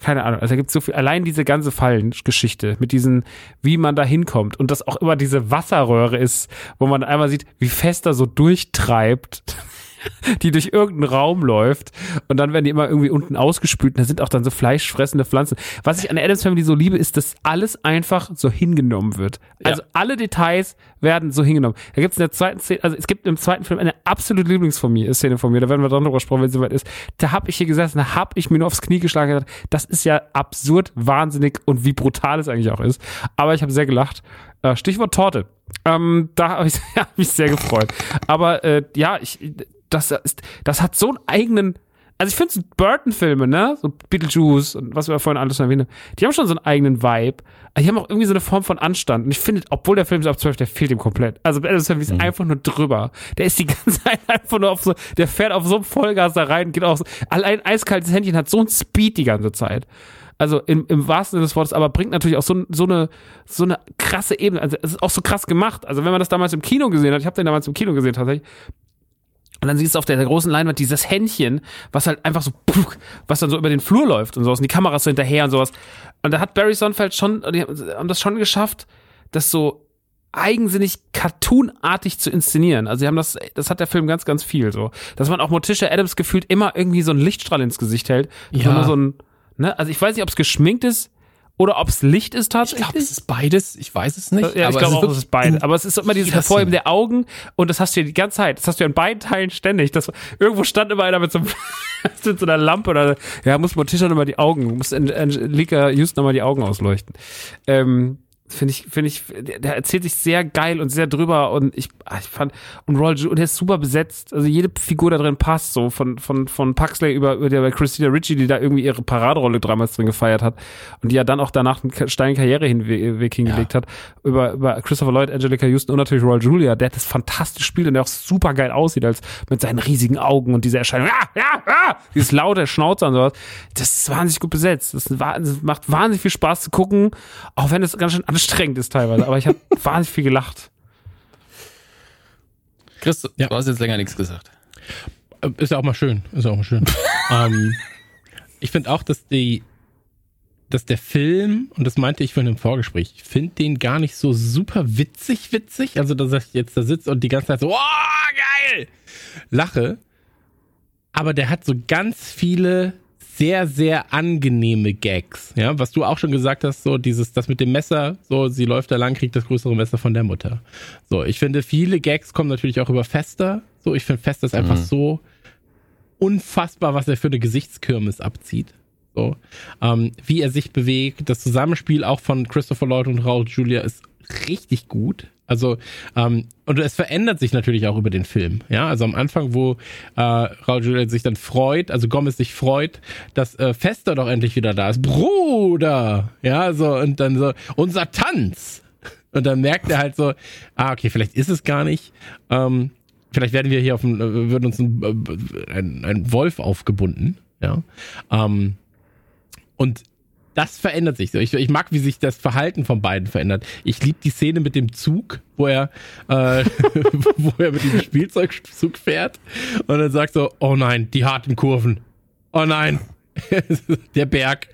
keine Ahnung. Also da gibt so viel, allein diese ganze Fallengeschichte mit diesen, wie man da hinkommt und das auch immer diese Wasserröhre ist, wo man einmal sieht, wie fest er so durchtreibt. die durch irgendeinen Raum läuft und dann werden die immer irgendwie unten ausgespült und da sind auch dann so fleischfressende Pflanzen. Was ich an der Adams Family so liebe, ist, dass alles einfach so hingenommen wird. Also alle Details werden so hingenommen. Da gibt es in der zweiten Szene, also es gibt im zweiten Film eine absolute Lieblingsszene von mir, da werden wir dann drüber sprechen, wenn es soweit ist. Da habe ich hier gesessen, da habe ich mir nur aufs Knie geschlagen und gesagt, das ist ja absurd, wahnsinnig und wie brutal es eigentlich auch ist. Aber ich habe sehr gelacht. Äh, Stichwort Torte. Ähm, da habe ich hab mich sehr gefreut. Aber äh, ja, ich, das ist, das hat so einen eigenen. Also ich finde so Burton-Filme, ne, so Beetlejuice und was wir vorhin alles erwähnt haben, die haben schon so einen eigenen Vibe. Aber die haben auch irgendwie so eine Form von Anstand. Und ich finde, obwohl der Film ist ab 12, der fehlt ihm komplett. Also Adams Family ist einfach nur drüber. Der ist die ganze Zeit einfach nur auf so, der fährt auf so einem Vollgas da rein, geht auch so, allein eiskaltes Händchen hat so einen Speed die ganze Zeit. Also im, im wahrsten Sinne des Wortes, aber bringt natürlich auch so, so eine so eine krasse Ebene. Also es ist auch so krass gemacht. Also wenn man das damals im Kino gesehen hat, ich habe den damals im Kino gesehen tatsächlich. Und dann siehst du auf der, der großen Leinwand dieses Händchen, was halt einfach so, was dann so über den Flur läuft und sowas, und die Kameras so hinterher und sowas. Und da hat Barry Sonnenfeld schon, die haben das schon geschafft, das so eigensinnig cartoonartig zu inszenieren. Also sie haben das, das hat der Film ganz, ganz viel so. Dass man auch Morticia Adams gefühlt immer irgendwie so einen Lichtstrahl ins Gesicht hält. Ja. nur so ein, ne, also ich weiß nicht, ob es geschminkt ist oder ob es Licht ist Ich tatsächlich. glaube, es ist beides. Ich weiß es nicht. Ja, ich aber glaube auch, es ist beide. in Aber es ist immer dieses Hervorheben der Augen und das hast du ja die ganze Zeit. Das hast du ja in beiden Teilen ständig. Das, irgendwo stand immer einer mit so, einem, mit so einer Lampe oder ja, muss Morticia nochmal die Augen, muss Angelika Houston nochmal die Augen ausleuchten. Ähm, Finde ich, finde ich, der, erzählt sich sehr geil und sehr drüber und ich, ah, ich fand, und Roll und der ist super besetzt. Also jede Figur da drin passt so, von, von, von Paxley über, über Christina Ritchie, die da irgendwie ihre Paraderolle damals drin gefeiert hat und die ja dann auch danach einen steilen Karriereweg hingelegt hat, über, über Christopher Lloyd, Angelica Houston und natürlich Roy Julia, der das fantastisch spielt und der auch super geil aussieht, als mit seinen riesigen Augen und dieser Erscheinung, ah, ja, ah, dieses laute Schnauzer und sowas. Das ist wahnsinnig gut besetzt. Das, ist, das macht wahnsinnig viel Spaß zu gucken, auch wenn es ganz schön anstrengend ist teilweise. Aber ich habe wahnsinnig viel gelacht. Chris, Ja. du hast jetzt länger nichts gesagt. Äh, Ist ja auch mal schön. Ist ja auch mal schön. ähm, ich finde auch, dass die, dass der Film, und das meinte ich vorhin im Vorgespräch, ich finde den gar nicht so super witzig, witzig. Also, dass ich jetzt da sitze und die ganze Zeit so, oh, geil! Lache. Aber der hat so ganz viele sehr, sehr angenehme Gags. Ja, was du auch schon gesagt hast, so dieses, das mit dem Messer, so, sie läuft da lang, kriegt das größere Messer von der Mutter. So, ich finde, viele Gags kommen natürlich auch über Fester. So, ich finde Fester ist einfach so unfassbar, was er für eine Gesichtskirmes abzieht. So, ähm, wie er sich bewegt, das Zusammenspiel auch von Christopher Lloyd und Raul Julia ist richtig gut. Also, ähm, und es verändert sich natürlich auch über den Film. Ja, also am Anfang, wo äh, Raul Julia sich dann freut, also Gomez sich freut, dass äh, Fester doch endlich wieder da ist. Bruder! Ja, so, und dann so, unser Tanz! Und dann merkt er halt so, ah, okay, vielleicht ist es gar nicht. Ähm, vielleicht werden wir hier auf ein, äh, wird uns ein, äh, ein, ein Wolf aufgebunden. Ja. Ähm, und das verändert sich so. Ich, ich mag, wie sich das Verhalten von beiden verändert. Ich liebe die Szene mit dem Zug, wo er, äh, wo er mit diesem Spielzeugzug fährt und dann sagt so, oh nein, die harten Kurven. Oh nein, der Berg.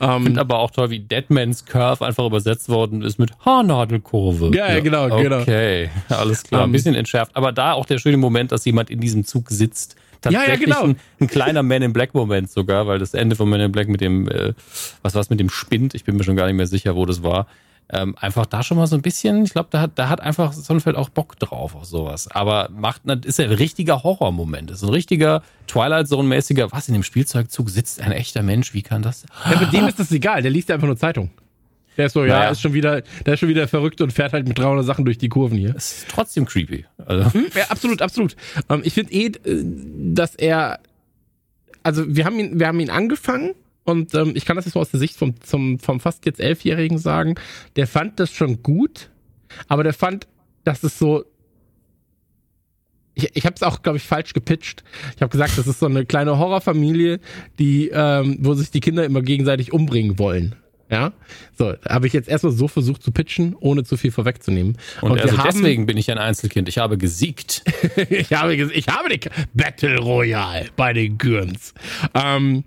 Ähm, Finde aber auch toll, wie Deadman's Curve einfach übersetzt worden ist mit Haarnadelkurve. Ja, ja, genau, genau. Okay, alles klar. Ein Ähm, bisschen entschärft. Aber da auch der schöne Moment, dass jemand in diesem Zug sitzt. Ja, ja, Tatsächlich genau. ein, ein kleiner Man in Black Moment sogar, weil das Ende von Man in Black mit dem, äh, was war's mit dem Spind, ich bin mir schon gar nicht mehr sicher, wo das war. Ähm, einfach da schon mal so ein bisschen, ich glaube, da hat, da hat einfach Sonnenfeld auch Bock drauf auf sowas. Aber macht, ist ja ein richtiger Horrormoment. Ist ein richtiger Twilight Zone-mäßiger, was in dem Spielzeugzug sitzt ein echter Mensch, wie kann das? ja, bei dem ist das egal, der liest ja einfach nur Zeitung. Der ist so, ja, Naja. ist schon wieder, der ist schon wieder verrückt und fährt halt mit 300 Sachen durch die Kurven hier. Ist trotzdem creepy. Also, Ja, absolut, absolut. Ähm, ich finde eh, äh, dass er, also wir haben ihn, wir haben ihn angefangen und ähm, ich kann das jetzt mal aus der Sicht vom, zum, vom fast jetzt Elfjährigen sagen, der fand das schon gut, aber der fand, dass es so, ich, ich habe es auch, glaube ich, falsch gepitcht. Ich habe gesagt, das ist so eine kleine Horrorfamilie, die, ähm, wo sich die Kinder immer gegenseitig umbringen wollen. Ja, so habe ich jetzt erstmal so versucht zu pitchen, ohne zu viel vorwegzunehmen. und wir also haben- deswegen bin ich ein Einzelkind. Ich habe gesiegt. ich habe, ich habe die Battle Royale bei den Gürns. Ähm,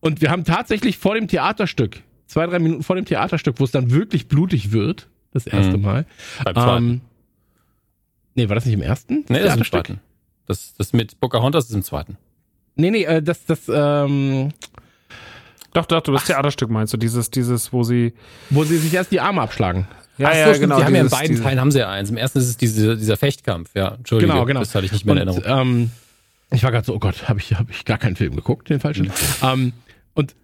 und wir haben tatsächlich vor dem Theaterstück, zwei, drei Minuten vor dem Theaterstück, wo es dann wirklich blutig wird, das erste Mhm. Mal. Beim zweiten. Ähm, nee, war das nicht im ersten? nee, das ist im zweiten. Das, das mit Pocahontas ist im zweiten. Nee, nee, äh, das, das, ähm, Doch, doch, du das Theaterstück meinst du, dieses, dieses, wo sie. wo sie sich erst die Arme abschlagen. Ja, Ach so, ja, stimmt, genau. Die haben ja in dieses- beiden diese- Teilen haben sie ja eins. Im ersten ist es diese, dieser Fechtkampf, ja. Entschuldige, Genau, genau. das hatte ich nicht mehr in Erinnerung. ähm, ich war gerade so, oh Gott, habe ich, hab ich gar keinen Film geguckt, den falschen. ähm, und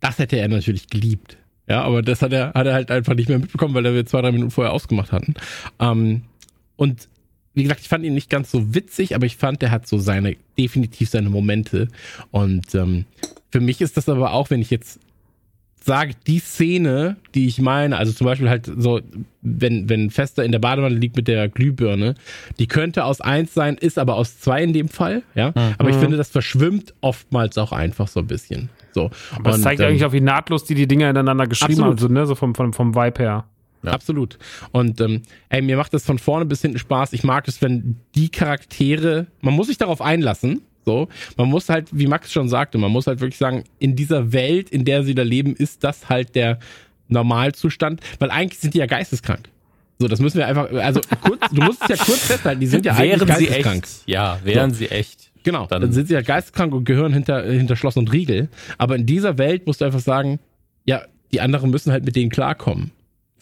das hätte er natürlich geliebt. Ja, aber das hat er, hat er halt einfach nicht mehr mitbekommen, weil wir zwei, drei Minuten vorher ausgemacht hatten. Ähm, und wie gesagt, ich fand ihn nicht ganz so witzig, aber ich fand, der hat so seine, definitiv seine Momente. Und ähm, für mich ist das aber auch, wenn ich jetzt sage, die Szene, die ich meine, also zum Beispiel halt so, wenn, wenn Fester in der Badewanne liegt mit der Glühbirne, die könnte aus eins sein, ist aber aus zwei in dem Fall, ja. Aber ich finde, das verschwimmt oftmals auch einfach so ein bisschen. So. Aber das zeigt ähm, eigentlich auch, wie nahtlos die die Dinger ineinander geschrieben Absolut. haben, so, ne? so vom, vom, vom Vibe her. Ja. Absolut. Und ähm, ey, mir macht das von vorne bis hinten Spaß. Ich mag es, wenn die Charaktere, man muss sich darauf einlassen. So, man muss halt, wie Max schon sagte, man muss halt wirklich sagen, in dieser Welt, in der sie da leben, ist das halt der Normalzustand, weil eigentlich sind die ja geisteskrank. So, das müssen wir einfach, also kurz, du musst es ja kurz festhalten, die sind ja eigentlich wären sie geisteskrank. echt. Ja, wären sie echt. Genau, dann, Dann- sind sie ja geisteskrank und gehören hinter, hinter Schloss und Riegel. Aber in dieser Welt musst du einfach sagen, ja, die anderen müssen halt mit denen klarkommen.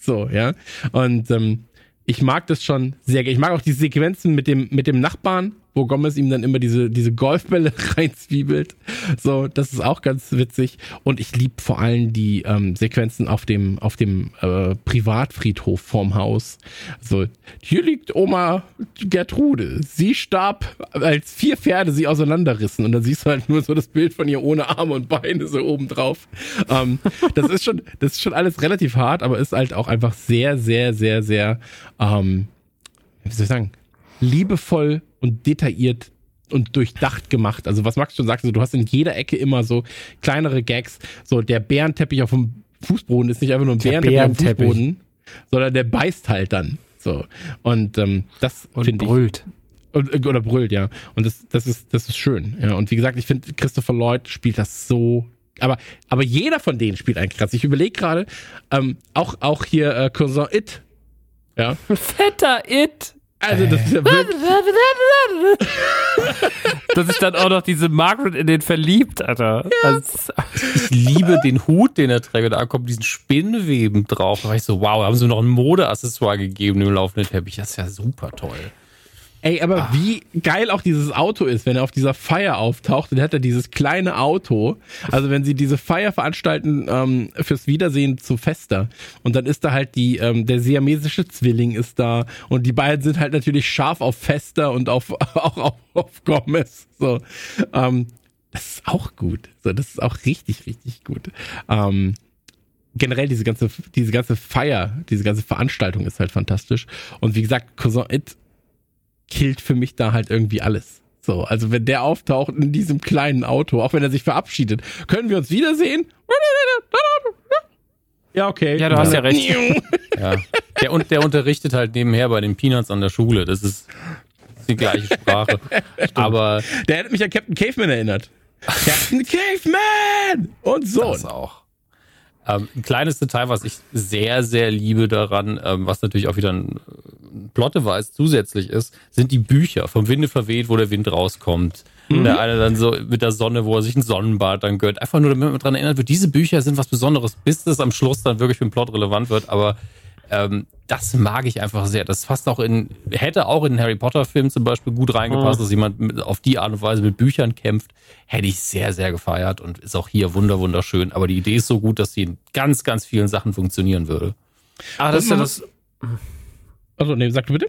So, ja. Und ähm, ich mag das schon sehr gerne. Ich mag auch die Sequenzen mit dem, mit dem Nachbarn, wo Gomez ihm dann immer diese, diese Golfbälle reinzwiebelt. So, das ist auch ganz witzig. Und ich liebe vor allem die ähm, Sequenzen auf dem, auf dem äh, Privatfriedhof vorm Haus. So, hier liegt Oma Gertrude. Sie starb, als vier Pferde sie auseinanderrissen. Und dann siehst du halt nur so das Bild von ihr ohne Arme und Beine so oben drauf. Ähm, das ist schon, das ist schon alles relativ hart, aber ist halt auch einfach sehr, sehr, sehr, sehr, ähm, wie soll ich sagen, liebevoll und detailliert und durchdacht gemacht. Also was Max schon sagte, so, du hast in jeder Ecke immer so kleinere Gags. So der Bärenteppich auf dem Fußboden ist nicht einfach nur ein Der Bärenteppich, auf dem Bärenteppich. Fußboden, sondern der beißt halt dann. So und ähm, das Und finde ich brüllt. Und, äh, oder brüllt, ja. Und das, das ist, das ist schön. Ja. Und wie gesagt, ich finde, Christopher Lloyd spielt das so. Aber, aber jeder von denen spielt eigentlich krass. Ich überlege gerade, ähm, auch, auch hier äh, Cousin It. Ja. Fetter It. Also, das ist ja wirklich, Dass sich dann auch noch diese Margaret in den verliebt, Alter. Also, Ich liebe den Hut, den er trägt. Und da kommt diesen Spinnweben drauf. Da war ich so, wow, da haben sie noch ein Modeaccessoire gegeben im laufenden Teppich. Das ist ja super toll. Ey, aber wie geil auch dieses Auto ist, wenn er auf dieser Feier auftaucht und hat er dieses kleine Auto. Also wenn sie diese Feier veranstalten ähm, fürs Wiedersehen zu Fester und dann ist da halt die, ähm, der siamesische Zwilling ist da und die beiden sind halt natürlich scharf auf Fester und auf, auch auf, auf Gomez. So, ähm, das ist auch gut. So, das ist auch richtig, richtig gut. Ähm, generell diese ganze, diese ganze Feier, diese ganze Veranstaltung ist halt fantastisch. Und wie gesagt, Cousin It killt für mich da halt irgendwie alles. So, also wenn der auftaucht in diesem kleinen Auto, auch wenn er sich verabschiedet, können wir uns wiedersehen? Ja, okay. Ja, du hast ja recht. Ja. Der, und der unterrichtet halt nebenher bei den Peanuts an der Schule. Das ist die gleiche Sprache. Aber Der hat mich an Captain Caveman erinnert. Captain Caveman! Und so. das auch. Ähm, ein kleines Detail, was ich sehr, sehr liebe daran, ähm, was natürlich auch wieder ein Plotteweis zusätzlich ist, sind die Bücher vom Winde verweht, wo der Wind rauskommt. Der eine dann so mit der Sonne, wo er sich ein Sonnenbad dann gönnt. Einfach nur, damit man dran erinnert wird, diese Bücher sind was Besonderes, bis das am Schluss dann wirklich für den Plot relevant wird. Aber ähm, das mag ich einfach sehr. Das passt auch in, hätte auch in einen Harry Potter Film zum Beispiel gut reingepasst, dass jemand mit, auf die Art und Weise mit Büchern kämpft. Hätte ich sehr, sehr gefeiert und ist auch hier wunder, wunderschön. Aber die Idee ist so gut, dass sie in ganz, ganz vielen Sachen funktionieren würde. Ah, das ist ja das. Also, nee, sag du bitte.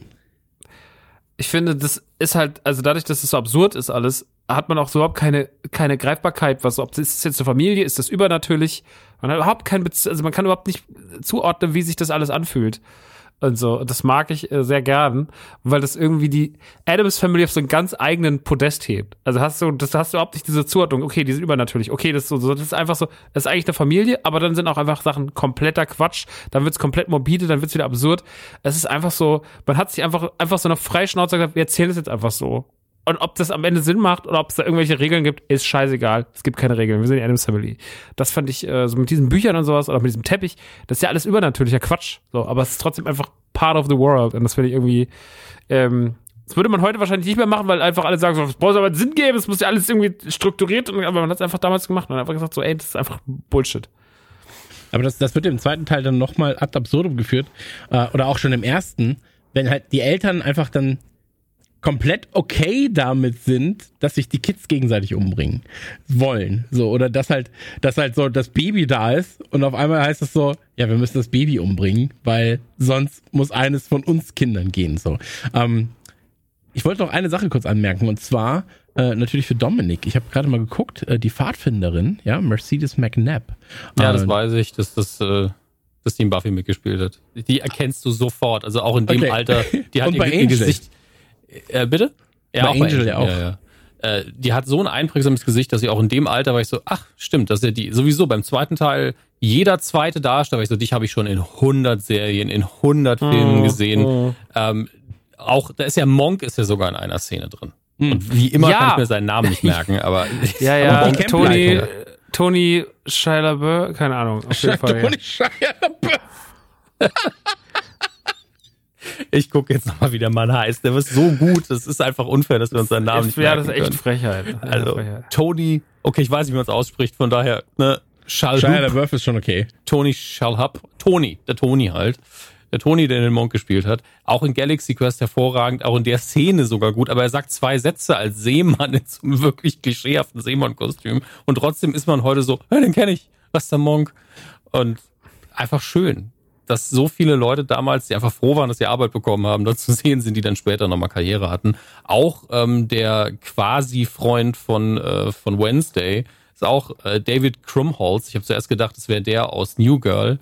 Ich finde, das ist halt, also dadurch, dass es so absurd ist alles, hat man auch überhaupt keine, keine Greifbarkeit, was, ob das ist jetzt eine Familie, ist das übernatürlich? Man hat überhaupt kein, Bez also man kann überhaupt nicht zuordnen, wie sich das alles anfühlt. Und so, das mag ich äh, sehr gern, weil das irgendwie die Adams Family auf so einen ganz eigenen Podest hebt. Also hast du, das hast du überhaupt nicht diese Zuordnung, okay, die sind übernatürlich, okay, das ist so, so das ist einfach so, das ist eigentlich eine Familie, aber dann sind auch einfach Sachen kompletter Quatsch, dann wird's komplett morbide, dann wird's wieder absurd. Es ist einfach so, man hat sich einfach, einfach so eine Freischnauze gesagt, wir erzählen es jetzt einfach so. Und ob das am Ende Sinn macht oder ob es da irgendwelche Regeln gibt, ist scheißegal. Es gibt keine Regeln. Wir sind die Adams Family. Das fand ich äh, so mit diesen Büchern und sowas oder mit diesem Teppich, das ist ja alles übernatürlicher Quatsch. So, aber es ist trotzdem einfach part of the world. Und das finde ich irgendwie, ähm, das würde man heute wahrscheinlich nicht mehr machen, weil einfach alle sagen, so, es muss aber Sinn geben, es muss ja alles irgendwie strukturiert und aber man hat es einfach damals gemacht und hat einfach gesagt, so, ey, das ist einfach Bullshit. Aber das, das wird im zweiten Teil dann nochmal ad absurdum geführt. Äh, oder auch schon im ersten, wenn halt die Eltern einfach dann komplett okay damit sind, dass sich die Kids gegenseitig umbringen wollen. So, oder dass halt, dass halt so das Baby da ist und auf einmal heißt es so, ja, wir müssen das Baby umbringen, weil sonst muss eines von uns Kindern gehen. So. Ähm, ich wollte noch eine Sache kurz anmerken und zwar äh, natürlich für Dominik. Ich habe gerade mal geguckt, äh, die Pfadfinderin, ja, Mercedes McNabb. Ja, äh, das weiß ich, dass das, äh, dass die in Buffy mitgespielt hat. Die erkennst du sofort. Also auch in dem Okay. Alter. Die hat ihr, bei ihr. Gesicht. Äh, bitte? Ja, Bei auch Angel ja auch. Ja, ja. Äh, die hat so ein einprägsames Gesicht, dass sie auch in dem Alter war ich so, ach, stimmt, das ist ja die, sowieso beim zweiten Teil, jeder zweite Darsteller, war ich so, dich habe ich schon in 100 Serien, in 100 Filmen gesehen. Ähm, auch, da ist ja Monk ist ja sogar in einer Szene drin. Und wie immer Ja. kann ich mir seinen Namen nicht merken, aber Ja, ja, die Tony. Tony Shia LaBeouf, keine Ahnung, auf jeden Fall. Ja. Tony Shia LaBeouf. ich gucke jetzt nochmal, wie der Mann heißt. Der ist so gut, das ist einfach unfair, dass wir uns seinen Namen nicht ja, merken das ist echt können. Frechheit. Das ist echt Also, Frechheit. Tony, okay, ich weiß nicht, wie man es ausspricht, von daher, ne, Shia LaBeouf ist schon okay. Tony Shalhoub, Tony, der Tony halt. Der Tony, der den Monk gespielt hat. Auch in Galaxy Quest hervorragend, auch in der Szene sogar gut, aber er sagt zwei Sätze als Seemann in so einem wirklich klischeehaften Seemann-Kostüm und trotzdem ist man heute so, ja, den kenne ich, was ist der Monk? Und einfach schön, dass so viele Leute damals, die einfach froh waren, dass sie Arbeit bekommen haben, dort zu sehen sind, die dann später nochmal Karriere hatten. Auch ähm, der quasi Freund von, äh, von Wednesday ist auch äh, David Krumholtz. Ich habe zuerst gedacht, es wäre der aus New Girl.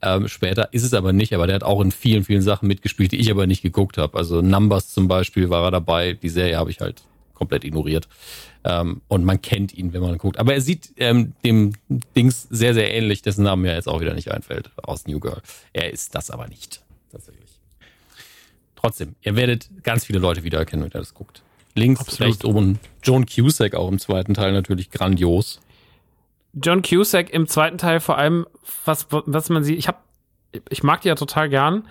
Ähm, später ist es aber nicht, aber der hat auch in vielen, vielen Sachen mitgespielt, die ich aber nicht geguckt habe. Also Numbers zum Beispiel war er dabei. Die Serie habe ich halt komplett ignoriert. Ähm, und man kennt ihn, wenn man guckt. Aber er sieht ähm, dem Dings sehr, sehr ähnlich, dessen Namen mir jetzt auch wieder nicht einfällt, aus New Girl. Er ist das aber nicht, tatsächlich. trotzdem, ihr werdet ganz viele Leute wiedererkennen, wenn ihr das guckt. Links, Absolut. rechts, oben. Joan Cusack auch im zweiten Teil natürlich grandios. John Cusack im zweiten Teil vor allem, was, was man sieht, ich hab, ich mag die ja total gern,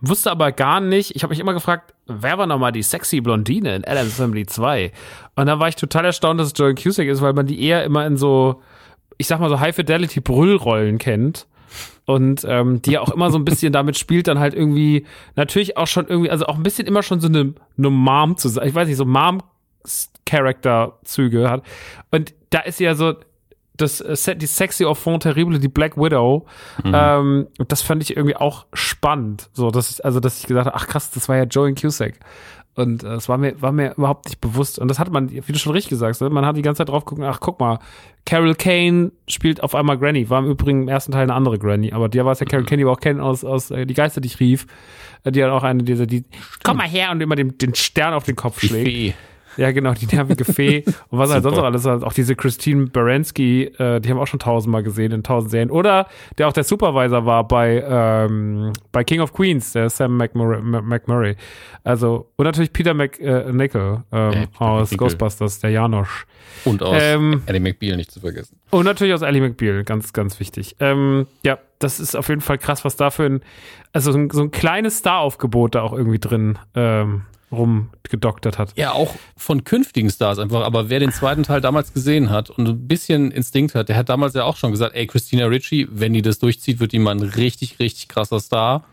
wusste aber gar nicht, ich habe mich immer gefragt, wer war nochmal die sexy Blondine in Adam's Family 2? Und da war ich total erstaunt, dass es John Cusack ist, weil man die eher immer in so, ich sag mal so High-Fidelity-Brüllrollen kennt. Und ähm, die ja auch immer so ein bisschen damit spielt, dann halt irgendwie, natürlich auch schon irgendwie, also auch ein bisschen immer schon so eine, eine Mom zu sein, ich weiß nicht, so Mom-Charakter-Züge hat. Und da ist sie ja so, das äh, Se- die sexy Enfant terrible, die Black Widow, ähm, und das fand ich irgendwie auch spannend. So, dass ich, also, dass ich gesagt habe, ach krass, das war ja Joey Cusack. Und äh, es war mir, war mir überhaupt nicht bewusst. Und das hat man, wie du schon richtig sagst, ne? man hat die ganze Zeit drauf geguckt, ach guck mal, Carol Kane spielt auf einmal Granny. War im Übrigen im ersten Teil eine andere Granny, aber die war es ja Carol Kane, die wir auch kennen aus, aus äh, Die Geister, die ich rief. Äh, Die hat auch eine dieser, die, komm mal her und immer den, den Stern auf den Kopf Die schlägt. Fee. Ja, genau, die nervige Fee. Und was halt sonst noch alles, auch diese Christine Baranski, äh, die haben wir auch schon tausendmal gesehen in tausend Serien. Oder der auch der Supervisor war bei, ähm, bei King of Queens, der Sam McMurray. McMurray. Also, und natürlich Peter McNichol ähm, Peter aus. Ghostbusters, der Janosch. Und aus Ähm, Eddie McBeal nicht zu vergessen. Und natürlich aus Ally McBeal, ganz, ganz wichtig. Ähm, ja, das ist auf jeden Fall krass, was da für ein, also so ein, so ein kleines Star-Aufgebot da auch irgendwie drin ähm, rumgedoktert hat. Ja, auch von künftigen Stars einfach. Aber wer den zweiten Teil damals gesehen hat und ein bisschen Instinkt hat, der hat damals ja auch schon gesagt, ey, Christina Ricci, wenn die das durchzieht, wird die mal ein richtig, richtig krasser Star.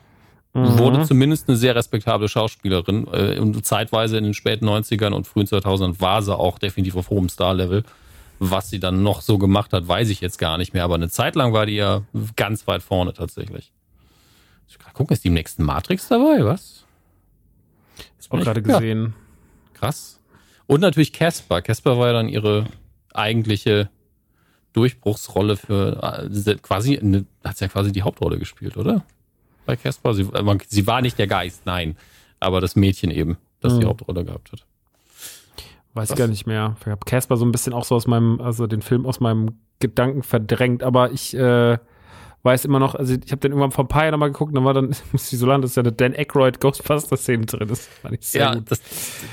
Wurde zumindest eine sehr respektable Schauspielerin. Äh, Und zeitweise in den späten 90ern und frühen 2000ern war sie auch definitiv auf hohem Star-Level. Was sie dann noch so gemacht hat, weiß ich jetzt gar nicht mehr. Aber eine Zeit lang war die ja ganz weit vorne tatsächlich. Ich gucken, ist die im nächsten Matrix dabei, was? Auch gerade Ja. gesehen. Krass. Und natürlich Casper. Casper war ja dann ihre eigentliche Durchbruchsrolle für äh, quasi, eine, hat sie ja quasi die Hauptrolle gespielt, oder? Bei Casper. Sie, äh, sie war nicht der Geist, nein. Aber das Mädchen eben, das die Mhm. Hauptrolle gehabt hat. Weiß Was? gar nicht mehr. Ich habe Casper so ein bisschen auch so aus meinem, also den Film aus meinem Gedanken verdrängt, aber ich äh, weiß immer noch, also ich habe den irgendwann vor ein paar Jahren nochmal geguckt, und dann war dann, muss ich so lang, dass ja eine Dan Aykroyd Ghostbuster-Szene drin ist. Ich ja, gut. das,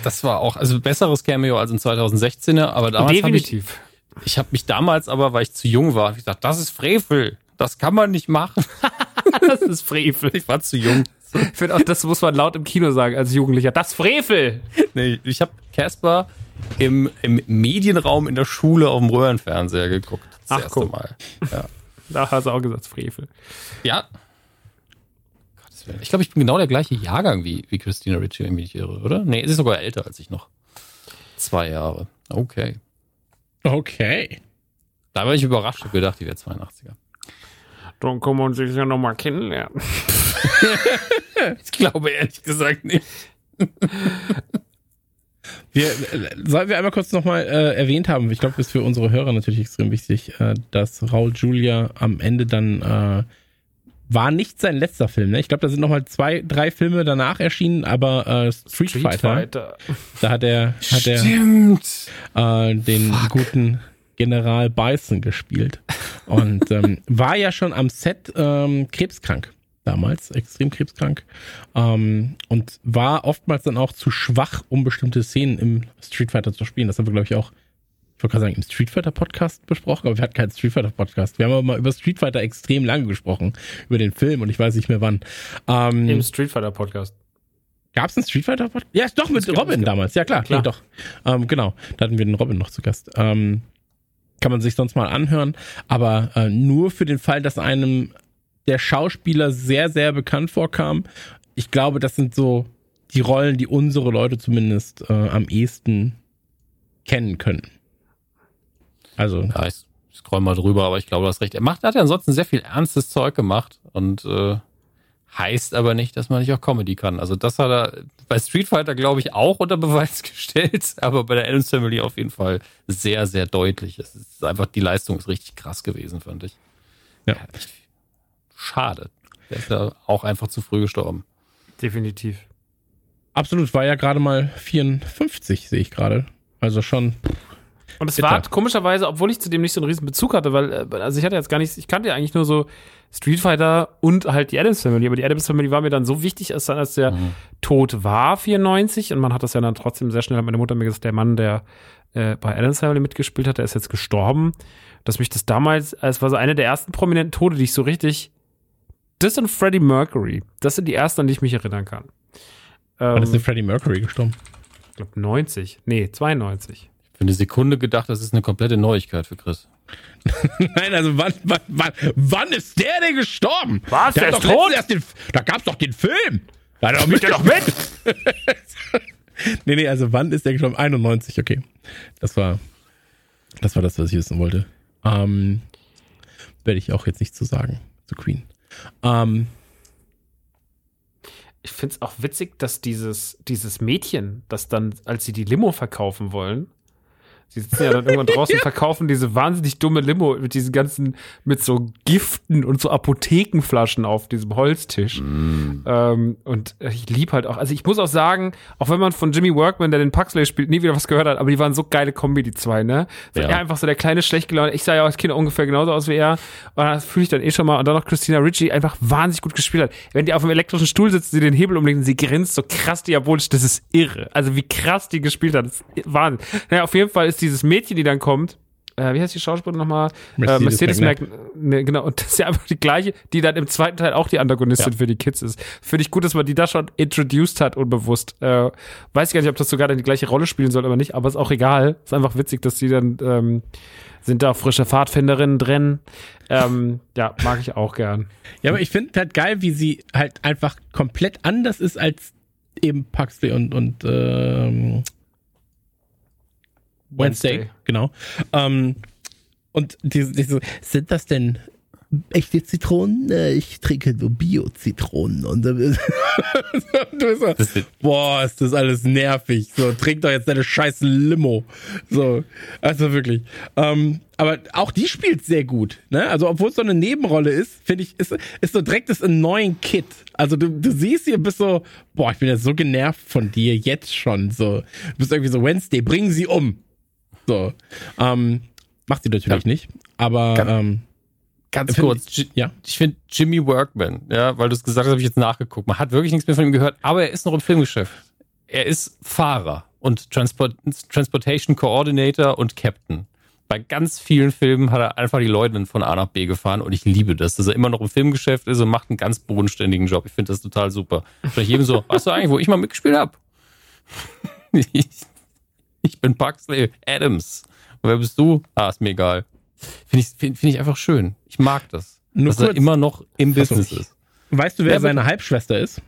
das war auch, also besseres Cameo als in 2016er, aber damals habe ich, Definitiv. ich habe mich damals aber, weil ich zu jung war, hab ich gesagt, das ist Frevel. Das kann man nicht machen. das ist Frevel. Ich war zu jung. Ich finde auch, das muss man laut im Kino sagen als Jugendlicher. Das Frevel! Nee, ich habe Casper im, im Medienraum in der Schule auf dem Röhrenfernseher geguckt. Das Ach, erste guck. Mal. Ja. Da hast du auch gesagt, Frevel. ja. Ich glaube, ich bin genau der gleiche Jahrgang wie, wie Christina Ricci, wenn ich mich nicht irre, oder? Nee, sie ist sogar älter als ich noch. Zwei Jahre. Okay. Okay. Da war ich überrascht. Ich hab gedacht, die wäre 82er. Dann kann man sich ja nochmal kennenlernen. Ich glaube ehrlich gesagt nicht. Wir, äh, sollen wir einmal kurz nochmal äh, erwähnt haben, ich glaube, ist für unsere Hörer natürlich extrem wichtig, äh, dass Raul Julia am Ende dann äh, war nicht sein letzter Film. Ne? Ich glaube, da sind nochmal zwei, drei Filme danach erschienen, aber äh, Street, Fighter, da hat er, hat er äh, den guten General Bison gespielt und ähm, war ja schon am Set ähm, krebskrank damals, extrem krebskrank ähm, und war oftmals dann auch zu schwach, um bestimmte Szenen im Street Fighter zu spielen. Das haben wir, glaube ich, auch, ich wollte gerade sagen, im Street Fighter Podcast besprochen, aber wir hatten keinen Street Fighter Podcast. Wir haben aber mal über Street Fighter extrem lange gesprochen, über den Film und ich weiß nicht mehr wann. Ähm, Im Street Fighter Podcast. Gab es einen Street Fighter Podcast? Ja, doch, mit Robin damals. Ja, klar, Klar. Nee, doch. Ähm, genau, da hatten wir den Robin noch zu Gast. Ähm, kann man sich sonst mal anhören. Aber äh, nur für den Fall, dass einem der Schauspieler sehr, sehr bekannt vorkam. Ich glaube, das sind so die Rollen, die unsere Leute zumindest äh, am ehesten kennen können. Also, Ja, ich scroll mal drüber, aber ich glaube, du hast recht. Er macht, hat ja ansonsten sehr viel ernstes Zeug gemacht und äh, heißt aber nicht, dass man nicht auch Comedy kann. Also das hat er bei Street Fighter, glaube ich, auch unter Beweis gestellt, aber bei der Adams Family auf jeden Fall sehr, sehr deutlich. Es ist einfach, die Leistung ist richtig krass gewesen, fand ich. Ja. echt Schade. Der ist ja auch einfach zu früh gestorben. Definitiv. absolut, war ja gerade mal 54, sehe ich gerade. Also schon Und es Bitter. war komischerweise, obwohl ich zu dem nicht so einen riesen Bezug hatte, weil, äh, also ich hatte jetzt gar nicht, ich kannte ja eigentlich nur so Street Fighter und halt die Adams Family, aber die Adams Family war mir dann so wichtig, als dann, als der tot war, 94, und man hat das ja dann trotzdem sehr schnell, hat meine Mutter mir gesagt, der Mann, der äh, bei Adams Family mitgespielt hat, der ist jetzt gestorben, dass mich das damals, es war so eine der ersten prominenten Tode, die ich so richtig, das und Freddie Mercury, das sind die ersten, an die ich mich erinnern kann. Wann ist Ähm, denn Freddie Mercury gestorben? ich glaube 90, nee, 92. Für eine Sekunde gedacht, das ist eine komplette Neuigkeit für Chris. Nein, also wann, wann, wann, wann ist der denn gestorben? Was, Der der ist doch tot? den, da gab's doch den Film. Da hat er doch mit, doch mit. nee, nee, also wann ist der gestorben? 91, okay. Das war, das war das, was ich wissen wollte. Ähm, werde ich auch jetzt nicht zu sagen, zu Queen. Ähm, Ich finde es auch witzig, dass dieses, dieses Mädchen, das dann, als sie die Limo verkaufen wollen, sie sitzen ja dann irgendwann draußen und verkaufen diese wahnsinnig dumme Limo mit diesen ganzen, mit so Giften und so Apothekenflaschen auf diesem Holztisch. Ähm, und ich lieb halt auch, also ich muss auch sagen, auch wenn man von Jimmy Workman, der den Puxley spielt, nie wieder was gehört hat, aber die waren so geile Kombi, die zwei, ne? So Ja. er einfach so der kleine, schlecht gelaunte, ich sah ja als Kind ungefähr genauso aus wie er. Und das fühle ich dann eh schon mal. Und dann noch Christina Ritchie einfach wahnsinnig gut gespielt hat. Wenn die auf dem elektrischen Stuhl sitzt, sie den Hebel umlegt und sie grinst so krass diabolisch, das ist irre. Also wie krass die gespielt hat, das ist Wahnsinn. Naja, auf jeden Fall ist dieses Mädchen, die dann kommt, äh, wie heißt die Schauspielerin nochmal? Mercedes äh, Mercedes McNabb. Ne, genau, und das ist ja einfach die gleiche, die dann im zweiten Teil auch die Antagonistin Ja. für die Kids ist. Finde ich gut, dass man die da schon introduced hat, unbewusst. Äh, weiß ich gar nicht, ob das sogar dann die gleiche Rolle spielen soll oder nicht, aber ist auch egal. Ist einfach witzig, dass die dann, ähm, sind da frische Pfadfinderinnen drin. Ähm, ja, mag ich auch gern. ja, aber ich finde halt geil, wie sie halt einfach komplett anders ist als eben Puxley und, und ähm, Wednesday, Wednesday. genau. Ähm, und diese, diese, sind das denn echte Zitronen? Äh, Ich trinke nur Bio-Zitronen. Und dann du bist so, boah, ist das alles nervig. So, trink doch jetzt deine scheiß Limo. So, also wirklich. Ähm, aber auch die spielt sehr gut. Ne? Also, obwohl es so eine Nebenrolle ist, finde ich, ist, ist so direkt das annoying Kid. Also, du, du siehst hier, bist so, boah, ich bin jetzt so genervt von dir jetzt schon. So, du bist irgendwie so, Wednesday, bring sie um. So, ähm, macht sie natürlich Ja. nicht. Aber, Ganz- ähm, Ganz kurz, Ji- ja. ich finde Jimmy Workman, ja, weil du es gesagt hast, habe ich jetzt nachgeguckt. Man hat wirklich nichts mehr von ihm gehört, aber er ist noch im Filmgeschäft. Er ist Fahrer und Transport, Transportation Coordinator und Captain. Bei ganz vielen Filmen hat er einfach die Leute von A nach B gefahren und ich liebe das, dass er immer noch im Filmgeschäft ist und macht einen ganz bodenständigen Job. Ich finde das total super. Vielleicht jedem so, weißt du eigentlich, wo ich mal mitgespielt habe? ich, ich bin Buxley Adams. Und wer bist du? Ah, ist mir egal. Finde ich, find, find ich einfach schön. Ich mag das. Nur dass er kurz- immer noch im. Business ist. weißt du, wer Ja, bitte. seine Halbschwester ist?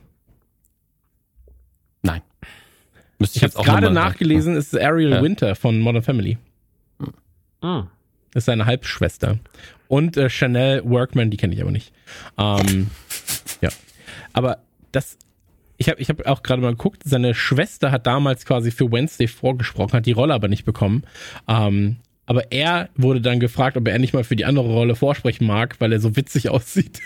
Nein. Müsste Ich habe auch gerade nachgelesen, es ist Ariel Ja. Winter von Modern Family. Ah. Ist seine Halbschwester. Und äh, Chanel Workman, die kenne ich aber nicht. Ähm, ja. Aber das, ich habe ich hab auch gerade mal geguckt, seine Schwester hat damals quasi für Wednesday vorgesprochen, hat die Rolle aber nicht bekommen. Ähm, aber er wurde dann gefragt, ob er endlich mal für die andere Rolle vorsprechen mag, weil er so witzig aussieht.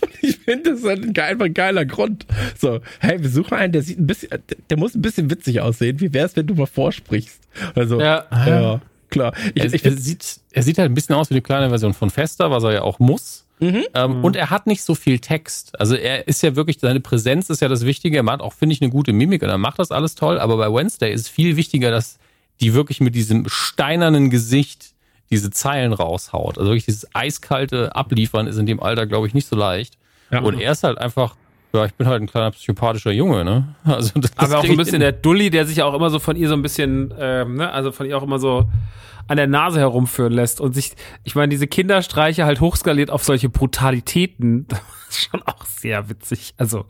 Und ich finde, das ist halt einfach ein geiler Grund. So, hey, wir suchen einen, der sieht ein bisschen, der, muss ein bisschen witzig aussehen. Wie wär's, wenn du mal vorsprichst? Also, Ja. ja klar. Ich, Er, ich er, sieht, er sieht halt ein bisschen aus wie die kleine Version von Fester, was er ja auch muss. Mhm. Ähm, Und er hat nicht so viel Text. Also er ist ja wirklich, seine Präsenz ist ja das Wichtige. Er macht auch, finde ich, eine gute Mimik und er macht das alles toll. Aber bei Wednesday ist viel wichtiger, dass die wirklich mit diesem steinernen Gesicht diese Zeilen raushaut. Also wirklich dieses eiskalte Abliefern ist in dem Alter, glaube ich, nicht so leicht. Ja. Und er ist halt einfach, ja, ich bin halt ein kleiner psychopathischer Junge, ne? Also das Aber auch so ein bisschen der Dulli, der sich auch immer so von ihr so ein bisschen, ähm, ne, also von ihr auch immer so an der Nase herumführen lässt und sich, ich meine, diese Kinderstreiche halt hochskaliert auf solche Brutalitäten, das ist schon auch sehr witzig. Also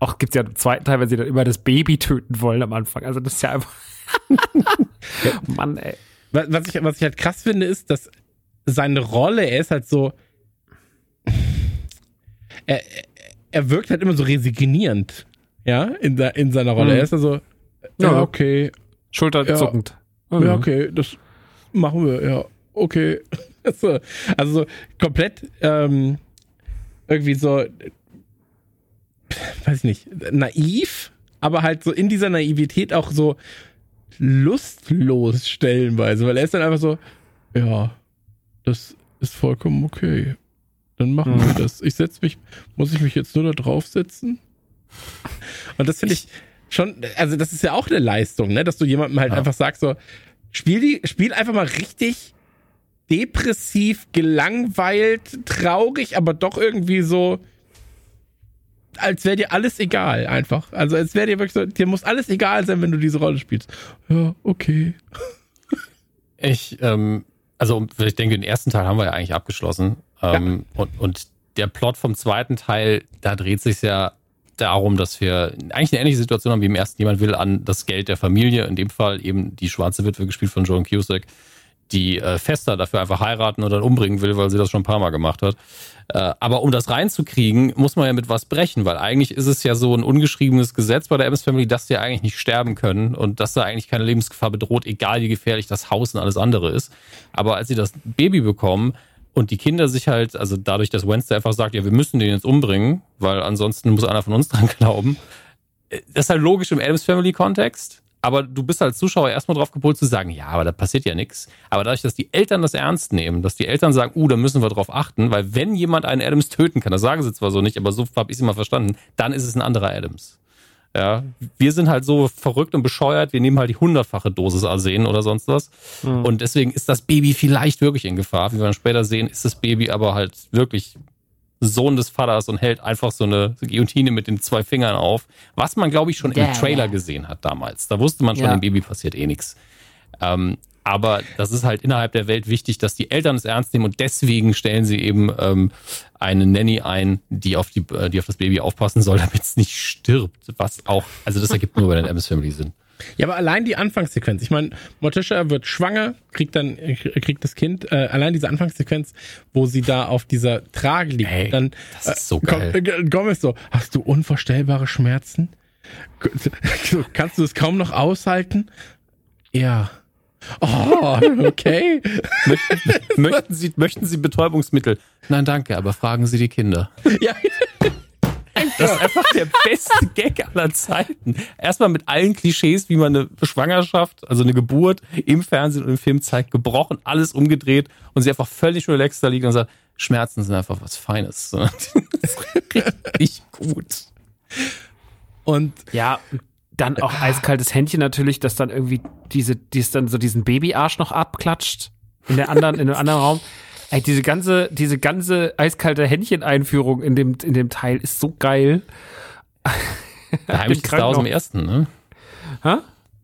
auch gibt's ja im zweiten Teil, wenn sie dann immer das Baby töten wollen am Anfang. Also das ist ja einfach. Mann, ey. was, was, ich, was ich halt krass finde, ist, dass seine Rolle, er ist halt so. Er, er- wirkt halt immer so resignierend, ja, in, der, in seiner Rolle. Mhm. Er ist ja so, Ja. ja, okay, Schulterzuckend. ja, okay, das machen wir, ja, okay. so, also so komplett ähm, irgendwie so, weiß ich nicht, naiv, aber halt so in dieser Naivität auch so lustlos stellenweise, weil er ist dann einfach so, ja, das ist vollkommen okay. Dann machen wir das. Ich setze mich, muss ich mich jetzt nur da draufsetzen? Und das finde ich schon, also das ist ja auch eine Leistung, ne, dass du jemandem halt Ja. einfach sagst so, spiel die, spiel einfach mal richtig depressiv, gelangweilt, traurig, aber doch irgendwie so, als wäre dir alles egal, einfach. Also als wäre dir wirklich so, dir muss alles egal sein, wenn du diese Rolle spielst. Ja, okay. Ich, ähm, also ich denke, den ersten Teil haben wir ja eigentlich abgeschlossen. Ähm, und, und der Plot vom zweiten Teil, da dreht sich ja darum, dass wir eigentlich eine ähnliche Situation haben wie im ersten. Jemand will an das Geld der Familie, in dem Fall eben die schwarze Witwe, gespielt von Joan Cusack, die äh, Fester dafür einfach heiraten und dann umbringen will, weil sie das schon ein paar Mal gemacht hat. Äh, aber um das reinzukriegen, muss man ja mit was brechen, weil eigentlich ist es ja so ein ungeschriebenes Gesetz bei der Adams Family, dass die eigentlich nicht sterben können und dass da eigentlich keine Lebensgefahr bedroht, egal wie gefährlich das Haus und alles andere ist. Aber als sie das Baby bekommen und die Kinder sich halt, also dadurch, dass Wednesday einfach sagt, ja, wir müssen den jetzt umbringen, weil ansonsten muss einer von uns dran glauben. äh, Das ist halt logisch im Adams Family Kontext. Aber du bist als Zuschauer erstmal drauf gepolt zu sagen, ja, aber da passiert ja nichts. Aber dadurch, dass die Eltern das ernst nehmen, dass die Eltern sagen, uh, da müssen wir drauf achten, weil wenn jemand einen Adams töten kann, das sagen sie zwar so nicht, aber so habe ich es immer verstanden, dann ist es ein anderer Adams. Ja, wir sind halt so verrückt und bescheuert, wir nehmen halt die hundertfache Dosis Arsen oder sonst was. Und deswegen ist das Baby vielleicht wirklich in Gefahr. Wie wir dann später sehen, ist das Baby aber halt wirklich Sohn des Vaters und hält einfach so eine Guillotine mit den zwei Fingern auf. Was man, glaube ich, schon im Ja, Trailer gesehen hat damals. Da wusste man schon, Ja. dem Baby passiert eh nichts. Ähm, aber das ist halt innerhalb der Welt wichtig, dass die Eltern es ernst nehmen und deswegen stellen sie eben ähm, eine Nanny ein, die auf, die, äh, die auf das Baby aufpassen soll, damit es nicht stirbt. Was auch, also das ergibt nur bei den Adams Family Sinn. Ja, aber allein die Anfangssequenz. Ich meine, Morticia wird schwanger, kriegt dann äh, kriegt das Kind. Äh, allein diese Anfangssequenz, wo sie da auf dieser Trage liegt, Ey, dann das ist so komm- geil. äh, Gomez so, hast du unvorstellbare Schmerzen? Kannst du es kaum noch aushalten? Ja. Oh, okay. möchten, Sie, möchten Sie Betäubungsmittel? Nein, danke, aber fragen Sie die Kinder. ja. Das ist einfach der beste Gag aller Zeiten. Erstmal mit allen Klischees, wie man eine Schwangerschaft, also eine Geburt im Fernsehen und im Film zeigt, gebrochen, alles umgedreht und sie einfach völlig relaxed da liegt und sagt, Schmerzen sind einfach was Feines. Das ist richtig gut. Und Ja, dann auch eiskaltes Händchen natürlich, dass dann irgendwie diese, die es dann so diesen Babyarsch noch abklatscht in der anderen, in dem anderen Raum. Ey, diese ganze, diese ganze eiskalte Händchen-Einführung in dem, in dem Teil ist so geil. Der Heimlich ist da aus dem ersten, ne? Hä?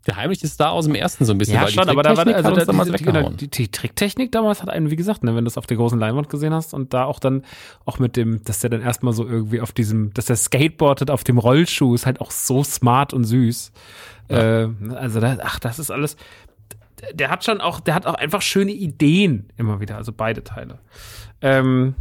Der Heimlich ist da aus dem ersten so ein bisschen, Ja, weil schon, die aber da war Tricktechnik also da, damals die, genau, weggehauen. die, die Tricktechnik damals hat einen, wie gesagt, ne, wenn du es auf der großen Leinwand gesehen hast und da auch dann auch mit dem, dass der dann erstmal so irgendwie auf diesem, dass der skateboardet auf dem Rollschuh, ist halt auch so smart und süß. Äh, also da, ach, das ist alles. Der hat schon auch, der hat auch einfach schöne Ideen immer wieder, also beide Teile. Ähm,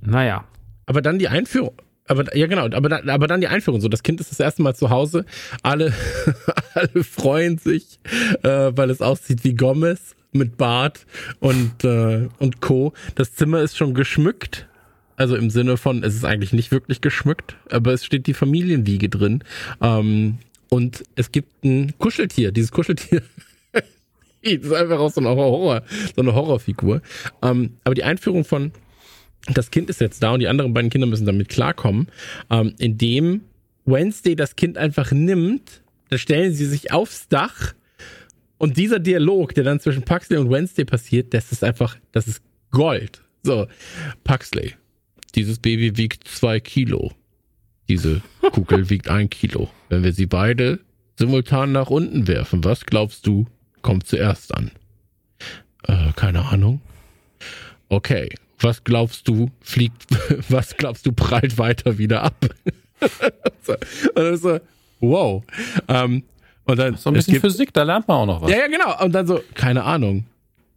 naja. Aber dann die Einführung. Aber ja genau, aber dann, aber dann die Einführung. So, das Kind ist das erste Mal zu Hause. Alle, alle freuen sich, äh, weil es aussieht wie Gomez mit Bart und äh, und Co. Das Zimmer ist schon geschmückt. Also im Sinne von, es ist eigentlich nicht wirklich geschmückt, aber es steht die Familienwiege drin. Ähm, und es gibt ein Kuscheltier. Dieses Kuscheltier ist einfach auch so eine Horror, so eine Horrorfigur. Ähm, aber die Einführung von das Kind ist jetzt da und die anderen beiden Kinder müssen damit klarkommen, ähm, indem Wednesday das Kind einfach nimmt, da stellen sie sich aufs Dach und dieser Dialog, der dann zwischen Paxley und Wednesday passiert, das ist einfach, das ist Gold. So, Paxley, dieses Baby wiegt zwei Kilo. Diese Kugel wiegt ein Kilo. Wenn wir sie beide simultan nach unten werfen, was glaubst du, kommt zuerst an? Äh, keine Ahnung. Okay, was glaubst du fliegt, was glaubst du prallt weiter wieder ab? und dann so, wow. Ähm, und dann, So ein bisschen gibt, Physik, da lernt man auch noch was. ja, ja, genau. Und dann so, keine Ahnung.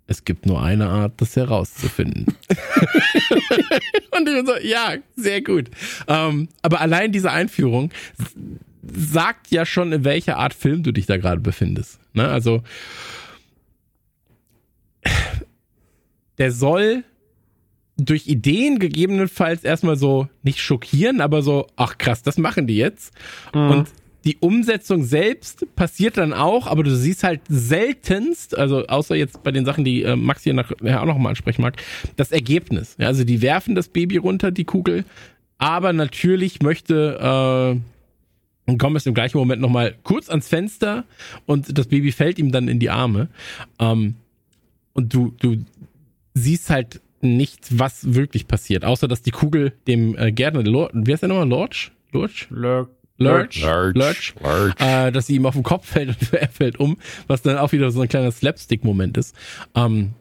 Es gibt nur eine Art, das herauszufinden. und ich bin so, ja, sehr gut. Ähm, aber allein diese Einführung sagt ja schon, in welcher Art Film du dich da gerade befindest. Ne? Also, der soll durch Ideen gegebenenfalls erstmal so nicht schockieren, aber so, ach krass, das machen die jetzt. Und die Umsetzung selbst passiert dann auch, aber du siehst halt seltenst, also außer jetzt bei den Sachen, die äh, Max hier nachher auch noch mal ansprechen mag, das Ergebnis. Ja, also die werfen das Baby runter, die Kugel, aber natürlich möchte äh, Gomez im gleichen Moment nochmal kurz ans Fenster und das Baby fällt ihm dann in die Arme. Ähm, und du, du siehst halt nichts, was wirklich passiert, außer dass die Kugel dem äh, Gärtner, Lord, wie heißt der nochmal? Lurch? Lurch? Lurk. Lurch, Lurch. Lurch, Lurch. Äh, dass sie ihm auf den Kopf fällt und er fällt um, was dann auch wieder so ein kleiner Slapstick-Moment ist. Ähm,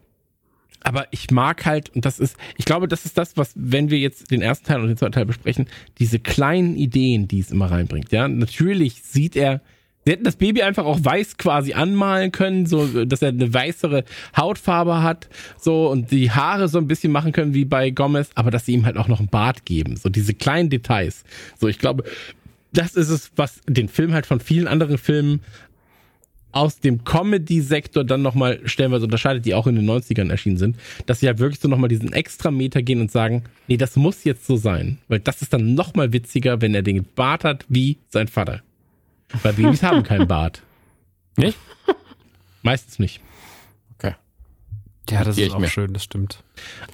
aber ich mag halt, und das ist, ich glaube, das ist das, was, wenn wir jetzt den ersten Teil und den zweiten Teil besprechen, diese kleinen Ideen, die es immer reinbringt. Ja, natürlich sieht er, sie hätten das Baby einfach auch weiß quasi anmalen können, so, dass er eine weißere Hautfarbe hat, so, und die Haare so ein bisschen machen können wie bei Gomez, aber dass sie ihm halt auch noch einen Bart geben. So diese kleinen Details. So, ich glaube, das ist es, was den Film halt von vielen anderen Filmen aus dem Comedy-Sektor dann nochmal stellenweise unterscheidet, die auch in den 90ern erschienen sind, dass sie halt wirklich so nochmal diesen extra Meter gehen und sagen, nee, das muss jetzt so sein. Weil das ist dann nochmal witziger, wenn er den Bart hat wie sein Vater. Weil Babys haben keinen Bart. Nicht? Meistens nicht. Okay. Ja, das ist auch mir. schön, das stimmt.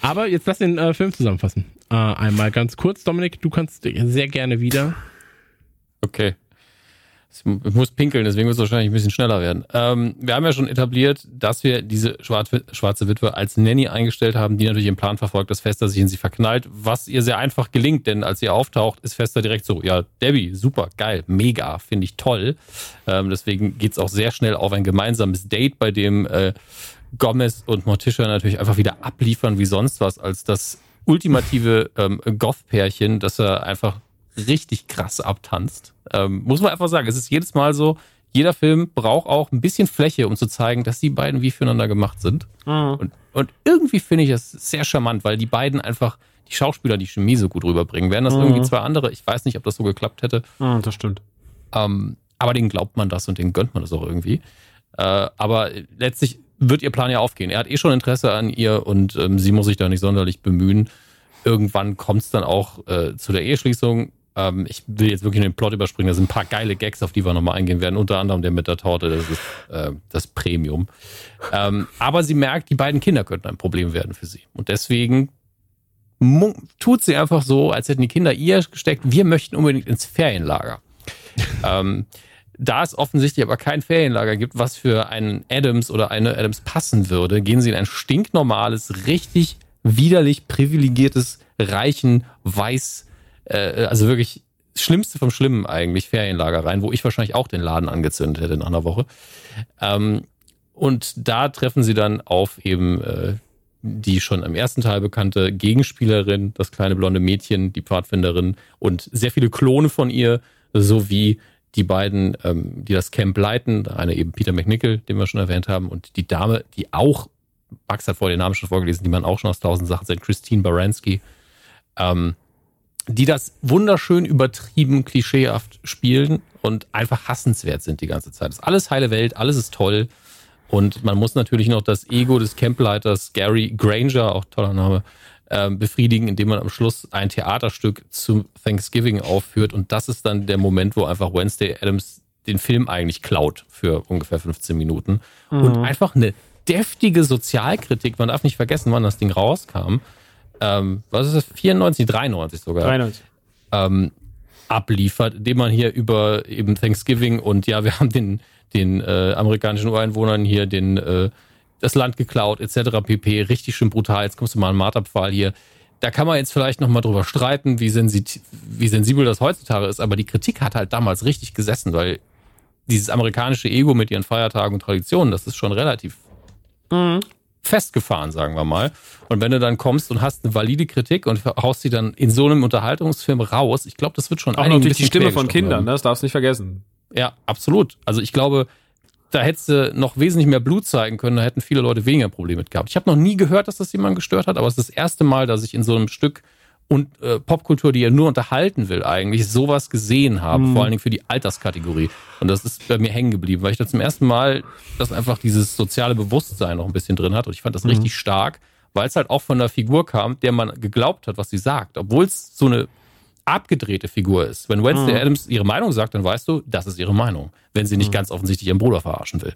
Aber jetzt lass den äh, Film zusammenfassen. Äh, einmal ganz kurz, Dominik, du kannst sehr gerne wieder. Okay. Ich muss pinkeln, deswegen wird es wahrscheinlich ein bisschen schneller werden. Ähm, wir haben ja schon etabliert, dass wir diese schwarze, Witwe als Nanny eingestellt haben, die natürlich ihren Plan verfolgt, dass Fester sich in sie verknallt, was ihr sehr einfach gelingt, denn als sie auftaucht, ist Fester direkt so, ja, Debbie, super, geil, mega, finde ich toll. Ähm, deswegen geht's auch sehr schnell auf ein gemeinsames Date, bei dem äh, Gomez und Morticia natürlich einfach wieder abliefern wie sonst was, als das ultimative ähm, Goth-Pärchen, das er einfach richtig krass abtanzt. Ähm, muss man einfach sagen, es ist jedes Mal so, jeder Film braucht auch ein bisschen Fläche, um zu zeigen, dass die beiden wie füreinander gemacht sind. Und, und irgendwie finde ich es sehr charmant, weil die beiden einfach die Schauspieler die Chemie so gut rüberbringen. Wären das irgendwie zwei andere, ich weiß nicht, ob das so geklappt hätte, Ah, das stimmt. ähm, aber denen glaubt man das und denen gönnt man das auch irgendwie. Äh, aber letztlich wird ihr Plan ja aufgehen. Er hat eh schon Interesse an ihr und ähm, sie muss sich da nicht sonderlich bemühen. Irgendwann kommt es dann auch äh, zu der Eheschließung. Ähm, ich will jetzt wirklich den Plot überspringen. Da sind ein paar geile Gags, auf die wir nochmal eingehen werden. Unter anderem der mit der Torte, das ist äh, das Premium. Ähm, aber sie merkt, die beiden Kinder könnten ein Problem werden für sie. Und deswegen tut sie einfach so, als hätten die Kinder ihr gesteckt, wir möchten unbedingt ins Ferienlager. ähm, da es offensichtlich aber kein Ferienlager gibt, was für einen Adams oder eine Adams passen würde, gehen sie in ein stinknormales, richtig widerlich privilegiertes, reichen, weiß, äh, also wirklich Schlimmste vom Schlimmen eigentlich, Ferienlager rein, wo ich wahrscheinlich auch den Laden angezündet hätte in einer Woche. Ähm, und da treffen sie dann auf eben äh, die schon im ersten Teil bekannte Gegenspielerin, das kleine blonde Mädchen, die Pfadfinderin und sehr viele Klone von ihr, sowie die beiden, ähm, die das Camp leiten, der eine eben Peter McNichol, den wir schon erwähnt haben, und die Dame, die auch, Max hat vor den Namen schon vorgelesen, die man auch schon aus tausend Sachen sieht, Christine Baranski, ähm, die das wunderschön übertrieben klischeehaft spielen und einfach hassenswert sind die ganze Zeit. Das ist alles heile Welt, alles ist toll. Und man muss natürlich noch das Ego des Campleiters Gary Granger, auch toller Name, ähm, befriedigen, indem man am Schluss ein Theaterstück zum Thanksgiving aufführt. Und das ist dann der Moment, wo einfach Wednesday Adams den Film eigentlich klaut für ungefähr 15 Minuten. Und einfach eine deftige Sozialkritik, man darf nicht vergessen, wann das Ding rauskam. Ähm, was ist das? 94, 93 sogar 93. ähm, abliefert, indem man hier über eben Thanksgiving und ja, wir haben den, den äh, amerikanischen Ureinwohnern hier den, äh, das Land geklaut, etc. pp. Richtig schön brutal. Jetzt kommst du mal an Marterpfahl hier. Da kann man jetzt vielleicht nochmal drüber streiten, wie, sensit wie sensibel das heutzutage ist, aber die Kritik hat halt damals richtig gesessen, weil dieses amerikanische Ego mit ihren Feiertagen und Traditionen, das ist schon relativ festgefahren, sagen wir mal. Und wenn du dann kommst und hast eine valide Kritik und haust sie dann in so einem Unterhaltungsfilm raus, ich glaube, das wird schon Auch ein natürlich die Stimme von Kindern, ne? das darfst du nicht vergessen. Ja, absolut. Also ich glaube, da hättest du noch wesentlich mehr Blut zeigen können, da hätten viele Leute weniger Probleme mit gehabt. Ich habe noch nie gehört, dass das jemand gestört hat, aber es ist das erste Mal, dass ich in so einem Stück und äh, Popkultur, die ja nur unterhalten will, eigentlich sowas gesehen habe, vor allen Dingen für die Alterskategorie. Und das ist bei mir hängen geblieben, weil ich da zum ersten Mal das einfach dieses soziale Bewusstsein noch ein bisschen drin hat. Und ich fand das richtig stark, weil es halt auch von einer Figur kam, der man geglaubt hat, was sie sagt. Obwohl es so eine abgedrehte Figur ist. Wenn Wednesday Mhm. Adams ihre Meinung sagt, dann weißt du, das ist ihre Meinung. Wenn sie nicht ganz offensichtlich ihren Bruder verarschen will.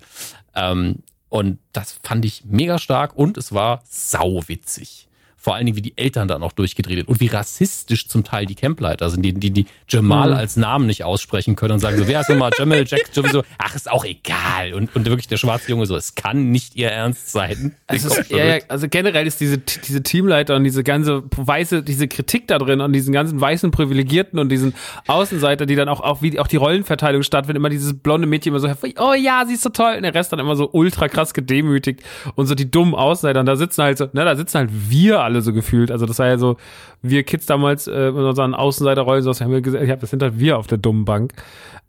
Ähm, und das fand ich mega stark und es war sauwitzig. Vor allen Dingen, wie die Eltern dann auch durchgedreht sind und wie rassistisch zum Teil die Campleiter sind, die, die, die Jamal Mhm. als Namen nicht aussprechen können und sagen so, wer ist nochmal Jamal, Jack, sowieso, ach, ist auch egal. Und, und wirklich der schwarze Junge so, es kann nicht ihr Ernst sein. Komm ist, ja, also generell ist diese, diese Teamleiter und diese ganze weiße, diese Kritik da drin und diesen ganzen weißen Privilegierten und diesen Außenseiter, die dann auch, auch wie auch die Rollenverteilung stattfindet, immer dieses blonde Mädchen immer so, oh ja, sie ist so toll, und der Rest dann immer so ultra krass gedemütigt und so die dummen Außenseiter und da sitzen halt so, ne, da sitzen halt wir alle so gefühlt, also das war ja so, wir Kids damals äh, in unseren Außenseiterrollen, so was haben wir gesagt, ja, das sind halt wir auf der dummen Bank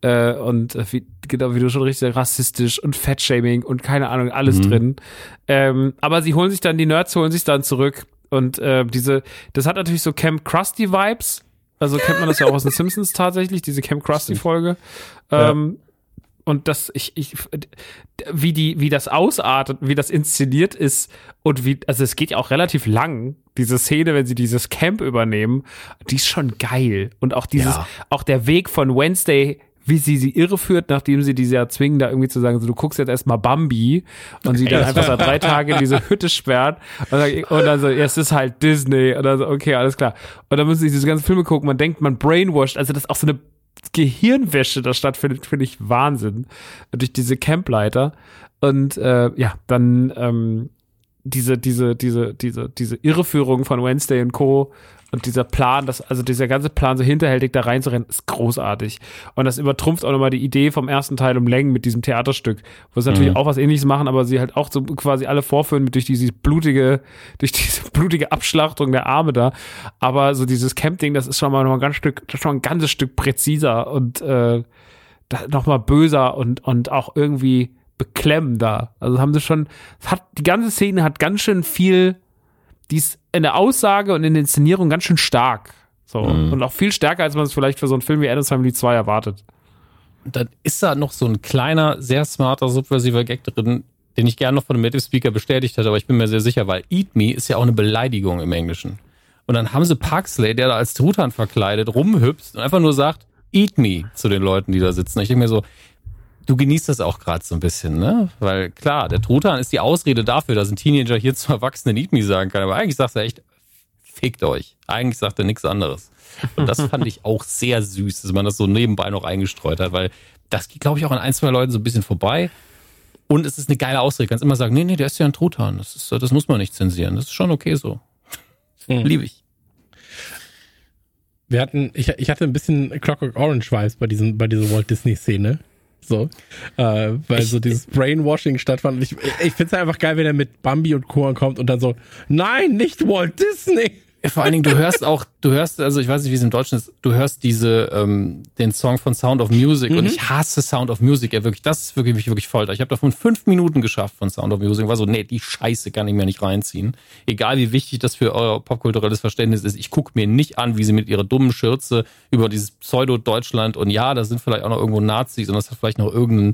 äh, und äh, wie, genau wie du schon richtig rassistisch und Fettshaming und keine Ahnung, alles drin. Ähm, aber sie holen sich dann, die Nerds holen sich dann zurück und äh, diese, das hat natürlich so Camp Krusty Vibes. Also kennt man das ja auch aus den Simpsons tatsächlich, diese Camp Krusty Folge. Ähm, Und das, ich, ich, wie die, wie das ausartet, wie das inszeniert ist und wie, also es geht ja auch relativ lang, diese Szene, wenn sie dieses Camp übernehmen, die ist schon geil. Und auch dieses, Ja. auch der Weg von Wednesday, wie sie sie irreführt, nachdem sie diese ja zwingen, da irgendwie zu sagen, so, du guckst jetzt erstmal Bambi und sie dann einfach so drei Tage in diese Hütte sperrt und dann, und dann so, ja, es ist halt Disney und dann so, okay, alles klar. Und dann müssen sie diese ganzen Filme gucken, man denkt, man brainwashed, also das ist auch so eine Gehirnwäsche da stattfindet, finde ich Wahnsinn. Durch diese Campleiter. Und äh, ja, dann ähm, diese, diese, diese, diese, diese Irreführung von Wednesday und Co. Und dieser Plan, das, also dieser ganze Plan, so hinterhältig da reinzurennen, ist großartig. Und das übertrumpft auch nochmal die Idee vom ersten Teil um Längen mit diesem Theaterstück, wo sie natürlich auch was ähnliches machen, aber sie halt auch so quasi alle vorführen mit durch diese blutige, durch diese blutige Abschlachtung der Arme da. Aber so dieses Camp-Ding, das ist schon mal noch ein ganz Stück, schon ein ganzes Stück präziser und äh, da, noch mal böser und, und auch irgendwie beklemmender. Also haben sie schon, hat, die ganze Szene hat ganz schön viel, die ist in der Aussage und in der Inszenierung ganz schön stark. So. Und auch viel stärker, als man es vielleicht für so einen Film wie Adams Family 2 erwartet. dann ist da noch so ein kleiner, sehr smarter, subversiver Gag drin, den ich gerne noch von dem Native Speaker bestätigt hätte, aber ich bin mir sehr sicher, weil Eat Me ist ja auch eine Beleidigung im Englischen. Und dann haben sie Parksley, der da als Truthahn verkleidet, rumhüpft und einfach nur sagt, Eat Me zu den Leuten, die da sitzen. Ich denke mir so, du genießt das auch gerade so ein bisschen, ne? Weil klar, der Truthahn ist die Ausrede dafür, dass ein Teenager hier zu Erwachsenen Eat Me sagen kann, aber eigentlich sagt er echt, fickt euch. Eigentlich sagt er nichts anderes. Und das fand ich auch sehr süß, dass man das so nebenbei noch eingestreut hat, weil das geht, glaube ich, auch an ein, zwei Leuten so ein bisschen vorbei. Und es ist eine geile Ausrede. Du kannst immer sagen, nee, nee, der ist ja ein Truthahn. Das, ist, das muss man nicht zensieren. Das ist schon okay so. Liebe ich. Wir hatten, ich, ich hatte ein bisschen Clockwork Orange Vibes bei diesem, bei dieser Walt Disney Szene. So, äh, weil so dieses Brainwashing stattfand. Und ich, ich finde es einfach geil, wenn er mit Bambi und Co. kommt und dann so, nein, nicht Walt Disney. Vor allen Dingen, du hörst auch, du hörst, also ich weiß nicht, wie es im Deutschen ist, du hörst diese, ähm, den Song von Sound of Music und ich hasse Sound of Music, ja wirklich, das ist wirklich, mich wirklich Folter. Ich habe davon fünf Minuten geschafft von Sound of Music war so, nee, die Scheiße kann ich mir nicht reinziehen. Egal wie wichtig das für euer popkulturelles Verständnis ist, ich gucke mir nicht an, wie sie mit ihrer dummen Schürze über dieses Pseudo-Deutschland und ja, da sind vielleicht auch noch irgendwo Nazis und das hat vielleicht noch irgendeinen,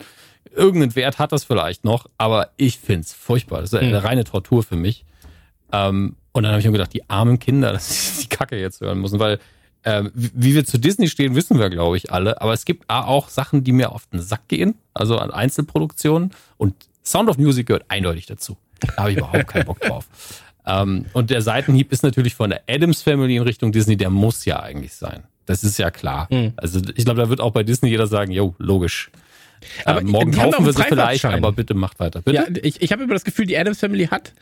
irgendeinen Wert hat das vielleicht noch, aber ich find's furchtbar. Das ist eine reine Tortur für mich. Ähm, und dann habe ich mir gedacht, die armen Kinder, dass sie die Kacke jetzt hören müssen, weil ähm, wie wir zu Disney stehen, wissen wir, glaube ich, alle. Aber es gibt auch Sachen, die mir auf den Sack gehen, also an Einzelproduktionen. Und Sound of Music gehört eindeutig dazu. Da habe ich überhaupt keinen Bock drauf. Ähm, und der Seitenhieb ist natürlich von der Adams Family in Richtung Disney, der muss ja eigentlich sein. Das ist ja klar. Also ich glaube, da wird auch bei Disney jeder sagen, jo, logisch. Aber äh, morgen kaufen wir sie vielleicht, aber bitte macht weiter. Bitte? Ja, ich, ich habe immer das Gefühl, die Adams Family hat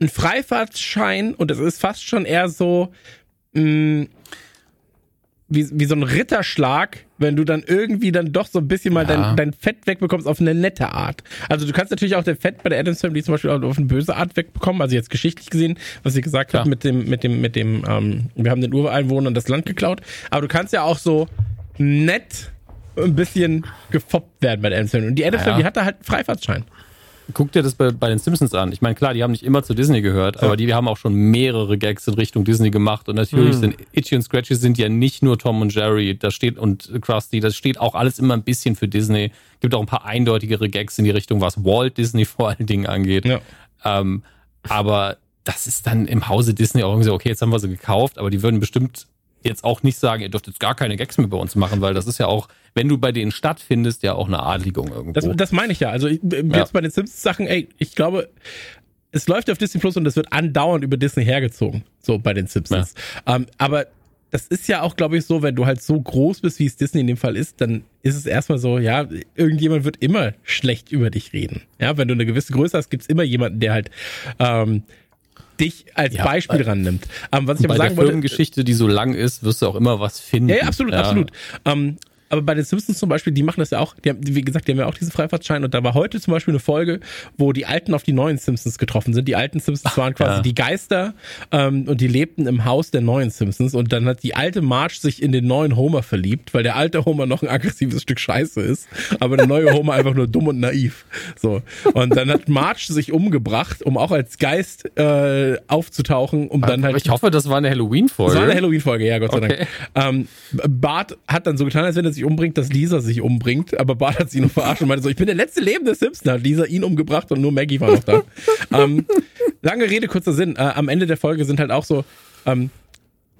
einen Freifahrtschein und es ist fast schon eher so mh, wie, wie so ein Ritterschlag, wenn du dann irgendwie dann doch so ein bisschen mal Ja. dein, dein Fett wegbekommst auf eine nette Art. Also du kannst natürlich auch dein Fett bei der Adams Family zum Beispiel auf eine böse Art wegbekommen. Also jetzt geschichtlich gesehen, was sie gesagt Klar. hat mit dem, mit dem, mit dem, ähm, wir haben den Ureinwohnern das Land geklaut. Aber du kannst ja auch so nett ein bisschen gefoppt werden bei der Adams Family. Und die Adams Ja. Family hat da halt einen Freifahrtschein. Guck dir das bei, bei den Simpsons an. Ich meine, klar, die haben nicht immer zu Disney gehört, aber die haben auch schon mehrere Gags in Richtung Disney gemacht. Und natürlich sind Itchy und Scratchy sind ja nicht nur Tom und Jerry, da steht und Krusty, das steht auch alles immer ein bisschen für Disney. Gibt auch ein paar eindeutigere Gags in die Richtung, was Walt Disney vor allen Dingen angeht. Ja. Ähm, aber das ist dann im Hause Disney auch irgendwie so, okay, jetzt haben wir sie gekauft, aber die würden bestimmt jetzt auch nicht sagen, ihr dürft jetzt gar keine Gags mehr bei uns machen, weil das ist ja auch, wenn du bei denen stattfindest, ja auch eine Adligung irgendwo. Das, das meine ich ja. Also ich, jetzt Ja. bei den Simpsons-Sachen, ey, ich glaube, es läuft auf Disney Plus und es wird andauernd über Disney hergezogen. So bei den Simpsons. Ähm, aber das ist ja auch, glaube ich, so, wenn du halt so groß bist, wie es Disney in dem Fall ist, dann ist es erstmal so, ja, irgendjemand wird immer schlecht über dich reden. Ja, wenn du eine gewisse Größe hast, gibt's immer jemanden, der halt ähm, dich als Ja, Beispiel rannimmt. Ähm, was ich bei aber der sagen wollte, Firmengeschichte, die so lang ist, wirst du auch immer was finden. ja, ja, absolut, absolut. Ähm, aber bei den Simpsons zum Beispiel, die machen das ja auch, die haben, wie gesagt, die haben ja auch diesen Freifahrtschein und da war heute zum Beispiel eine Folge, wo die alten auf die neuen Simpsons getroffen sind. Die alten Simpsons waren quasi ja. die Geister ähm, und die lebten im Haus der neuen Simpsons und dann hat die alte Marge sich in den neuen Homer verliebt, weil der alte Homer noch ein aggressives Stück Scheiße ist, aber der neue Homer einfach nur dumm und naiv. So. Und dann hat Marge sich umgebracht, um auch als Geist äh, aufzutauchen, um dann halt Aber ich hoffe, das war eine Halloween-Folge. das war eine Halloween-Folge, ja, Gott sei Okay. Dank. Ähm, Bart hat dann so getan, als wenn er sich umbringt, dass Lisa sich umbringt, aber Bart hat sie nur verarscht und meinte so, ich bin der letzte lebende Simpson, hat Lisa ihn umgebracht und nur Maggie war noch da. ähm, lange Rede, kurzer Sinn. Äh, am Ende der Folge sind halt auch so, ähm,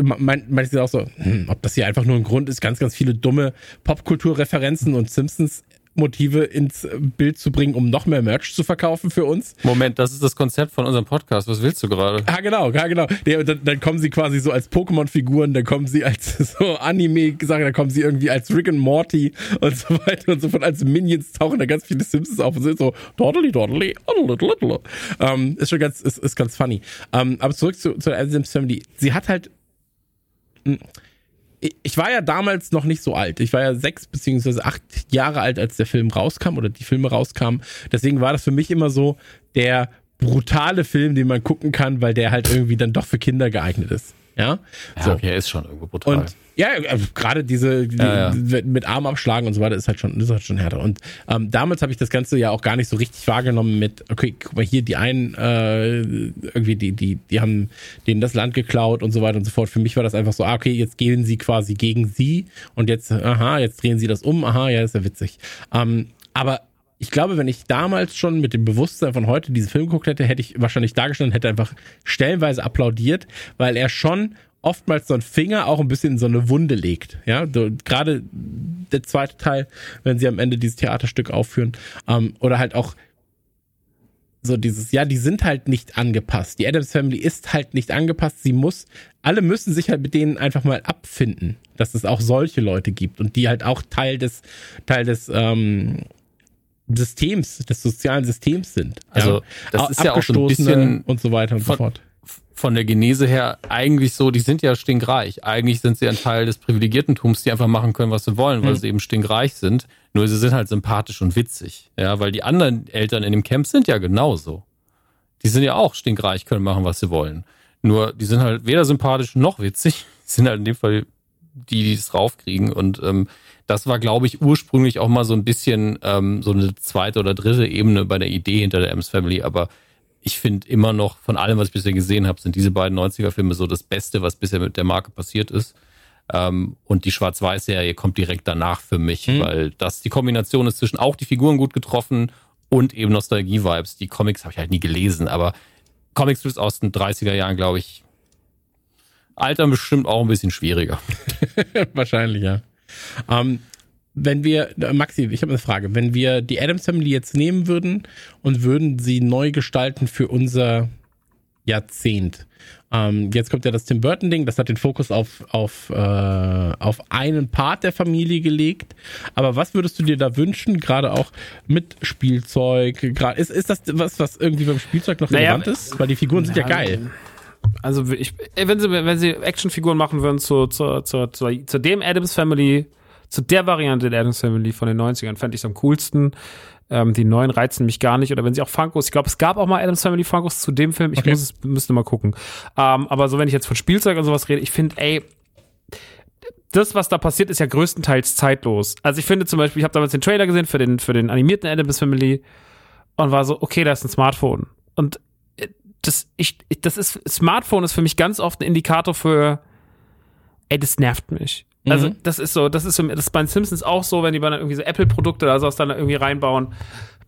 mein, meint sie auch so, hm, ob das hier einfach nur ein Grund ist, ganz, ganz viele dumme Popkulturreferenzen und Simpsons Motive ins Bild zu bringen, um noch mehr Merch zu verkaufen für uns. Moment, das ist das Konzept von unserem Podcast. Was willst du gerade? Ja, genau, ja, genau. Ja, dann, dann kommen sie quasi so als Pokémon-Figuren, dann kommen sie als so Anime-Sachen, dann kommen sie irgendwie als Rick and Morty und so weiter und so fort. Als Minions tauchen da ganz viele Simpsons auf und sind so dordeli, dordeli. ähm, Ist schon ganz, ist, ist ganz funny. Ähm, aber zurück zu, zu der Adams Family. Sie hat halt ich- ich war ja damals noch nicht so alt. Ich war ja sechs beziehungsweise acht Jahre alt, als der Film rauskam oder die Filme rauskamen. Deswegen war das für mich immer so der brutale Film, den man gucken kann, weil der halt irgendwie dann doch für Kinder geeignet ist. Ja, Ja, so. okay, ist schon irgendwo brutal. Und ja, also gerade diese die, Ja, ja. mit Arm abschlagen und so weiter ist halt schon ist halt schon härter. Und ähm, damals habe ich das Ganze ja auch gar nicht so richtig wahrgenommen mit, okay, guck mal hier, die einen äh, irgendwie, die, die, die haben denen das Land geklaut und so weiter und so fort. Für mich war das einfach so, ah, okay, jetzt gehen sie quasi gegen sie und jetzt, aha, jetzt drehen sie das um, aha, ja, ist ja witzig. Ähm, aber ich glaube, wenn ich damals schon mit dem Bewusstsein von heute diesen Film geguckt hätte, hätte ich wahrscheinlich dargestanden, hätte einfach stellenweise applaudiert, weil er schon oftmals so einen Finger auch ein bisschen in so eine Wunde legt. Ja, so, gerade der zweite Teil, wenn sie am Ende dieses Theaterstück aufführen, ähm, oder halt auch so dieses, ja, die sind halt nicht angepasst. Die Adams Family ist halt nicht angepasst. Sie muss, alle müssen sich halt mit denen einfach mal abfinden, dass es auch solche Leute gibt und die halt auch Teil des, Teil des, ähm, Systems, des sozialen Systems sind. Also, das Au- ist ja auch so ein bisschen und so weiter und so von- fort. von der Genese her eigentlich so, die sind ja stinkreich. Eigentlich sind sie ein Teil des Privilegiertentums, die einfach machen können, was sie wollen, weil Mhm. sie eben stinkreich sind. Nur sie sind halt sympathisch und witzig. Ja, weil die anderen Eltern in dem Camp sind ja genauso. Die sind ja auch stinkreich, können machen, was sie wollen. Nur die sind halt weder sympathisch noch witzig. Die sind halt in dem Fall die, die es raufkriegen. Und ähm, das war, glaube ich, ursprünglich auch mal so ein bisschen ähm, so eine zweite oder dritte Ebene bei der Idee hinter der Adams Family. Aber ich finde immer noch, von allem, was ich bisher gesehen habe, sind diese beiden 90er-Filme so das Beste, was bisher mit der Marke passiert ist. Ähm, und die Schwarz-Weiß-Serie kommt direkt danach für mich, Mhm. weil das die Kombination ist zwischen auch die Figuren gut getroffen und eben Nostalgie-Vibes. Die Comics habe ich halt nie gelesen, aber Comics aus den 30er Jahren, glaube ich, altern bestimmt auch ein bisschen schwieriger. Wahrscheinlich, ja. Ähm, wenn wir, äh, Maxi, ich habe eine Frage. Wenn wir die Adams Family jetzt nehmen würden und würden sie neu gestalten für unser Jahrzehnt. Ähm, jetzt kommt ja das Tim Burton-Ding, das hat den Fokus auf, auf, äh, auf einen Part der Familie gelegt. Aber was würdest du dir da wünschen, gerade auch mit Spielzeug? Gra- Ist, ist das was, was irgendwie beim Spielzeug noch Naja, relevant ist? Weil die Figuren sind ja geil. Also ich, wenn sie, wenn sie Actionfiguren machen würden zu, zu, zu, zu, zu dem Adams Family, zu der Variante der Adams Family von den 90ern, fände ich es am coolsten. Ähm, die neuen reizen mich gar nicht. Oder wenn sie auch Funkos, ich glaube, es gab auch mal Adams Family Funkos zu dem Film. Ich Okay. muss es, müsste mal gucken. Ähm, aber so, wenn ich jetzt von Spielzeug und sowas rede, ich finde, ey, das, was da passiert, ist ja größtenteils zeitlos. Also ich finde zum Beispiel, ich habe damals den Trailer gesehen für den, für den animierten Adams Family und war so, okay, da ist ein Smartphone. Und das, ich, das ist, Smartphone ist für mich ganz oft ein Indikator für, ey, das nervt mich. Also, Mhm. das ist so, das ist so, das ist bei den Simpsons auch so, wenn die dann irgendwie so Apple-Produkte oder sowas dann irgendwie reinbauen.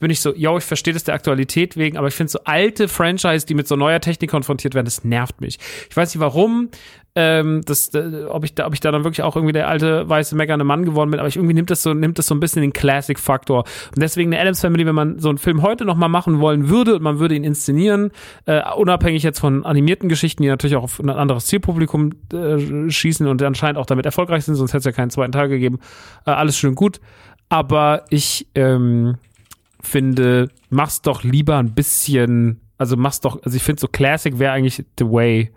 Bin ich so, yo, ich verstehe das der Aktualität wegen, aber ich finde so alte Franchise, die mit so neuer Technik konfrontiert werden, das nervt mich. Ich weiß nicht warum, ähm, das, äh, ob ich da, ob ich da dann wirklich auch irgendwie der alte weiße meckernde Mann geworden bin, aber ich irgendwie nimmt das so, nimmt das so ein bisschen den Classic-Faktor. Und deswegen eine Adams Family, wenn man so einen Film heute noch mal machen wollen würde und man würde ihn inszenieren, äh, unabhängig jetzt von animierten Geschichten, die natürlich auch auf ein anderes Zielpublikum äh, schießen und anscheinend auch damit erfolgreich sind, sonst hätte es ja keinen zweiten Teil gegeben. Äh, alles schön gut. Aber ich ähm, finde, mach's doch lieber ein bisschen, also mach's doch, also ich finde so Classic wäre eigentlich the way.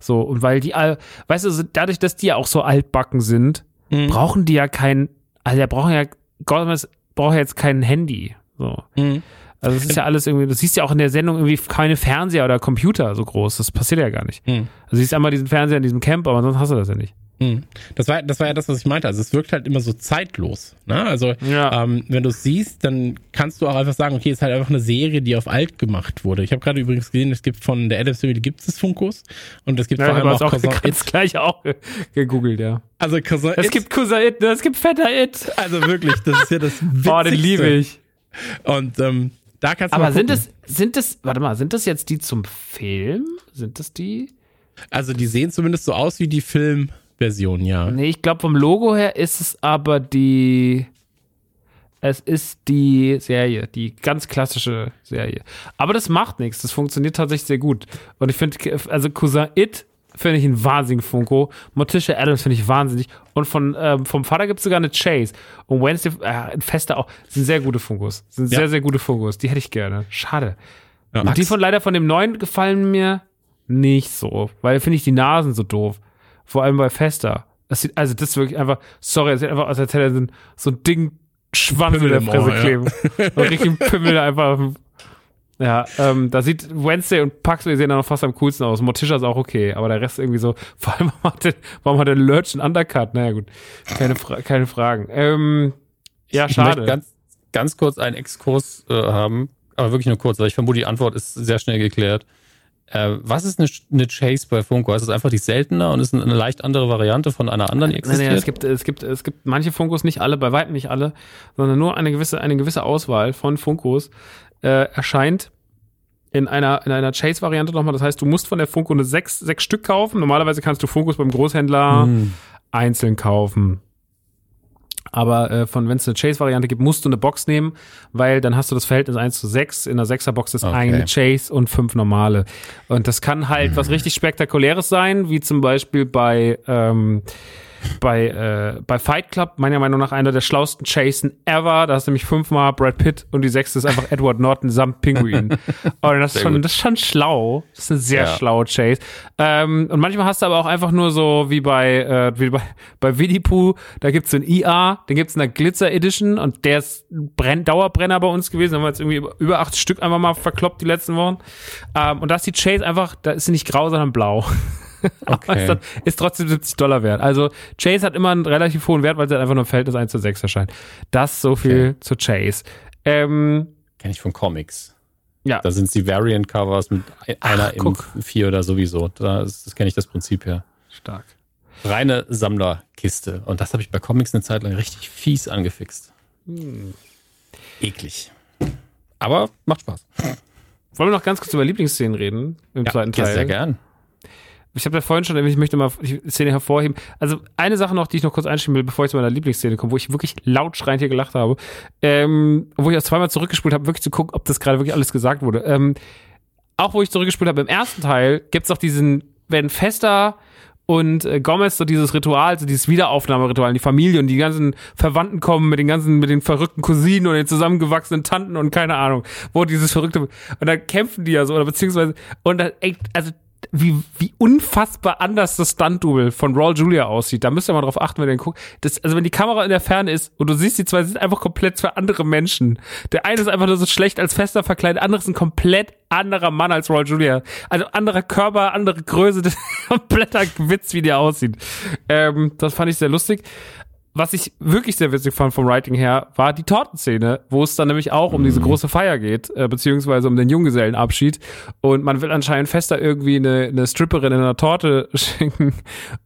So, und weil die, all- weißt du, dadurch, dass die ja auch so altbacken sind, Mhm. brauchen die ja kein, also der brauchen ja, Gomez braucht ja jetzt kein Handy. So. Mhm. Also es ist ja alles irgendwie, du siehst ja auch in der Sendung irgendwie keine Fernseher oder Computer so groß. Das passiert ja gar nicht. Mhm. Also du siehst einmal diesen Fernseher in diesem Camp, aber sonst hast du das ja nicht. Mhm. Das war, das war ja das, was ich meinte. Also es wirkt halt immer so zeitlos. Ne? Also Ja. ähm, wenn du es siehst, dann kannst du auch einfach sagen, okay, es ist halt einfach eine Serie, die auf alt gemacht wurde. Ich habe gerade übrigens gesehen, es gibt von der Adams Family gibt es Funkos und es gibt Ja, vor allem auch das auch Cousin It. gleich auch ge- gegoogelt, ja. Also Cousin Es It, gibt Cousin It, es gibt Vetter It. also wirklich, das ist ja das Witzigste. Oh, den liebe ich. Und ähm, da kannst du Aber sind es, sind es, warte mal, sind das jetzt die zum Film? Sind das die? Also die sehen zumindest so aus wie die Filmversion, ja. Nee, ich glaube vom Logo her ist es aber die, es ist die Serie, die ganz klassische Serie. Aber das macht nichts, das funktioniert tatsächlich sehr gut. Und ich finde, also Cousin It finde ich ein wahnsinnigen Funko. Morticia Adams finde ich wahnsinnig. Und von, ähm, vom Vater gibt es sogar eine Chase. Und Wednesday, äh, Fester auch, sind sehr gute Funkos. Sind Ja. sehr, sehr gute Funkos. Die hätte ich gerne. Schade. ja. Und die von leider von dem neuen gefallen mir nicht so, weil finde ich die Nasen so doof. Vor allem bei Fester. Das sieht, also das ist wirklich einfach, sorry, es sieht einfach aus, als hätte er so ein, Ding Schwanz in der Fresse ja. kleben. Und richtig Pimmel einfach. Ja, ähm, da sieht Wednesday und Paxley sehen dann noch fast am coolsten aus. Morticia ist auch okay, aber der Rest irgendwie so, vor allem, warum hat der, warum hat der Lurch einen Undercut? Naja, gut. Keine, Fra keine Fragen. Ähm, ja, Ich möchte schade. ganz, ganz kurz einen Exkurs äh, haben, aber wirklich nur kurz, weil ich vermute, die Antwort ist sehr schnell geklärt. Äh, was ist eine, eine Chase bei Funko? Ist es einfach die seltener und ist eine, leicht andere Variante von einer anderen, die Nein, existiert? nein, es gibt, es gibt, es gibt manche Funkos, nicht alle, bei weitem nicht alle, sondern nur eine gewisse, eine gewisse Auswahl von Funkos äh, erscheint in einer, in einer Chase-Variante nochmal. Das heißt, du musst von der Funko eine sechs, sechs Stück kaufen. Normalerweise kannst du Funkos beim Großhändler Hm. einzeln kaufen. Aber äh, von wenn es eine Chase-Variante gibt, musst du eine Box nehmen, weil dann hast du das Verhältnis 1 zu 6. In der 6er-Box ist Okay. eine Chase und fünf normale. Und das kann halt was richtig Spektakuläres sein, wie zum Beispiel bei, ähm, bei, äh, bei Fight Club, meiner Meinung nach einer der schlausten Chasen ever. Da hast du nämlich fünfmal Brad Pitt und die sechste ist einfach Edward Norton samt Pinguin. Und das ist, schon, das ist schon schlau. Das ist eine sehr Ja. schlaue Chase. Ähm, und manchmal hast du aber auch einfach nur so wie bei, äh, wie bei, bei Winnie Pooh, da gibt's so ein IA, den gibt's in der Glitzer Edition und der ist Brenn Dauerbrenner bei uns gewesen. Da haben wir jetzt irgendwie über, über acht Stück einfach mal verkloppt die letzten Wochen. Ähm, und da ist die Chase einfach, da ist sie nicht grau, sondern blau. Okay. ist, dann, ist trotzdem 70 Dollar wert. Also Chase hat immer einen relativ hohen Wert, weil sie halt einfach nur im Verhältnis 1 zu 6 erscheint. Das so viel zu Chase. Ähm, Kenne ich von Comics. ja, Da sind die Variant-Covers mit ein- einer im guck. 4 oder sowieso. Da das kenne ich das Prinzip her. stark. Reine Sammlerkiste. Und das habe ich bei Comics eine Zeit lang richtig fies angefixt. Hm. Eklig. Aber macht Spaß. Wollen wir noch ganz kurz über Lieblingsszenen reden im zweiten ja, Teil? sehr gern. Ich habe ja vorhin schon, erwähnt, ich möchte mal die Szene hervorheben. Also eine Sache noch, die ich noch kurz einschieben will, bevor ich zu meiner Lieblingsszene komme, wo ich wirklich laut schreiend hier gelacht habe, ähm, wo ich auch zweimal zurückgespult habe, wirklich zu gucken, ob das gerade wirklich alles gesagt wurde. Ähm, auch wo ich zurückgespult habe, im ersten Teil gibt's auch diesen, wenn Fester und äh, Gomez so dieses Ritual, so dieses Wiederaufnahmeritual, die Familie und die ganzen Verwandten kommen mit den ganzen, mit den verrückten Cousinen und den zusammengewachsenen Tanten und keine Ahnung, wo dieses verrückte, und dann kämpfen die ja so, oder beziehungsweise, und dann, ey, also, wie, wie unfassbar anders das Stunt-Double von Raul Julia aussieht. Da müsst ihr mal drauf achten, wenn ihr guckt. Das, also wenn die Kamera in der Ferne ist und du siehst, die zwei sind einfach komplett für andere Menschen. Der eine ist einfach nur so schlecht als fester verkleidet, der andere ist ein komplett anderer Mann als Raul Julia. Also anderer Körper, andere Größe, das ist ein kompletter Witz, wie der aussieht. Ähm, das fand ich sehr lustig. Was ich wirklich sehr witzig fand vom Writing her, war die Tortenszene, wo es dann nämlich auch um diese große Feier geht, äh, beziehungsweise um den Junggesellenabschied. Und man will anscheinend fester irgendwie eine, eine Stripperin in einer Torte schenken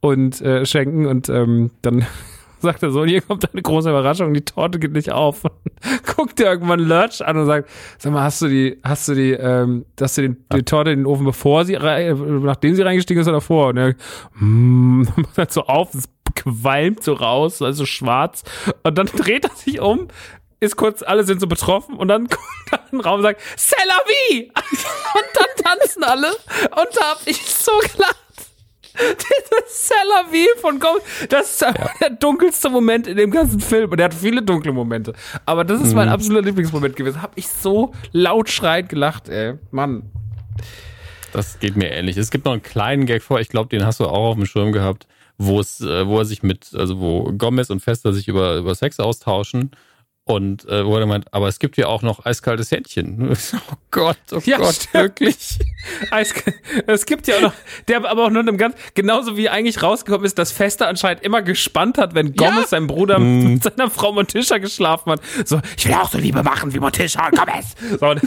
und äh, schenken und ähm, dann sagt er so, hier kommt eine große Überraschung, die Torte geht nicht auf. Guckt er irgendwann Lurch an und sagt, sag mal, hast du die, hast du die, ähm, hast du den, die Torte in den Ofen, bevor sie, rein, nachdem sie reingestiegen ist oder davor? Und er, mm, macht halt so auf, es qualmt so raus, also schwarz. Und dann dreht er sich um, ist kurz, alle sind so betroffen und dann kommt er in den Raum und sagt, C'est la vie! Und dann tanzen alle und da hab ich so gelacht. Dieses wie von Ghost, das ist der dunkelste Moment in dem ganzen Film. Und er hat viele dunkle Momente. Aber das ist mein absoluter Lieblingsmoment gewesen. Hab ich so laut schreiend gelacht, ey. Mann. Das geht mir ähnlich. Es gibt noch einen kleinen Gag vor, ich glaube, den hast du auch auf dem Schirm gehabt, wo es, äh, wo er sich mit, also wo Gomez und Fester sich über, über Sex austauschen. Und äh, wo er meint, aber es gibt ja auch noch eiskaltes Händchen. Oh Gott, oh Ja, Gott, stimmt. wirklich. Es gibt ja auch noch, der aber auch nur einem ganz, genauso wie eigentlich rausgekommen ist, dass Fester anscheinend immer gespannt hat, wenn Gomez, sein Bruder, mit seiner Frau Montisha geschlafen hat. So, ich will auch so Liebe machen wie Montisha und Gomez. So, und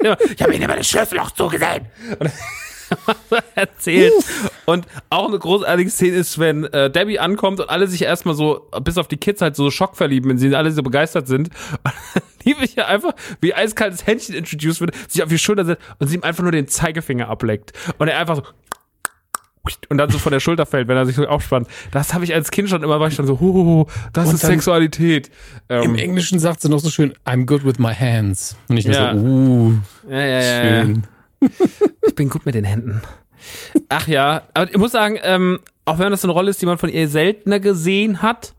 immer, ich habe ihnen immer das Schlüsselloch zugesehen. Und erzählt. Und auch eine großartige Szene ist, wenn äh, Debbie ankommt und alle sich erstmal so, bis auf die Kids halt so Schock verlieben, wenn sie alle so begeistert sind. Und dann liebe ich ja einfach, wie eiskaltes Händchen introduced wird, sich auf die Schulter setzt und sie ihm einfach nur den Zeigefinger ableckt. Und er einfach so und dann so von der Schulter fällt, wenn er sich so aufspannt. Das habe ich als Kind schon immer, war ich dann so, huhuhu, das Und ist Sexualität. Im Ähm, Englischen sagt sie noch so schön, I'm good with my hands. Und ich Ja. so, uh, ja, ja. schön. Ich bin gut mit den Händen. Ach ja, aber ich muss sagen, ähm, auch wenn das eine Rolle ist, die man von ihr seltener gesehen hat,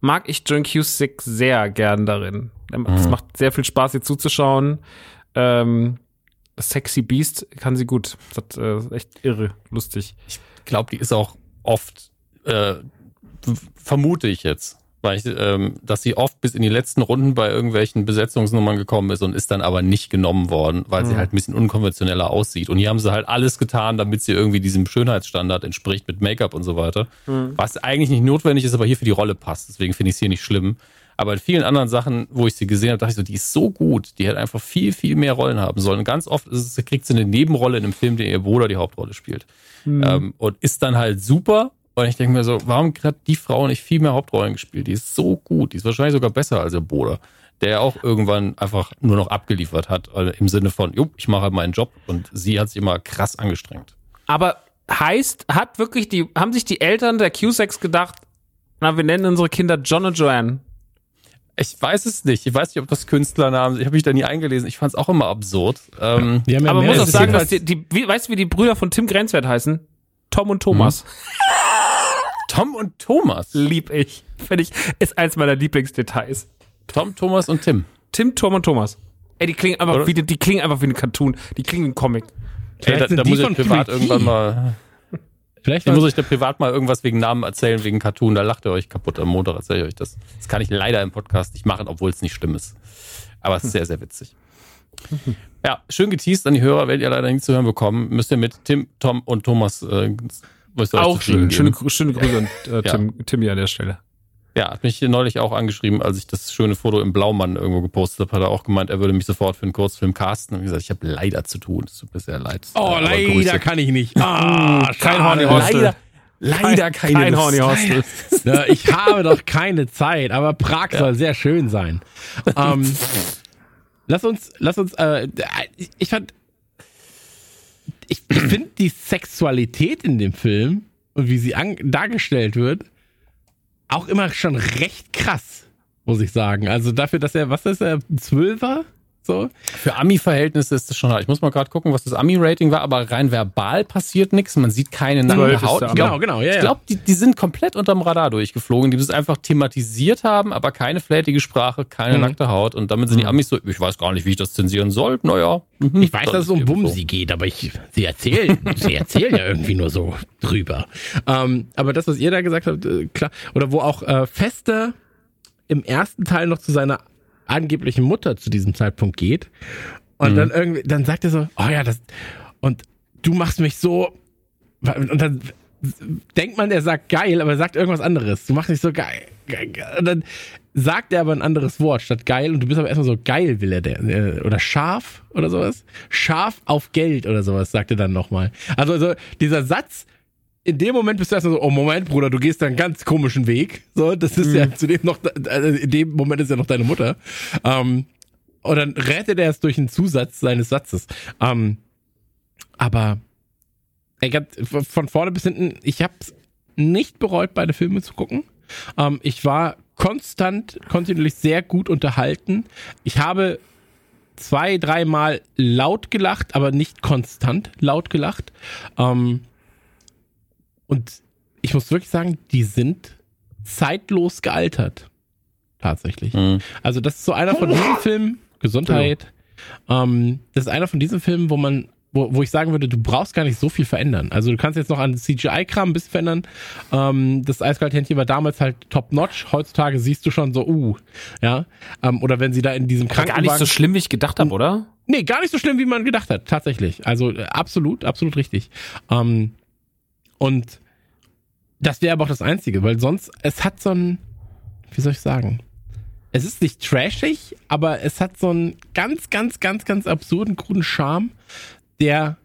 mag ich John Cusick sehr gern darin. Ähm, Es macht sehr viel Spaß, ihr zuzuschauen. Ähm, Sexy Beast kann sie gut. Das äh, ist echt irre, lustig. Ich glaube, die ist auch oft, äh, vermute ich jetzt, weil ich, ähm, dass sie oft bis in die letzten Runden bei irgendwelchen Besetzungsnummern gekommen ist und ist dann aber nicht genommen worden, weil sie halt ein bisschen unkonventioneller aussieht. Und hier haben sie halt alles getan, damit sie irgendwie diesem Schönheitsstandard entspricht mit Make-up und so weiter. Was eigentlich nicht notwendig ist, aber hier für die Rolle passt. Deswegen finde ich es hier nicht schlimm. Aber in vielen anderen Sachen, wo ich sie gesehen habe, dachte ich so, die ist so gut. Die hätte einfach viel, viel mehr Rollen haben sollen. Und ganz oft es, kriegt sie eine Nebenrolle in einem Film, der ihr Bruder die Hauptrolle spielt. Ähm, und ist dann halt super. Und ich denke mir so, warum hat die Frau nicht viel mehr Hauptrollen gespielt? Die ist so gut. Die ist wahrscheinlich sogar besser als ihr Bruder, der ja auch irgendwann einfach nur noch abgeliefert hat. Also im Sinne von, jo, ich mache halt meinen Job. Und sie hat sich immer krass angestrengt. Aber heißt, hat wirklich die, haben sich die Eltern der Cusacks gedacht, na, wir nennen unsere Kinder John und Joanne. Ich weiß es nicht. Ich weiß nicht, ob das Künstlernamen sind. Ich habe mich da nie eingelesen. Ich fand es auch immer absurd. Ähm, ja Aber man muss auch sagen, dass die, die wie, weißt du, wie die Brüder von Tim Grenzwert heißen? Tom und Thomas. Tom und Thomas. Lieb ich. Finde ich, ist eins meiner Lieblingsdetails. Tom, Thomas und Tim. Tim, Tom und Thomas. Ey, die klingen einfach Oder? wie, die klingen einfach wie ein Cartoon. Die klingen wie ein Comic. Ey, da, sind da die muss ich privat Creepy. irgendwann mal. Vielleicht muss ich da privat mal irgendwas wegen Namen erzählen, wegen Cartoon. Da lacht ihr euch kaputt am Montag, erzähle ich euch das. Das kann ich leider im Podcast nicht machen, obwohl es nicht schlimm ist. Aber es ist sehr, sehr witzig. Ja, schön geteased an die Hörer, werdet ihr leider nicht zu hören bekommen. Müsst ihr mit Tim, Tom und Thomas äh, Auch schön. Schöne, schöne Grüße an äh, Ja. Tim, Timmy an der Stelle. Ja, hat mich neulich auch angeschrieben, als ich das schöne Foto im Blaumann irgendwo gepostet habe, hat er auch gemeint, er würde mich sofort für einen Kurzfilm casten. Und gesagt, ich habe leider zu tun. Es tut mir sehr leid. Oh, Aber leider Grüße. kann ich nicht. Ah, Kein schade. Horny Hostel. Leider, leider keine Kein. Horny Hostel. Ja, ich habe doch keine Zeit, aber Prag soll sehr schön sein. Ähm, lass uns, lass uns, äh, ich, fand, ich, ich finde die Sexualität in dem Film und wie sie an, dargestellt wird, auch immer schon recht krass, muss ich sagen. Also dafür, dass er, was ist er, ein Zwölfer? So? Für Ami-Verhältnisse ist das schon hart. Ich muss mal gerade gucken, was das Ami-Rating war, aber rein verbal passiert nichts. Man sieht keine nackte Haut. Ich Genau, genau, ja, Ich glaube, die, die sind komplett unterm Radar durchgeflogen, die das einfach thematisiert haben, aber keine flätige Sprache, keine Mhm. nackte Haut. Und damit sind die Amis so, ich weiß gar nicht, wie ich das zensieren soll. Naja. mhm, Ich weiß, dass es um Bumsi geht, aber ich, sie erzählen, sie erzählen ja irgendwie nur so drüber. Ähm, aber das, was ihr da gesagt habt, äh, klar, oder wo auch äh, Fester im ersten Teil noch zu seiner angeblichen Mutter zu diesem Zeitpunkt geht und dann irgendwie, dann sagt er so, oh ja, das, und du machst mich so, und dann denkt man, er sagt geil, aber er sagt irgendwas anderes. Du machst mich so geil. Und dann sagt er aber ein anderes Wort statt geil und du bist aber erstmal so geil, will er der, äh, oder scharf oder sowas. Scharf auf Geld oder sowas, sagt er dann nochmal. Also, also dieser Satz in dem Moment bist du erstmal so, oh Moment, Bruder, du gehst da einen ganz komischen Weg. So, das ist ja zudem noch, also in dem Moment ist ja noch deine Mutter. Ähm, und dann rettet er es durch einen Zusatz seines Satzes. Ähm, aber ey, ganz, von vorne bis hinten, ich hab's nicht bereut, beide Filme zu gucken. Ähm, ich war konstant, kontinuierlich sehr gut unterhalten. Ich habe zwei, dreimal laut gelacht, aber nicht konstant laut gelacht. Ähm, und ich muss wirklich sagen, die sind zeitlos gealtert. Tatsächlich. Mhm. Also, das ist so einer von diesen Filmen, Gesundheit. Ähm, das ist einer von diesen Filmen, wo man, wo, wo ich sagen würde, du brauchst gar nicht so viel verändern. Also du kannst jetzt noch an CGI-Kram ein bisschen verändern. Ähm, das Eiskalthändchen war damals halt top-notch. Heutzutage siehst du schon so, uh, ja. Ähm, oder wenn sie da in diesem Gar nicht so schlimm, wie ich gedacht habe, oder? Nee, gar nicht so schlimm, wie man gedacht hat, tatsächlich. Also äh, absolut, absolut richtig. Ähm, und das wäre aber auch das Einzige, weil sonst, es hat so ein, wie soll ich sagen? Es ist nicht trashig, aber es hat so einen ganz, ganz, ganz, ganz absurden, kruden Charme, der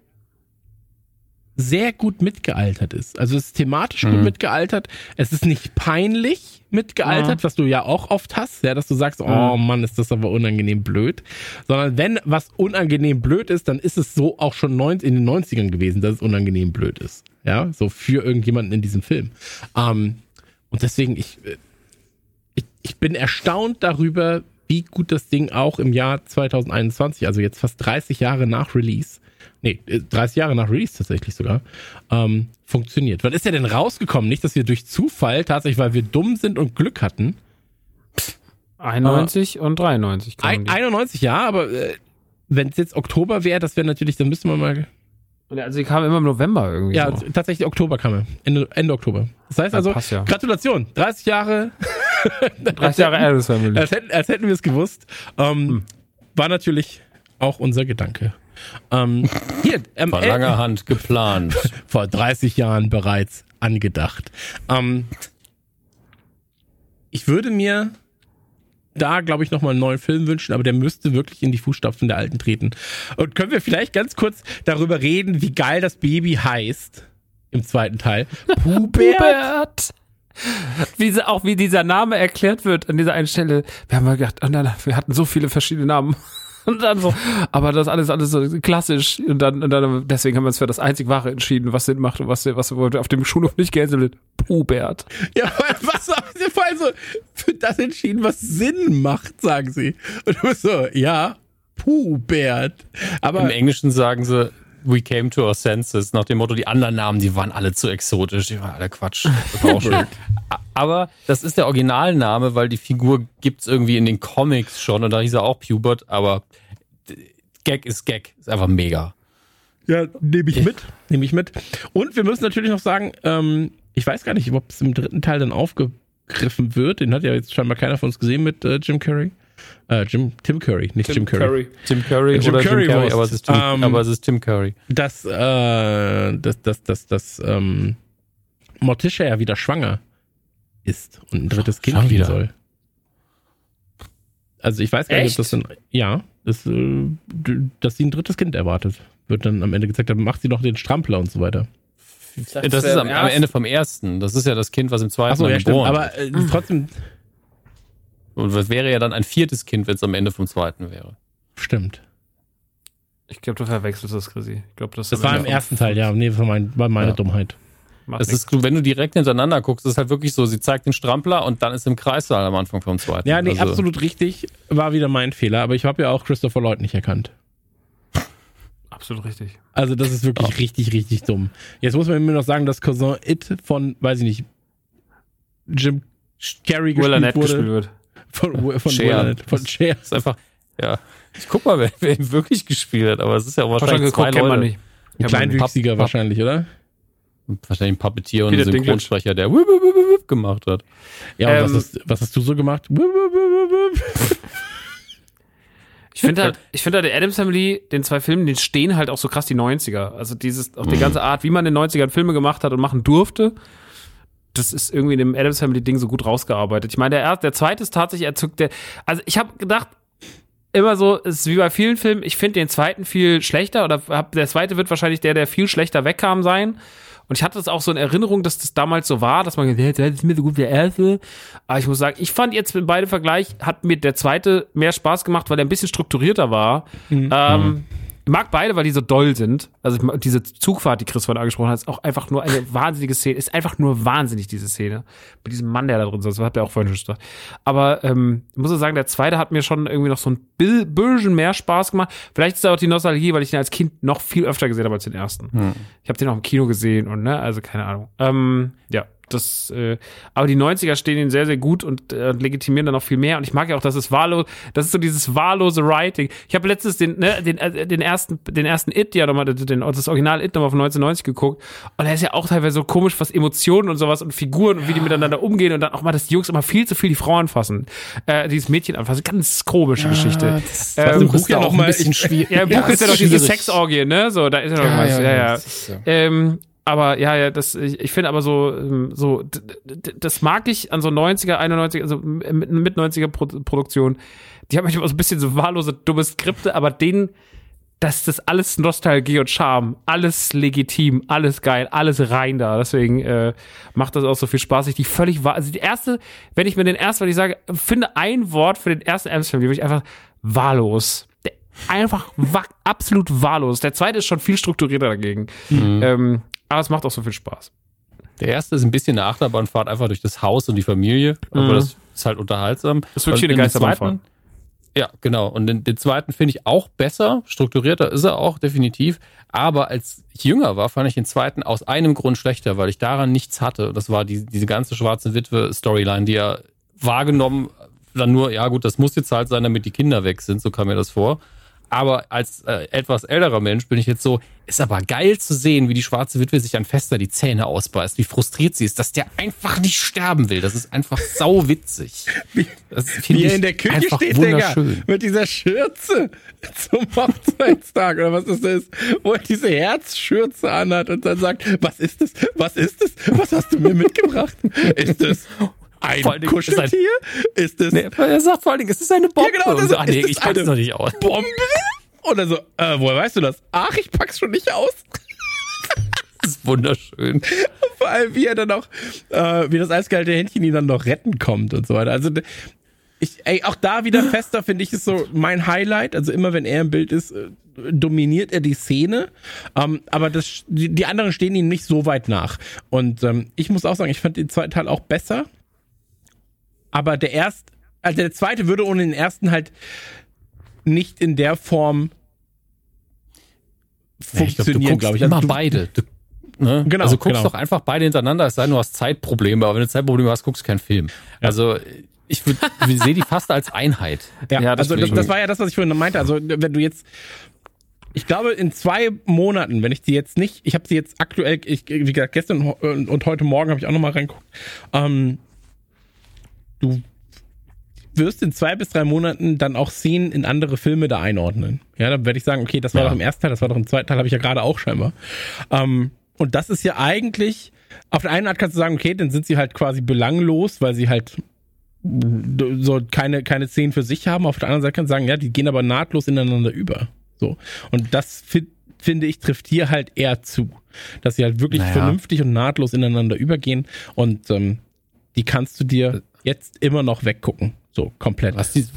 sehr gut mitgealtert ist. Also es ist thematisch gut mitgealtert. Es ist nicht peinlich mitgealtert, was du ja auch oft hast, ja, dass du sagst, oh Mann, ist das aber unangenehm blöd. Sondern wenn was unangenehm blöd ist, dann ist es so auch schon in den 90ern gewesen, dass es unangenehm blöd ist. Ja, so für irgendjemanden in diesem Film. Ähm, und deswegen, ich, äh, ich, ich bin erstaunt darüber, wie gut das Ding auch im Jahr 2021, also jetzt fast 30 Jahre nach Release, nee, äh, 30 Jahre nach Release tatsächlich sogar, ähm, funktioniert. Wann ist der denn rausgekommen? Nicht, dass wir durch Zufall, tatsächlich, weil wir dumm sind und Glück hatten. 91 und 93 kamen Ein, die. 91, ja, aber äh, wenn es jetzt Oktober wäre, das wäre natürlich, dann müssten wir mal. Also die kamen immer im November irgendwie. Ja, so. tatsächlich Oktober kam er. Ende, Ende Oktober. Das heißt Ja, also, passt ja. Gratulation, 30 Jahre. 30 Jahre Adams Family. Als hätten, als hätten wir es gewusst. Ähm, Hm. War natürlich auch unser Gedanke. Ähm, hier, ähm, War äh, langer Hand geplant. vor 30 Jahren bereits angedacht. Ähm, ich würde mir da, glaube ich, nochmal einen neuen Film wünschen, aber der müsste wirklich in die Fußstapfen der Alten treten. Und können wir vielleicht ganz kurz darüber reden, wie geil das Baby heißt im zweiten Teil? Pubert? Wie sie, auch wie dieser Name erklärt wird an dieser einen Stelle. Wir haben mal gedacht, oh nein, wir hatten so viele verschiedene Namen. Und dann so, aber das alles, alles so klassisch. Und dann, und dann deswegen haben wir uns für das einzig wahre entschieden, was Sinn macht und was, was wurde auf dem Schulhof nicht gecancelt wird. Pubert. Ja, was haben sie vor allem so für das entschieden, was Sinn macht, sagen sie. Und du bist so, ja, Pubert. Aber Im Englischen sagen sie, we came to our senses, nach dem Motto, die anderen Namen, die waren alle zu exotisch, die waren alle Quatsch. Aber das ist der Originalname, weil die Figur gibt's irgendwie in den Comics schon und da hieß er auch Pubert, aber Gag ist Gag, ist einfach mega. Ja, nehme ich mit. Nehme ich mit. Und wir müssen natürlich noch sagen, ähm, ich weiß gar nicht, ob es im dritten Teil dann aufgegriffen wird. Den hat ja jetzt scheinbar keiner von uns gesehen mit äh, Jim Curry. Äh, Jim, Tim Curry, nicht Jim Curry. Tim Curry Jim oder Curry Jim Curry, aber es ist Tim, Ähm, aber es ist Tim Curry. Dass, äh, dass, dass, dass, dass ähm, Morticia ja wieder schwanger ist und ein drittes Kind wieder? soll. Also ich weiß gar nicht, Echt? ob das dann, ja, das, äh, dass sie ein drittes Kind erwartet. Wird dann am Ende gezeigt, dann macht sie noch den Strampler und so weiter. Das ist am, am Ende vom ersten. Das ist ja das Kind, was im zweiten Mal ja, stimmt. geboren Aber äh, trotzdem. Und das wäre ja dann ein viertes Kind, wenn es am Ende vom zweiten wäre. stimmt. Ich glaube, du verwechselst das, Chrissy. Ich glaube, das, Das war im ersten Teil, ja. Nee, war, mein, war meine Ja. Dummheit. Es ist, wenn du direkt hintereinander guckst, ist halt wirklich so, sie zeigt den Strampler und dann ist im Kreissaal am Anfang vom zweiten. Ja, nee, Also, absolut richtig. War wieder mein Fehler. Aber ich habe ja auch Christopher Lloyd nicht erkannt. absolut richtig. Also das ist wirklich richtig, richtig dumm. Jetzt muss man mir noch sagen, dass Cousin It von, weiß ich nicht, Jim Carrey gespielt wurde. gespielt wird. Von, von Cher. Will von Cher. ist einfach, ja. Ich guck mal, wer, wer ihn wirklich gespielt hat, aber es ist ja auch wahrscheinlich zwei kennt man Leute. nicht. Ein kleinwüchsiger Papp- wahrscheinlich, oder? Wahrscheinlich ein Puppetier und Peter ein. Synchronsprecher, der wup, wup, wup, gemacht hat. Ja, und Ähm, was, hast, was hast du so gemacht? Ich finde halt, ich finde halt, der Adams Family, den zwei Filmen, den stehen halt auch so krass die 90er. Also dieses, auch die ganze Art, wie man in den 90ern Filme gemacht hat und machen durfte, das ist irgendwie in dem Adams Family Ding so gut rausgearbeitet. Ich meine, der erste, der zweite ist tatsächlich erzückt, der, also ich habe gedacht, immer so, es ist wie bei vielen Filmen, ich finde den zweiten viel schlechter oder hab, der zweite wird wahrscheinlich der, der viel schlechter wegkam sein. Und ich hatte das auch so in Erinnerung, dass das damals so war, dass man gesagt hat, das ist mir so gut wie der erste. Aber ich muss sagen, ich fand jetzt mit beide Vergleich, hat mir der zweite mehr Spaß gemacht, weil er ein bisschen strukturierter war. Ähm, ich mag beide, weil die so doll sind. Also diese Zugfahrt, die Chris vorhin angesprochen hat, ist auch einfach nur eine wahnsinnige Szene. Ist einfach nur wahnsinnig, diese Szene. Mit diesem Mann, der da drin sitzt. Das hat er auch vorhin schon gesagt. Aber ähm, ich muss sagen, der zweite hat mir schon irgendwie noch so ein bisschen mehr Spaß gemacht. Vielleicht ist da auch die Nostalgie, weil ich den als Kind noch viel öfter gesehen habe als den ersten. Ich habe den auch im Kino gesehen und ne, also keine Ahnung. Ähm, ja, das, äh, aber die 90er stehen ihnen sehr, sehr gut und äh, legitimieren dann noch viel mehr. Und ich mag ja auch, dass es wahllos, das ist so dieses wahllose Writing. Ich habe letztens den, ne, den, äh, den ersten, den ersten It, ja nochmal, den, das Original It nochmal von 1990 geguckt. Und er ist ja auch teilweise so komisch, was Emotionen und sowas und Figuren und wie die miteinander umgehen und dann auch mal, dass die Jungs immer viel zu viel die Frau anfassen. Äh, dieses Mädchen anfassen. Ganz komische Geschichte. Das Ähm, im Buch ja ja auch noch ein mal- bisschen ich- schwierig. ja, im Buch ist ja doch diese. Sexorgie, ne? So, da ist ja noch Ja, was. ja, Ja, ja. Ist aber ja, ja, das, ich, ich finde aber so, ähm, so, das mag ich an so 90er, 91er, also mit, mit 90er Pro Produktion. Die haben manchmal so ein bisschen so wahllose, dumme Skripte, aber denen, das das alles Nostalgie und Charme, alles legitim, alles geil, alles rein da. Deswegen äh, macht das auch so viel Spaß. Ich die völlig wahr. Also die erste, wenn ich mir den ersten, weil ich sage, finde ein Wort für den ersten Adams-Film, würde ich einfach wahllos. Der, einfach wa absolut wahllos. Der zweite ist schon viel strukturierter dagegen. Ähm, aber es macht auch so viel Spaß. Der erste ist ein bisschen eine Achterbahnfahrt einfach durch das Haus und die Familie, aber Mhm. das ist halt unterhaltsam. Das ist wirklich eine Geisterbahnfahrt. Ja, genau. Und den, den zweiten finde ich auch besser, strukturierter ist er auch definitiv. Aber als ich jünger war, fand ich den zweiten aus einem Grund schlechter, weil ich daran nichts hatte. Das war die, diese ganze schwarze Witwe-Storyline, die ja wahrgenommen dann nur, ja gut, das muss jetzt halt sein, damit die Kinder weg sind, so kam mir das vor. Aber als äh, etwas älterer Mensch bin ich jetzt so, ist aber geil zu sehen, wie die schwarze Witwe sich an Fester die Zähne ausbeißt, wie frustriert sie ist, dass der einfach nicht sterben will. Das ist einfach sau witzig. Das Wie er in der Küche steht, Digga, mit dieser Schürze zum Hochzeitstag oder was das ist, wo er diese Herzschürze anhat und dann sagt, was ist es? Was ist es? Was hast du mir mitgebracht? Ist es ein Vor Dingen ist ein- Kuscheltier? Ist es Nee, er sagt vor allen Dingen, es ist eine Bombe. Ja, genau, so, ah, nee, ich pack's noch nicht aus. Bombe? Oder so, äh, woher weißt du das? Ach, ich pack's schon nicht aus. Das ist wunderschön. Vor allem, wie er dann auch, äh, wie das eiskalte Händchen ihn dann noch retten kommt und so weiter. Also, ich, ey, auch da wieder fester finde ich ist so mein Highlight. Also immer wenn er im Bild ist, äh, dominiert er die Szene. Ähm, aber das, die, die anderen stehen ihm nicht so weit nach. Und ähm, ich muss auch sagen, ich fand den zweiten Teil auch besser. Aber der erst, also der zweite würde ohne den ersten halt nicht in der Form Ja, ich glaub, du funktionieren, guckst glaube ich. immer Also du- beide. Du, ne? Genau, Also guckst genau. doch einfach beide hintereinander, es sei denn, du hast Zeitprobleme, aber wenn du Zeitprobleme hast, guckst du keinen Film. Also ich, ich sehe die fast als Einheit. Ja, Ja, das also das, das war ja das, was ich vorhin meinte. Also wenn du jetzt, ich glaube, in zwei Monaten, wenn ich die jetzt nicht, ich habe sie jetzt aktuell, ich, wie gesagt, gestern und, und heute Morgen habe ich auch nochmal reingeguckt, ähm, du wirst in zwei bis drei Monaten dann auch Szenen in andere Filme da einordnen. Ja, dann werde ich sagen, okay, das war Ja. doch im ersten Teil, das war doch im zweiten Teil, habe ich ja gerade auch scheinbar. Ähm, und das ist ja eigentlich, auf der einen Art kannst du sagen, okay, dann sind sie halt quasi belanglos, weil sie halt so keine, keine Szenen für sich haben. Auf der anderen Seite kann man sagen, ja, die gehen aber nahtlos ineinander über. So. Und das fi finde ich trifft hier halt eher zu. Dass sie halt wirklich Naja. vernünftig und nahtlos ineinander übergehen. Und ähm, die kannst du dir jetzt immer noch weggucken. So, komplett. Was, die,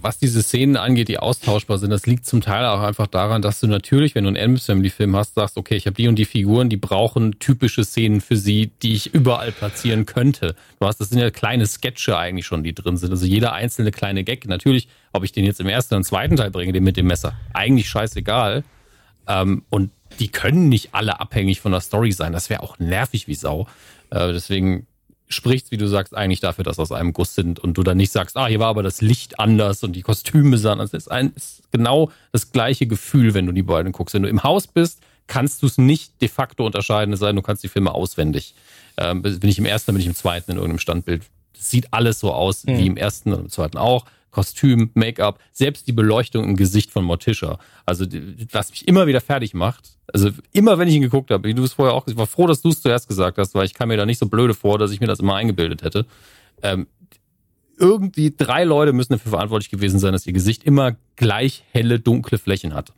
was diese Szenen angeht, die austauschbar sind, das liegt zum Teil auch einfach daran, dass du natürlich, wenn du einen Adams Family Film hast, sagst, okay, ich habe die und die Figuren, die brauchen typische Szenen für sie, die ich überall platzieren könnte. Du hast, das sind ja kleine Sketche eigentlich schon, die drin sind. Also jeder einzelne kleine Gag. Natürlich, ob ich den jetzt im ersten oder zweiten Teil bringe, den mit dem Messer, eigentlich scheißegal. Ähm, und die können nicht alle abhängig von der Story sein. Das wäre auch nervig wie Sau. Äh, deswegen spricht, wie du sagst, eigentlich dafür, dass aus einem Guss sind und du dann nicht sagst, ah, hier war aber das Licht anders und die Kostüme sahen. Das ist, ein, ist genau das gleiche Gefühl, wenn du die beiden guckst. Wenn du im Haus bist, kannst du es nicht de facto unterscheiden, es sei denn, du kannst die Filme auswendig. Ähm, bin ich im ersten, dann bin ich im zweiten in irgendeinem Standbild. Das sieht alles so aus wie im ersten und im zweiten auch. Kostüm, Make-up, selbst die Beleuchtung im Gesicht von Morticia. Also, was mich immer wieder fertig macht. Also, immer wenn ich ihn geguckt habe, wie du es vorher auch, ich war froh, dass du es zuerst gesagt hast, weil ich kam mir da nicht so blöde vor, dass ich mir das immer eingebildet hätte. Ähm, irgendwie drei Leute müssen dafür verantwortlich gewesen sein, dass ihr Gesicht immer gleich helle, dunkle Flächen hat.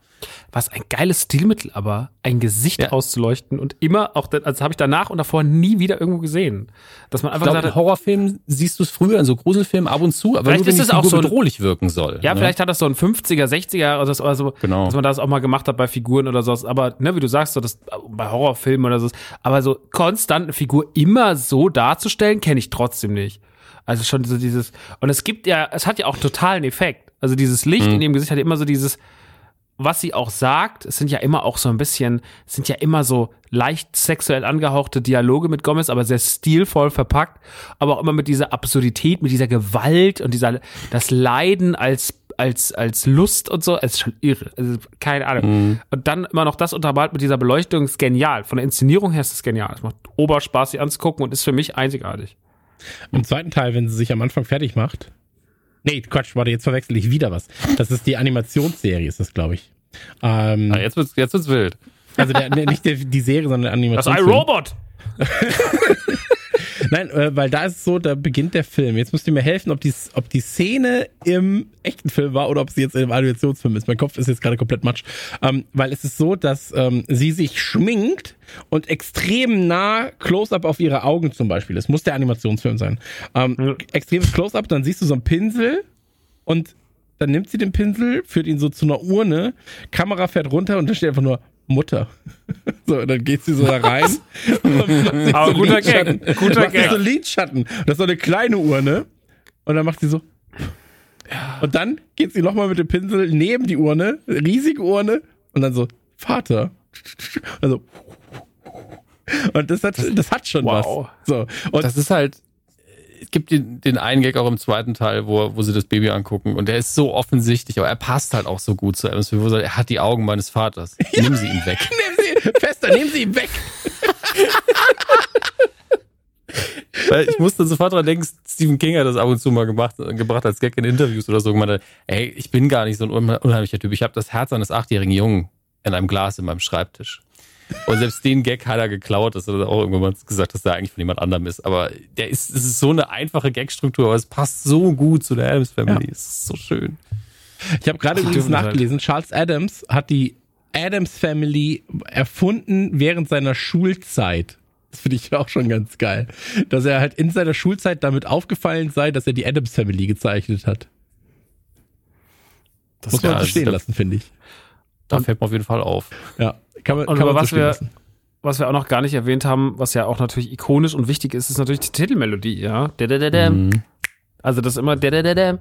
Was ein geiles Stilmittel, aber ein Gesicht Ja. auszuleuchten und immer auch, das- also habe ich danach und davor nie wieder irgendwo gesehen. Dass man Ich einfach glaube, gesagt in Horrorfilmen siehst du es früher, in so Gruselfilmen ab und zu, aber Vielleicht nur, ist es auch so bedrohlich wirken soll. Ja, ne? vielleicht hat das so ein 50er, 60er oder so, oder so Genau. dass man das auch mal gemacht hat bei Figuren oder so. Aber, ne, wie du sagst, so das bei Horrorfilmen oder so. Aber so konstant eine Figur immer so darzustellen, kenne ich trotzdem nicht. Also schon so dieses, und es gibt ja, es hat ja auch totalen Effekt. Also dieses Licht in ihrem Gesicht hat ja immer so dieses, was sie auch sagt, es sind ja immer auch so ein bisschen, es sind ja immer so leicht sexuell angehauchte Dialoge mit Gomez, aber sehr stilvoll verpackt, aber auch immer mit dieser Absurdität, mit dieser Gewalt und dieser, das Leiden als, als, als Lust und so, es ist schon irre. Also, keine Ahnung. Und dann immer noch das untermalt mit dieser Beleuchtung, ist genial. Von der Inszenierung her ist es genial. Es macht Oberspaß, sie anzugucken und ist für mich einzigartig. Im zweiten Teil, wenn sie sich am Anfang fertig macht. Nee, Quatsch, warte, jetzt verwechsel ich wieder was. Das ist die Animationsserie, ist das, glaube ich. Ähm, Ah, jetzt wird's, jetzt wird's wild. also der, nicht der, die Serie, sondern der Das Animationsfilm. iRobot! Nein, äh, weil da ist es so, da beginnt der Film. Jetzt müsst ihr mir helfen, ob die, ob die Szene im echten Film war oder ob sie jetzt im Animationsfilm ist. Mein Kopf ist jetzt gerade komplett matsch. Ähm, weil es ist so, dass ähm, sie sich schminkt und extrem nah Close-Up auf ihre Augen zum Beispiel. Es muss der Animationsfilm sein. Ähm, Extremes Close-Up, dann siehst du so einen Pinsel und dann nimmt sie den Pinsel, führt ihn so zu einer Urne, Kamera fährt runter und da steht einfach nur Mutter. So, und dann geht sie so da rein. und Aber so guter Lidschatten. Gag, guter macht Gag. so Lidschatten. Das ist so eine kleine Urne. Und dann macht sie so. Und dann geht sie nochmal mit dem Pinsel neben die Urne, riesige Urne, und dann so, Vater. Also. Und das hat, das hat schon Wow. was. So. Und Das ist halt, es gibt den, den einen Gag auch im zweiten Teil, wo, wo sie das Baby angucken und der ist so offensichtlich, aber er passt halt auch so gut zu Adams wo er er hat die Augen meines Vaters. Nimm sie ihm weg. nehmen sie, fester, nehmen sie ihn weg. Weil ich musste sofort dran denken, Stephen King hat das ab und zu mal gemacht, gebracht als Gag in Interviews oder so. Gemeint, hat, ey, ich bin gar nicht so ein unhe- unheimlicher Typ. Ich habe das Herz eines achtjährigen Jungen in einem Glas in meinem Schreibtisch. Und selbst den Gag hat er geklaut, dass er auch irgendwann mal gesagt, dass der eigentlich von jemand anderem ist. Aber der ist, es ist so eine einfache Gagstruktur, aber es passt so gut zu der Adams Family. Es ist so schön. Ich habe gerade übrigens nachgelesen, Charles Adams hat die Adams Family erfunden während seiner Schulzeit. Das finde ich auch schon ganz geil. Dass er halt in seiner Schulzeit damit aufgefallen sei, dass er die Adams Family gezeichnet hat. Das Muss man ja, stehen lassen, finde ich. Da fällt mir auf jeden Fall auf. Ja, kann man, Und kann aber man was wir- lassen. was wir auch noch gar nicht erwähnt haben, was ja auch natürlich ikonisch und wichtig ist, ist natürlich die Titelmelodie, ja. Da-da-da-da. Also das ist immer da-da-da-da.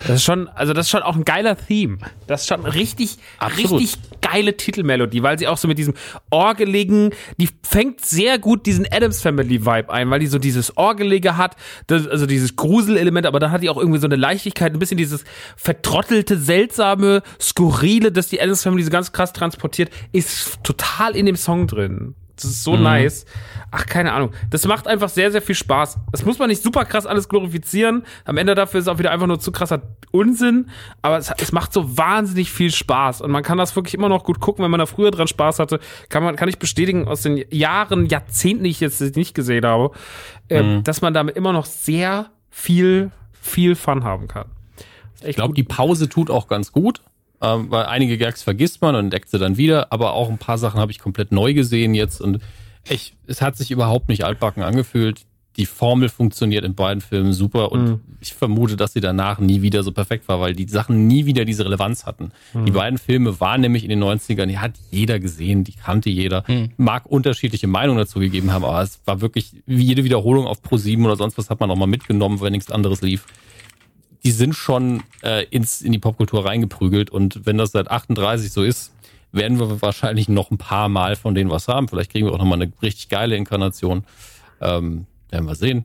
Das ist schon, also das ist schon auch ein geiler Theme. Das ist schon richtig, Absolut. richtig geile Titelmelodie, weil sie auch so mit diesem orgeligen, die fängt sehr gut diesen Adams Family Vibe ein, weil die so dieses orgelige hat, das, also dieses Gruselelement, aber dann hat die auch irgendwie so eine Leichtigkeit, ein bisschen dieses vertrottelte, seltsame, skurrile, das die Adams Family so ganz krass transportiert, ist total in dem Song drin. Das ist so nice. Ach, keine Ahnung. Das macht einfach sehr, sehr viel Spaß. Das muss man nicht super krass alles glorifizieren. Am Ende dafür ist es auch wieder einfach nur zu krasser Unsinn. Aber es, es macht so wahnsinnig viel Spaß. Und man kann das wirklich immer noch gut gucken, wenn man da früher dran Spaß hatte. Kann man, kann ich bestätigen aus den Jahren, Jahrzehnten, die ich jetzt nicht gesehen habe, äh, dass man damit immer noch sehr viel, viel Fun haben kann. Ich glaube, die Pause tut auch ganz gut, ähm, weil einige Gags vergisst man und entdeckt sie dann wieder, aber auch ein paar Sachen habe ich komplett neu gesehen jetzt und ich, es hat sich überhaupt nicht altbacken angefühlt. Die Formel funktioniert in beiden Filmen super und ich vermute, dass sie danach nie wieder so perfekt war, weil die Sachen nie wieder diese Relevanz hatten. Die beiden Filme waren nämlich in den 90ern, die hat jeder gesehen, die kannte jeder, mag unterschiedliche Meinungen dazu gegeben haben, aber es war wirklich wie jede Wiederholung auf Pro 7 oder sonst was hat man auch mal mitgenommen, wenn nichts anderes lief die sind schon äh, ins, in die Popkultur reingeprügelt. Und wenn das seit 38 so ist, werden wir wahrscheinlich noch ein paar Mal von denen was haben. Vielleicht kriegen wir auch nochmal eine richtig geile Inkarnation. Ähm, werden wir sehen.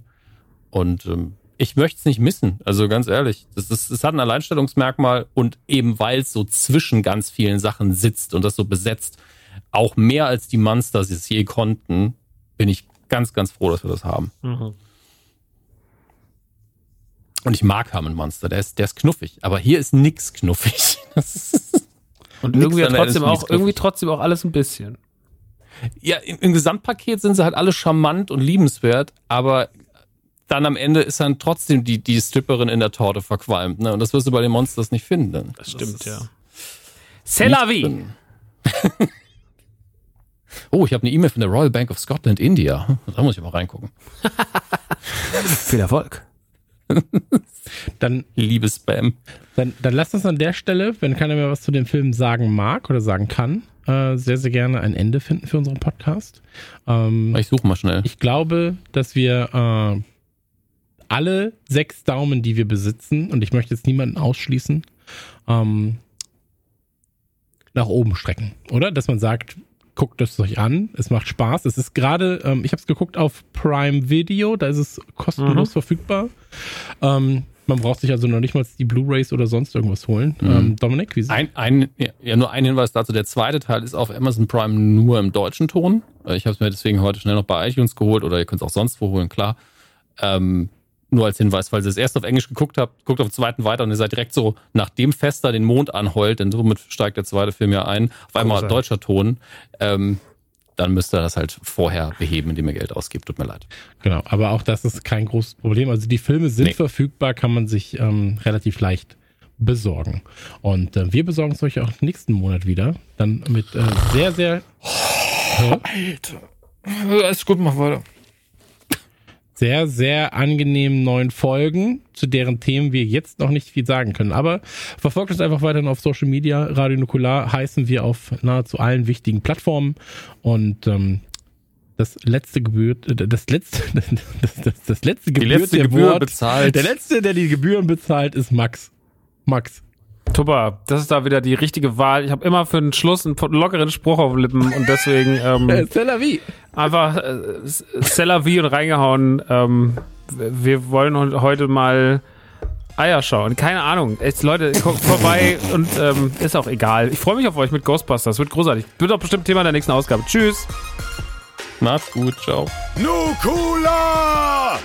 Und ähm, ich möchte es nicht missen. Also ganz ehrlich, das, ist, das hat ein Alleinstellungsmerkmal und eben weil es so zwischen ganz vielen Sachen sitzt und das so besetzt, auch mehr als die Monsters es je konnten, bin ich ganz, ganz froh, dass wir das haben. Mhm. Und ich mag Herman Monster, der ist, der ist knuffig. Aber hier ist nix knuffig. Das ist, Und nix irgendwie trotzdem auch, Knuffig. irgendwie trotzdem auch alles ein bisschen. ja, im, im Gesamtpaket sind sie halt alle charmant und liebenswert, aber dann am Ende ist dann trotzdem die, die Stripperin in der Torte verqualmt. Ne? Und das wirst du bei den Monsters nicht finden. Das stimmt, ist- ja. C'est la vie. Oh, ich habe eine E-Mail von der Royal Bank of Scotland, India. Da muss ich mal reingucken. Viel Erfolg. Dann, Liebe Spam. dann, dann lasst uns an der Stelle, wenn keiner mehr was zu dem Film sagen mag oder sagen kann, äh, sehr, sehr gerne ein Ende finden für unseren Podcast. Ähm, Ich suche mal schnell. Ich glaube, dass wir äh, alle sechs Daumen, die wir besitzen, und ich möchte jetzt niemanden ausschließen, ähm, nach oben strecken, oder? Dass man sagt, guckt es euch an, es macht Spaß. Es ist gerade, ähm, ich habe es geguckt auf Prime Video, da ist es kostenlos verfügbar. Ähm, man braucht sich also noch nicht mal die Blu-rays oder sonst irgendwas holen. Ähm, Dominik, wie sieht's Ein, ein, ja, ja, nur ein Hinweis dazu. Der zweite Teil ist auf Amazon Prime nur im deutschen Ton. Äh, Ich habe es mir deswegen heute schnell noch bei iTunes geholt oder ihr könnt es auch sonst wo holen, klar. Ähm, nur als Hinweis, falls ihr es erst auf Englisch geguckt habt, guckt auf den zweiten weiter und ihr seid direkt so, nachdem Fester den Mond anheult, denn somit steigt der zweite Film ja ein, auf einmal Großartig. deutscher Ton, ähm, dann müsst ihr das halt vorher beheben, indem ihr Geld ausgibt. Tut mir leid. Genau, aber auch das ist kein großes Problem. Also die Filme sind Nee. verfügbar, kann man sich ähm, relativ leicht besorgen. Und äh, wir besorgen es euch auch nächsten Monat wieder. Dann mit äh, sehr, sehr, Alles gut, mach weiter. Sehr, sehr angenehmen neuen Folgen, zu deren Themen wir jetzt noch nicht viel sagen können. Aber verfolgt uns einfach weiterhin auf Social Media. Radio Nukular heißen wir auf nahezu allen wichtigen Plattformen. Und ähm, das letzte gebührt, äh, das letzte, das, das, das letzte gebührt letzte der Gebühr Wort. bezahlt. Der letzte, der die Gebühren bezahlt, ist Max. Max. Tupper, das ist da wieder die richtige Wahl. Ich habe immer für den Schluss einen lockeren Spruch auf den Lippen und deswegen ähm, la vie. einfach äh, Cellavi und reingehauen. Ähm, wir wollen heu- heute mal Eier schauen. Keine Ahnung. Echt, Leute, guckt vorbei und ähm, ist auch egal. Ich freue mich auf euch mit Ghostbusters. Wird großartig. Wird auch bestimmt Thema der nächsten Ausgabe. Tschüss. Macht's gut, ciao. Nukula!